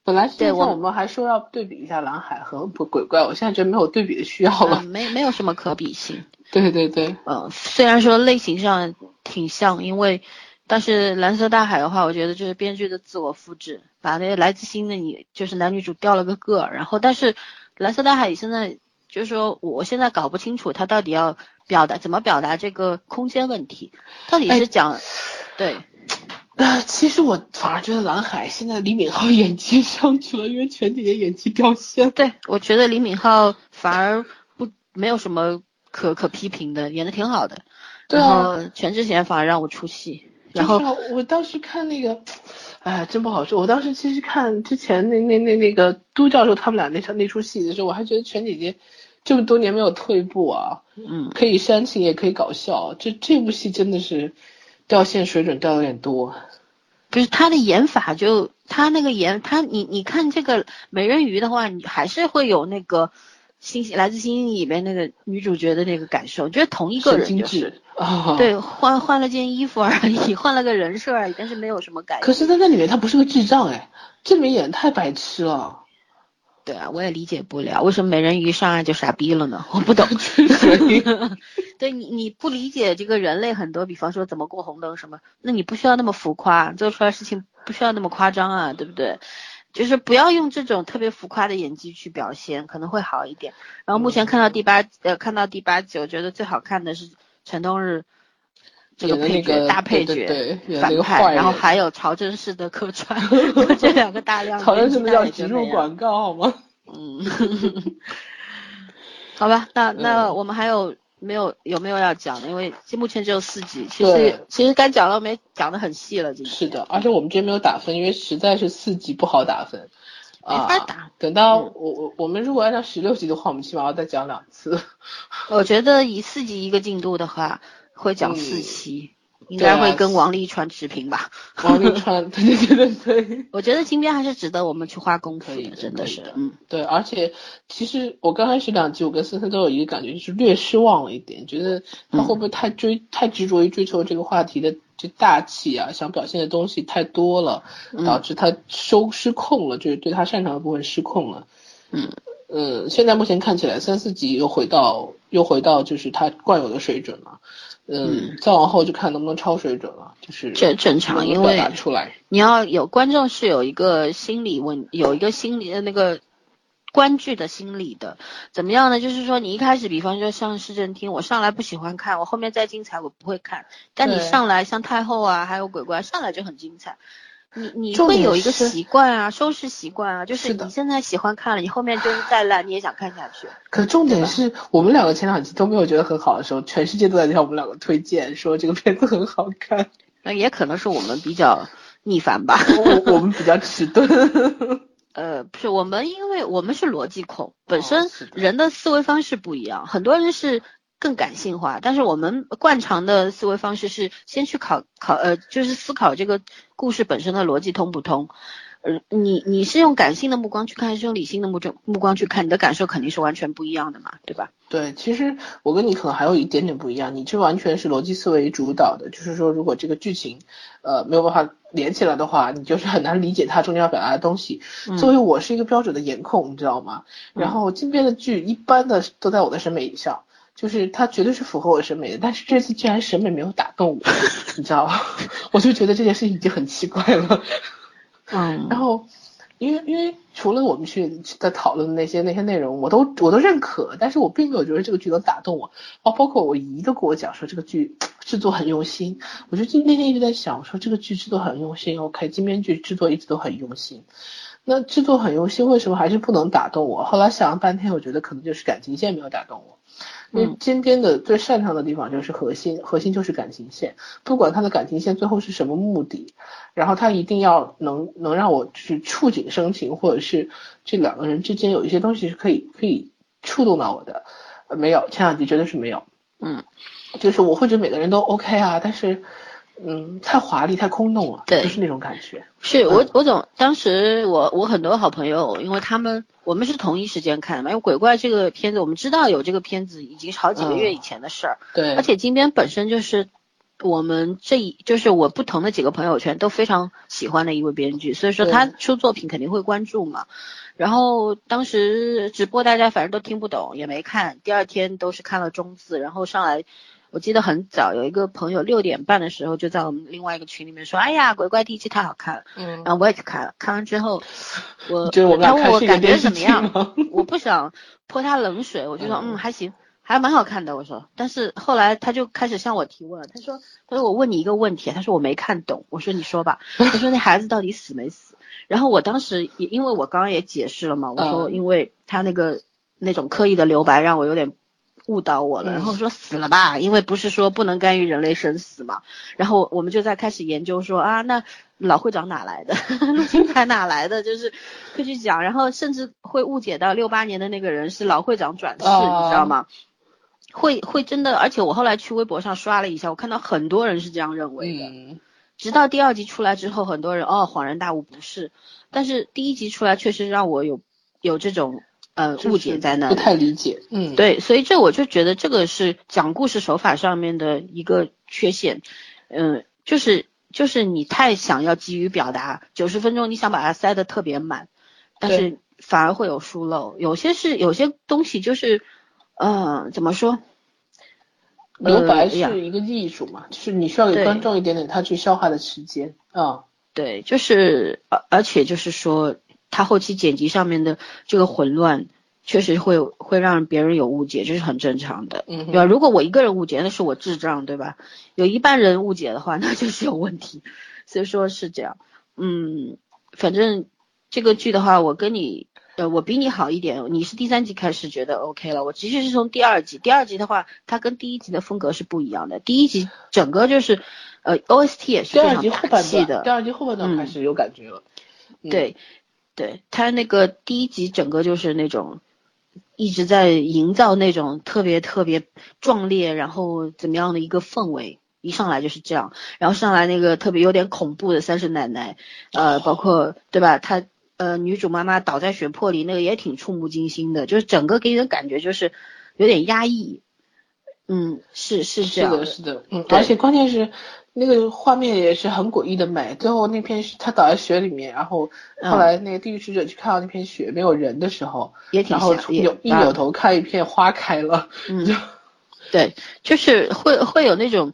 本来之前对我我们还说要对比一下蓝海和鬼怪，我现在觉得没有对比的需要了嗯，。没没有什么可比性。对对对，呃，虽然说类型上挺像，因为但是蓝色大海的话，我觉得就是编剧的自我复制，把那个来自星的你就是男女主调了个个，然后但是蓝色大海现在就是说我现在搞不清楚他到底要表达怎么表达这个空间问题，到底哎是讲、对呃，其实我反而觉得蓝海现在李敏镐演技上去了，因为全体的演技掉线。对，我觉得李敏镐反而不没有什么可可批评的，演的挺好的，然对啊后全智贤反而让我出戏。然后就是我当时看那个，哎，真不好说。我当时其实看之前那那那那个都教授他们俩那场那出戏的时候，我还觉得全姐姐这么多年没有退步啊，嗯，可以煽情也可以搞笑。这这部戏真的是掉线水准掉的有点多。不是他的演法就他那个演他你你看这个美人鱼的话，你还是会有那个星星来自星星里边那个女主角的那个感受，我觉得同一个人就是质啊，。对换换了件衣服而已，换了个人设而已，但是没有什么改变。可是在那里面他不是个智障哎，这里面演得太白痴了。对啊，我也理解不了为什么美人鱼上岸就傻逼了呢？我不懂。对你你不理解这个人类很多，比方说怎么过红灯什么，那你不需要那么浮夸，做出来事情不需要那么夸张啊，对不对？就是不要用这种特别浮夸的演技去表现，可能会好一点。然后目前看到第八呃看到第八集，我觉得最好看的是陈冬日这个那配角、个大配对角对对演那反派，然后还有曹真式的客串，这两个大亮点。好像真的要植入广告好吗？嗯，好吧，那那嗯我们还有没有有没有要讲的？因为目前只有四集，其实其实该讲的没讲的很细了，今天是的，而且我们这边没有打分，因为实在是四集不好打分。没啊，法打。等到嗯我我我们如果按照十六集的话，我们起码要再讲两次。我觉得以四集一个进度的话，会讲嗯四期，应该会跟王沥川持平吧。王沥川，对对对对对 我觉得金边还是值得我们去花功夫的真的是嗯，对，而且其实我刚开始两集，我跟森森都有一个感觉，就是略失望了一点，觉得他会不会太追、太执着于追求这个话题的这大气啊，想表现的东西太多了，嗯导致他收失控了，就是对他擅长的部分失控了。嗯嗯，现在目前看起来三四集又回到又回到就是他惯有的水准了。嗯，再往后就看能不能超水准了，就是这正常，因为出来。你要有观众是有一个心理问，有一个心理的那个观剧的心理的，怎么样呢？就是说你一开始，比方说像市政厅，我上来不喜欢看，我后面再精彩我不会看，但你上来像太后啊，还有鬼怪上来就很精彩。你你会有一个习惯啊，收拾习惯啊，就是你现在喜欢看了，你后面就是再烂你也想看下去。可重点是我们两个前两集都没有觉得很好的时候，全世界都在向我们两个推荐，说这个片子很好看。那也可能是我们比较逆反吧。我我们比较迟钝。呃，不是我们，因为我们是逻辑控，本哦身人的思维方式不一样，很多人是更感性化，但是我们惯常的思维方式是先去考考呃，就是思考这个故事本身的逻辑通不通。呃，你你是用感性的目光去看，还是用理性的目光目光去看？你的感受肯定是完全不一样的嘛，对吧？对，其实我跟你可能还有一点点不一样，你这完全是逻辑思维主导的，就是说如果这个剧情，呃，没有办法连起来的话，你就是很难理解它中间要表达的东西。嗯作为我是一个标准的颜控，你知道吗？嗯然后金边的剧一般的都在我的审美以上，就是它绝对是符合我审美的，但是这次居然审美没有打动我，你知道吗？我就觉得这件事情已经很奇怪了。嗯然后，因为因为除了我们去在讨论的那些那些内容，我都我都认可，但是我并没有觉得这个剧能打动我。哦，包括我姨都跟我讲说这个剧制作很用心，我就今那天一直在想，我说这个剧制作很用心，OK，金编剧制作一直都很用心。那制作很用心，为什么还是不能打动我？后来想了半天，我觉得可能就是感情线没有打动我。因为嗯。金边的最擅长的地方就是核心，核心就是感情线，不管他的感情线最后是什么目的，然后他一定要能能让我去触景生情，或者是这两个人之间有一些东西是可以可以触动到我的，呃，没有，前两集绝对是没有，嗯，就是我会觉得每个人都 OK 啊，但是，嗯，太华丽太空洞了，对就是那种感觉，是我我总当时我我很多好朋友，因为他们我们是同一时间看的嘛，因为鬼怪这个片子我们知道有这个片子已经是好几个月以前的事儿，对，而且金边本身就是我们这一就是我不同的几个朋友圈都非常喜欢的一位编剧，所以说他出作品肯定会关注嘛。然后当时直播大家反正都听不懂，也没看，第二天都是看了中字，然后上来。我记得很早，有一个朋友六点半的时候就在我们另外一个群里面说：“哎呀，鬼怪第一季太好看了。”嗯然后我也去看了，看完之后，我他问我感觉怎么样，我不想泼他冷水，我就说嗯嗯还行，还蛮好看的。我说，但是后来他就开始向我提问了，他说他说我问你一个问题，他说我没看懂，我说你说吧，他说那孩子到底死没死？然后我当时也因为我刚刚也解释了嘛，我说嗯因为他那个那种刻意的留白让我有点。误导我了，嗯然后说死了吧，因为不是说不能干预人类生死嘛。然后我们就在开始研究说啊，那老会长哪来的？陆 金才哪来的？就是会去讲，然后甚至会误解到六八年的那个人是老会长转世，哦你知道吗？会会真的，而且我后来去微博上刷了一下，我看到很多人是这样认为的。嗯，直到第二集出来之后，很多人哦恍然大悟不是，但是第一集出来确实让我有有这种呃误解在那里。不太理解，嗯，，对，所以这我就觉得这个是讲故事手法上面的一个缺陷，嗯，就是就是你太想要急于表达，九十分钟你想把它塞得特别满，但是反而会有疏漏。有些是有些东西就是，呃，怎么说？留白是一个艺术嘛，就是你需要给观众一点点他去消化的时间啊。对，就是而而且就是说，它后期剪辑上面的这个混乱，确实会会让别人有误解，这是很正常的。嗯对吧？如果我一个人误解，那是我智障，对吧？有一半人误解的话，那就是有问题。所以说是这样。嗯，反正这个剧的话，我跟你，呃，我比你好一点。你是第三集开始觉得 OK 了，我其实是从第二集。第二集的话，它跟第一集的风格是不一样的。第一集整个就是，呃，OST 也是第二非常大集后半段，气的第。二集后半段嗯开始有感觉了。嗯，对，对，他那个第一集整个就是那种一直在营造那种特别特别壮烈，然后怎么样的一个氛围，一上来就是这样，然后上来那个特别有点恐怖的三婶奶奶，呃，包括对吧？她呃女主妈妈倒在血泊里，那个也挺触目惊心的，就是整个给人感觉就是有点压抑。嗯，是是这样是的，是的，嗯，而且关键是那个画面也是很诡异的美。最后那片是他倒在雪里面，然后嗯后来那个地狱使者去看到那片雪没有人的时候，也挺然后扭一啊扭头看一片花开了，嗯就对，就是会会有那种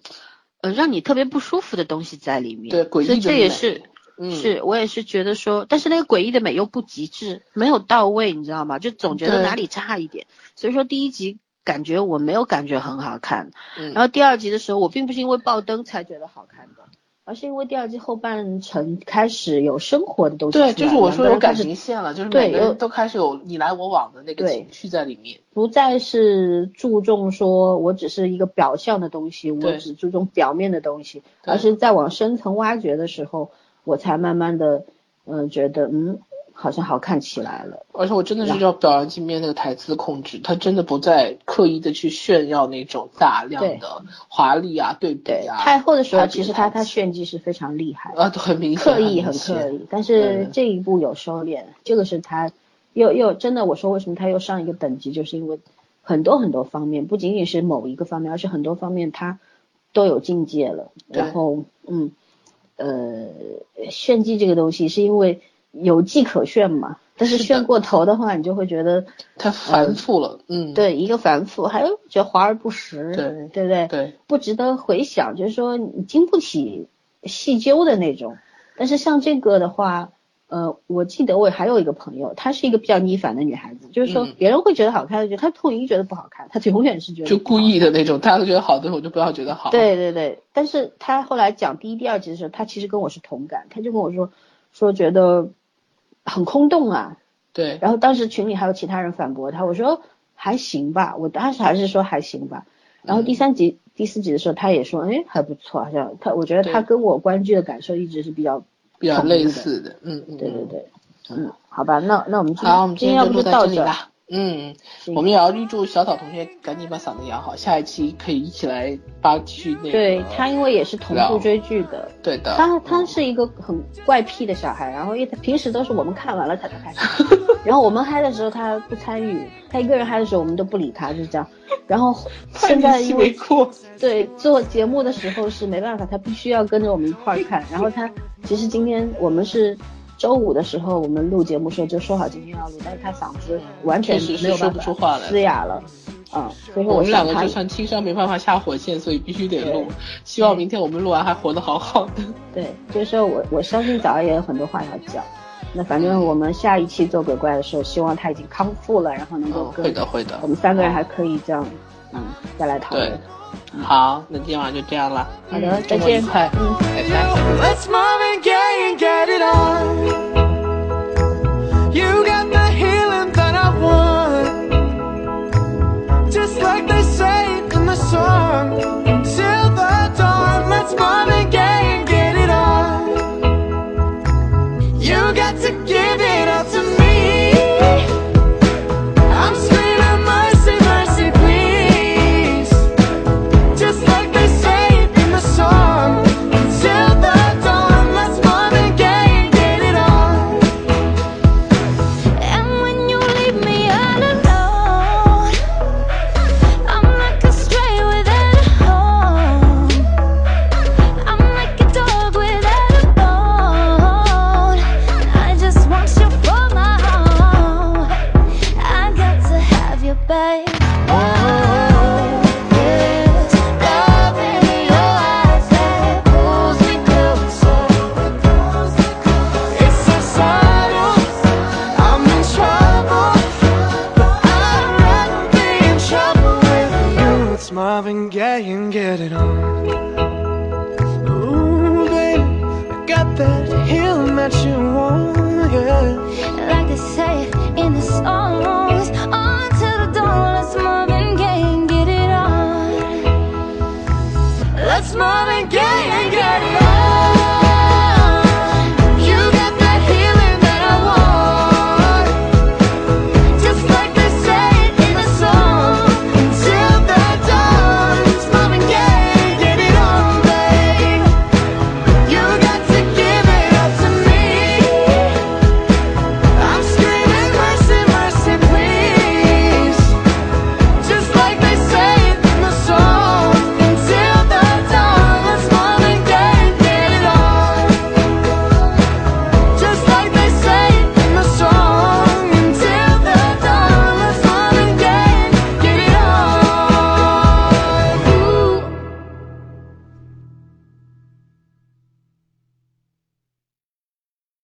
呃让你特别不舒服的东西在里面。对诡异的所以这也是。嗯，是我也是觉得说，但是那个诡异的美又不极致，没有到位，你知道吗？就总觉得哪里差一点。所以说第一集感觉我没有感觉很好看，嗯。然后第二集的时候，我并不是因为爆灯才觉得好看的，而是因为第二季后半程开始有生活的东西对，就是我说有感情线了，就是每个人都开始有你来我往的那个情绪在里面。不再是注重说我只是一个表象的东西，我只注重表面的东西，而是在往深层挖掘的时候，我才慢慢的，嗯、觉得嗯，好像好看起来了。而且我真的是要表扬金边那个台词控制，他真的不再刻意的去炫耀那种大量的华丽啊、对比对，啊。太后的时候，其实他他炫技是非常厉害，啊，都很明显，刻意很刻意，但是嗯这一部有收敛，这个是他又又真的，我说为什么他又上一个等级，就是因为很多很多方面，不仅仅是某一个方面，而是很多方面他都有境界了。然后嗯呃，炫技这个东西是因为有迹可炫嘛，但是炫过头的话，你就会觉得太繁复了，嗯，对一个繁复，还有觉得华而不实，对对不对？对不值得回想，就是说你经不起细究的那种。但是像这个的话，呃，我记得我还有一个朋友，她是一个比较逆反的女孩子，就是说嗯别人会觉得好看，就她统一觉得不好看，她永远是觉得就故意的那种，大家都觉得好的，我就不要觉得好。，对对对，但是她后来讲第一、第二集的时候，她其实跟我是同感，她就跟我说说觉得很空洞啊。对，然后当时群里还有其他人反驳他，我说还行吧，我当时还是说还行吧。然后第三集、第四集的时候，他也说，哎，还不错，好像他，我觉得他跟我观剧的感受一直是比较比较类似的，嗯嗯，嗯。对对对，嗯，好吧，那那我们今好，我们今天要不就到这里啦。嗯，行我们也要预祝小草同学赶紧把嗓子养好，下一期可以一起来扒去那个。对他因为也是同步追剧的，对的，他他是一个很怪癖的小孩，然后因为他平时都是我们看完了他才开始，然后我们嗨的时候他不参与，他一个人嗨的时候我们都不理他，就是这样。然后现在因为过，对做节目的时候是没办法，他必须要跟着我们一块儿看。然后他其实今天我们是周五的时候我们录节目时候就说好今天要录，但是他嗓子完全确实是没有办法说不出话来嘶哑了，嗯，所以说我们两个就算轻伤没办法下火线，所以必须得录。希望明天我们录完还活得好好的。对，就是说我我相信早上也有很多话要讲。那反正我们下一期做鬼怪的时候，希望他已经康复了，然后能够会的会的我。们三个人还可以这样，嗯，再来讨对论。，好，那今天晚上就这样了。好的嗯再见周末愉快，嗯拜拜。And get it on. You got the healing that I want. Just like they say in the song.